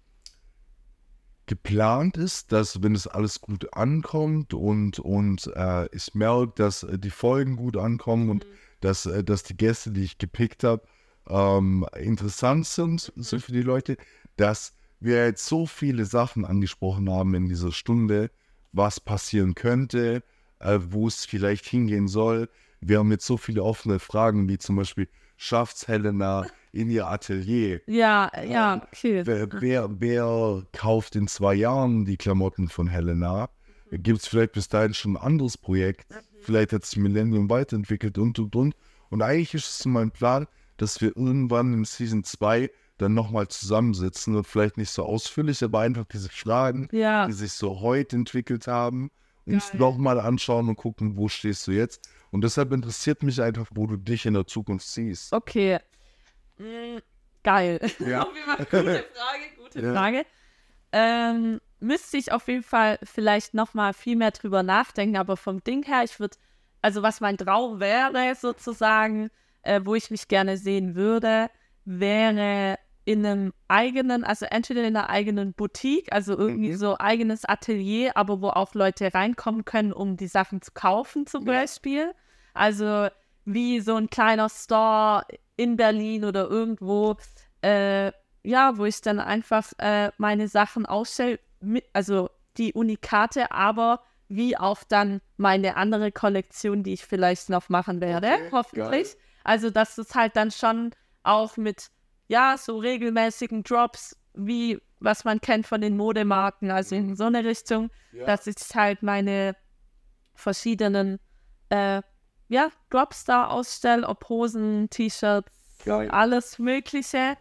[SPEAKER 2] geplant ist, dass wenn es alles gut ankommt und, und äh, ich merke, dass äh, die Folgen gut ankommen und dass, äh, dass die Gäste, die ich gepickt habe, ähm, interessant sind, sind für die Leute, dass wir jetzt so viele Sachen angesprochen haben in dieser Stunde, was passieren könnte, äh, wo es vielleicht hingehen soll. Wir haben jetzt so viele offene Fragen, wie zum Beispiel, schafft's Helena in ihr Atelier?
[SPEAKER 3] Ja, ja, okay.
[SPEAKER 2] Wer, wer, wer kauft in zwei Jahren die Klamotten von Helena? Gibt es vielleicht bis dahin schon ein anderes Projekt? Vielleicht hat sich Millennium weiterentwickelt und und und. Und eigentlich ist es mein Plan, dass wir irgendwann in Season 2 dann nochmal zusammensitzen und vielleicht nicht so ausführlich, aber einfach diese Fragen,
[SPEAKER 3] Ja.
[SPEAKER 2] die sich so heute entwickelt haben, uns nochmal anschauen und gucken, wo stehst du jetzt. Und deshalb interessiert mich einfach, wo du dich in der Zukunft siehst.
[SPEAKER 3] Okay. Mm, geil.
[SPEAKER 2] Ja.
[SPEAKER 3] auf jeden Fall gute Frage, gute
[SPEAKER 2] Ja.
[SPEAKER 3] Frage. Ähm, müsste ich auf jeden Fall vielleicht noch mal viel mehr drüber nachdenken, aber vom Ding her, ich würde, also was mein Traum wäre sozusagen, äh, wo ich mich gerne sehen würde, wäre in einem eigenen, also entweder in einer eigenen Boutique, also irgendwie
[SPEAKER 2] Mhm.
[SPEAKER 3] so eigenes Atelier, aber wo auch Leute reinkommen können, um die Sachen zu kaufen zum Beispiel. Also wie so ein kleiner Store in Berlin oder irgendwo, äh, ja, wo ich dann einfach äh, meine Sachen ausstelle, also die Unikate, aber wie auch dann meine andere Kollektion, die ich vielleicht noch machen werde,
[SPEAKER 2] Okay,
[SPEAKER 3] hoffentlich.
[SPEAKER 2] geil.
[SPEAKER 3] Also, dass es halt dann schon auch mit, ja, so regelmäßigen Drops, wie was man kennt von den Modemarken, also in so eine Richtung,
[SPEAKER 2] Ja.
[SPEAKER 3] dass ich halt meine verschiedenen, äh, ja, Drops da ausstelle, ob Hosen, T-Shirts, alles Mögliche.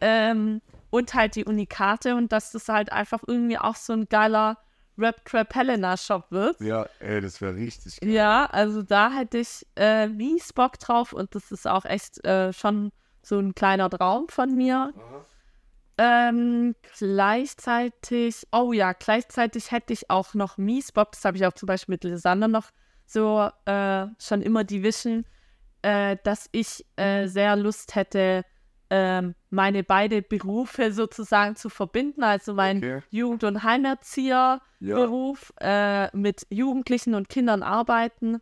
[SPEAKER 3] Ähm, und halt die Unikate und dass das halt einfach irgendwie auch so ein geiler Rap Trap Helena Shop wird.
[SPEAKER 2] Ja, ey, das wäre richtig geil.
[SPEAKER 3] Ja, also da hätte ich äh, mies Bock drauf und das ist auch echt äh, schon so ein kleiner Traum von mir. Ähm, gleichzeitig, oh ja, gleichzeitig hätte ich auch noch mies Bock, das habe ich auch zum Beispiel mit Lisander noch so äh, schon immer die Vision, äh, dass ich äh, sehr Lust hätte, ähm, meine beide Berufe sozusagen zu verbinden, also mein
[SPEAKER 2] Okay.
[SPEAKER 3] Jugend- und Heimerzieher
[SPEAKER 2] Ja.
[SPEAKER 3] Beruf, äh, mit Jugendlichen und Kindern arbeiten,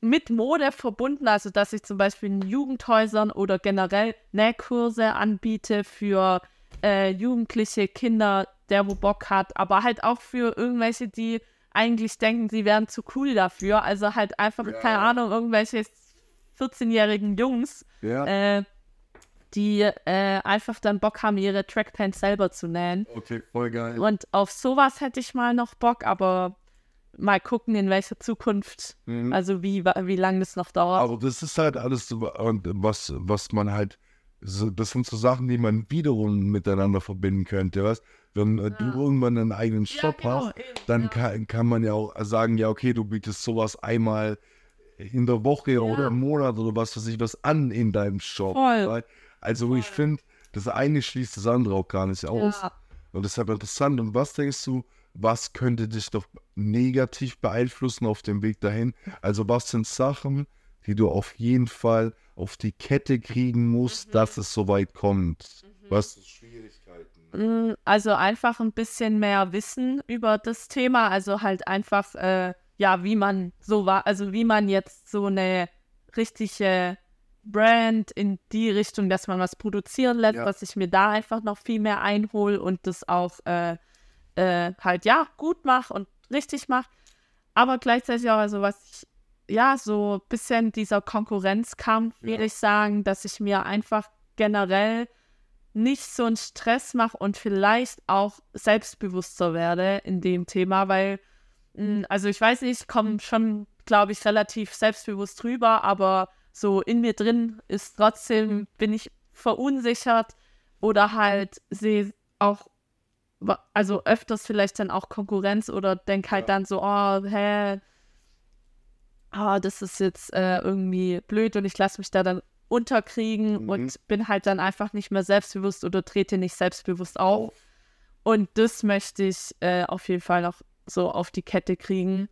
[SPEAKER 3] mit Mode verbunden, also dass ich zum Beispiel in Jugendhäusern oder generell Nähkurse anbiete für äh, jugendliche Kinder, der wo Bock hat, aber halt auch für irgendwelche, die eigentlich denken, sie wären zu cool dafür. Also halt einfach,
[SPEAKER 2] Ja.
[SPEAKER 3] keine Ahnung, irgendwelche 14-jährigen Jungs,
[SPEAKER 2] Ja,
[SPEAKER 3] äh, die äh, einfach dann Bock haben, ihre Trackpants selber zu nähen.
[SPEAKER 2] okay, voll geil.
[SPEAKER 3] Und auf sowas hätte ich mal noch Bock, aber mal gucken, in welcher Zukunft,
[SPEAKER 2] Mhm.
[SPEAKER 3] also wie, wie lange das noch dauert.
[SPEAKER 2] Aber das ist halt alles, was, was man halt, das sind so Sachen, die man wiederum miteinander verbinden könnte. Was? Wenn äh, du irgendwann einen eigenen Shop hast,
[SPEAKER 3] eben,
[SPEAKER 2] dann
[SPEAKER 3] ja.
[SPEAKER 2] kann, kann man ja auch sagen, ja, okay, du bietest sowas einmal in der Woche oder im Monat oder was weiß ich was an in deinem Shop.
[SPEAKER 3] Voll.
[SPEAKER 2] Also ich finde, das eine schließt das andere auch gar nicht aus.
[SPEAKER 3] Ja.
[SPEAKER 2] Und deshalb interessant. Und was denkst du, was könnte dich doch negativ beeinflussen auf dem Weg dahin? Also was sind Sachen, die du auf jeden Fall auf die Kette kriegen musst,
[SPEAKER 3] Mhm.
[SPEAKER 2] dass es so weit kommt? Was sind Schwierigkeiten?
[SPEAKER 3] Mm, Also einfach ein bisschen mehr Wissen über das Thema, also halt einfach, äh, ja, wie man so war, also wie man jetzt so eine richtige Brand in die Richtung, dass man was produzieren lässt,
[SPEAKER 2] Ja.
[SPEAKER 3] dass ich mir da einfach noch viel mehr einhole und das auch äh, äh, halt, ja, gut mache und richtig mache. Aber gleichzeitig auch, also was ich, ja, so ein bisschen dieser Konkurrenzkampf,
[SPEAKER 2] Ja.
[SPEAKER 3] würde ich sagen, dass ich mir einfach generell nicht so einen Stress mache und vielleicht auch selbstbewusster werde in dem Thema, weil, mh, also ich weiß nicht, ich komme schon, glaube ich, relativ selbstbewusst rüber, aber so in mir drin ist trotzdem, bin ich verunsichert oder halt sehe auch, also öfters vielleicht dann auch Konkurrenz oder denke halt
[SPEAKER 2] Ja.
[SPEAKER 3] dann so, oh, hä, ah, das ist jetzt äh, irgendwie blöd und ich lasse mich da dann unterkriegen
[SPEAKER 2] Mhm.
[SPEAKER 3] und bin halt dann einfach nicht mehr selbstbewusst oder trete nicht selbstbewusst auf. Und das möchte ich äh, auf jeden Fall noch so auf die Kette kriegen.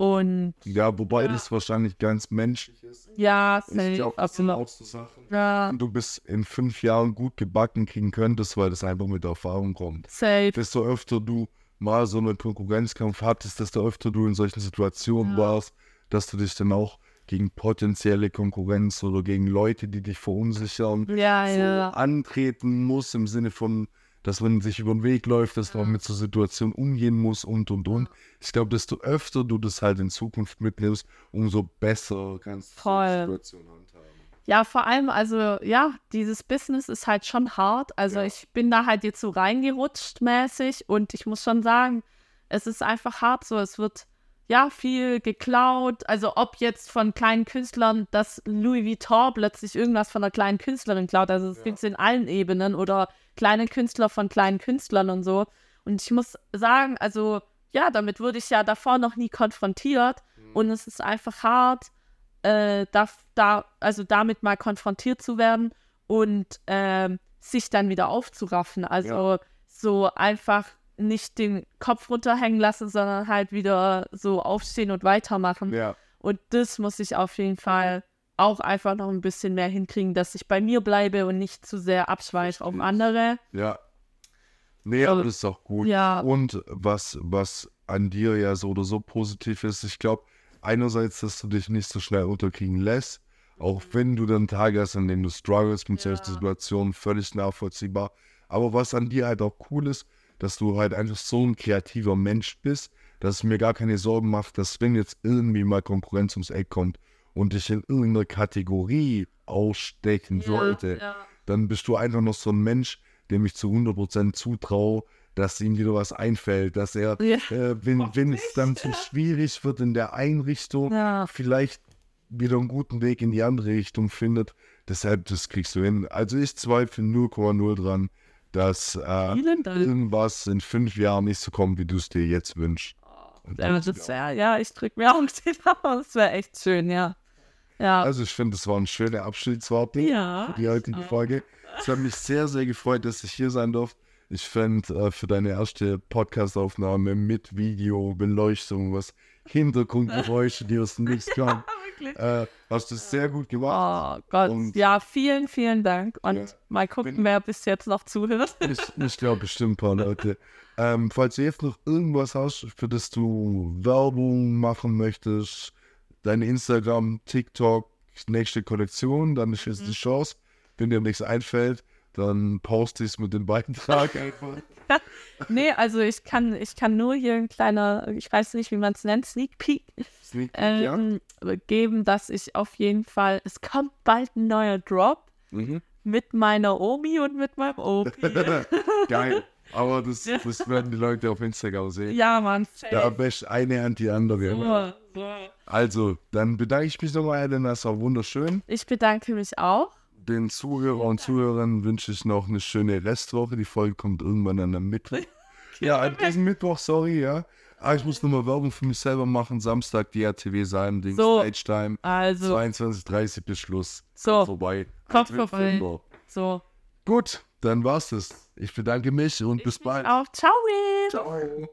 [SPEAKER 3] Und
[SPEAKER 2] Ja, wobei
[SPEAKER 3] Ja.
[SPEAKER 2] das wahrscheinlich ganz menschlich ist.
[SPEAKER 3] ja, safe, absolut.
[SPEAKER 2] auch so Sachen,
[SPEAKER 3] Ja,
[SPEAKER 2] du bis in fünf Jahren gut gebacken kriegen könntest, weil das einfach mit Erfahrung kommt.
[SPEAKER 3] safe.
[SPEAKER 2] desto öfter du mal so einen Konkurrenzkampf hattest, desto öfter du in solchen Situationen
[SPEAKER 3] Ja.
[SPEAKER 2] warst, dass du dich dann auch gegen potenzielle Konkurrenz oder gegen Leute, die dich verunsichern,
[SPEAKER 3] Ja,
[SPEAKER 2] so antreten muss im Sinne von, dass man sich über den Weg läuft, dass man mit so Situationen umgehen muss und und und. Ich glaube, desto öfter du das halt in Zukunft mitnimmst, umso besser kannst du die Situation handhaben.
[SPEAKER 3] Ja, vor allem, also ja, dieses Business ist halt schon hart. Also
[SPEAKER 2] Ja.
[SPEAKER 3] ich bin da halt jetzt so reingerutscht mäßig und ich muss schon sagen, es ist einfach hart so. Es wird ja viel geklaut. Also ob jetzt von kleinen Künstlern, dass Louis Vuitton plötzlich irgendwas von einer kleinen Künstlerin klaut. Also es
[SPEAKER 2] Ja.
[SPEAKER 3] gibt es in allen Ebenen oder kleine Künstler von kleinen Künstlern und so. Und ich muss sagen, also ja, damit wurde ich ja davor noch nie konfrontiert. Und es ist einfach hart, äh, da, da, also damit mal konfrontiert zu werden und ähm, sich dann wieder aufzuraffen. Also so einfach nicht den Kopf runterhängen lassen, sondern halt wieder so aufstehen und weitermachen.
[SPEAKER 2] Ja,
[SPEAKER 3] Und das muss ich auf jeden Fall auch einfach noch ein bisschen mehr hinkriegen, dass ich bei mir bleibe und nicht zu sehr abschweife auf andere.
[SPEAKER 2] ja. Nee, aber das ist auch gut.
[SPEAKER 3] Ja,
[SPEAKER 2] Und was, was an dir ja so oder so positiv ist, ich glaube, einerseits, dass du dich nicht so schnell unterkriegen lässt, auch wenn du dann Tage hast, an denen du struggles mit
[SPEAKER 3] Ja.
[SPEAKER 2] solchen Situationen, völlig nachvollziehbar. Aber was an dir halt auch cool ist, dass du halt einfach so ein kreativer Mensch bist, dass es mir gar keine Sorgen macht, dass wenn jetzt irgendwie mal Konkurrenz ums Eck kommt und dich in irgendeiner Kategorie ausstechen sollte,
[SPEAKER 3] ja,
[SPEAKER 2] dann bist du einfach noch so ein Mensch, dem ich zu 100% zutraue, dass ihm wieder was einfällt, dass er,
[SPEAKER 3] Ja.
[SPEAKER 2] äh, wenn, wenn es dann zu schwierig wird in der Einrichtung, vielleicht wieder einen guten Weg in die andere Richtung findet. Deshalb, das kriegst du hin. Also ich zweifle 0,0 dran, dass äh, irgendwas in fünf Jahren nicht so kommt, wie du es dir jetzt wünschst.
[SPEAKER 3] Ja,
[SPEAKER 2] das-
[SPEAKER 3] das wär, ja, ich drück mir auch den Daumen. Das wäre echt schön, ja. Ja.
[SPEAKER 2] Also ich finde, das waren schöne Abschiedsworte.
[SPEAKER 3] ja.
[SPEAKER 2] für die heutige Folge. Es hat mich sehr, sehr gefreut, dass ich hier sein durfte. Ich fand äh, für deine erste Podcast-Aufnahme mit Video, Beleuchtung, was Hintergrundgeräusche, die aus dem Nichts kamen,
[SPEAKER 3] Wirklich.
[SPEAKER 2] äh, hast du sehr gut gemacht.
[SPEAKER 3] Oh Gott.
[SPEAKER 2] Und-
[SPEAKER 3] ja, vielen, vielen Dank. Und
[SPEAKER 2] Ja,
[SPEAKER 3] mal gucken,
[SPEAKER 2] wenn-
[SPEAKER 3] wer bis jetzt noch zuhört.
[SPEAKER 2] Ich, ich glaube bestimmt ein paar Leute. Ähm, falls du jetzt noch irgendwas hast, für das du Werbung machen möchtest, dein Instagram, TikTok, nächste Kollektion, dann ist jetzt die Chance. Wenn dir nichts einfällt, dann poste ich es mit dem Beitrag einfach.
[SPEAKER 3] nee, also ich kann, ich kann nur hier ein kleiner, ich weiß nicht, wie man es nennt, Sneak Peek
[SPEAKER 2] Sneak Peek, ja.
[SPEAKER 3] ähm, geben, dass ich auf jeden Fall, es kommt bald ein neuer Drop
[SPEAKER 2] Mhm.
[SPEAKER 3] mit meiner Omi und mit meinem Opi.
[SPEAKER 2] Geil. Aber das, das werden die Leute auf Instagram sehen.
[SPEAKER 3] ja, Mann.
[SPEAKER 2] Da wäscht eine Hand die andere.
[SPEAKER 3] So, so.
[SPEAKER 2] Also, dann bedanke ich mich nochmal, Ellen. Das war wunderschön.
[SPEAKER 3] Ich bedanke mich auch.
[SPEAKER 2] Den Zuhörer und Zuhörern wünsche ich noch eine schöne Restwoche. Die Folge kommt irgendwann an einem Mittwoch. ja, an diesem Mittwoch, sorry, ja. Ah, ich muss nochmal Werbung für mich selber machen. Samstag die RTW sein, Ding,
[SPEAKER 3] So.
[SPEAKER 2] Stage Time.
[SPEAKER 3] Also,
[SPEAKER 2] 22.30 bis Schluss.
[SPEAKER 3] So.
[SPEAKER 2] Kommt vorbei.
[SPEAKER 3] Kommt
[SPEAKER 2] Advent
[SPEAKER 3] vorbei. So.
[SPEAKER 2] Gut, dann war's das. Ich bedanke mich und bis
[SPEAKER 3] Ich mich
[SPEAKER 2] bald.
[SPEAKER 3] Auch. Ciao.
[SPEAKER 2] Ciao.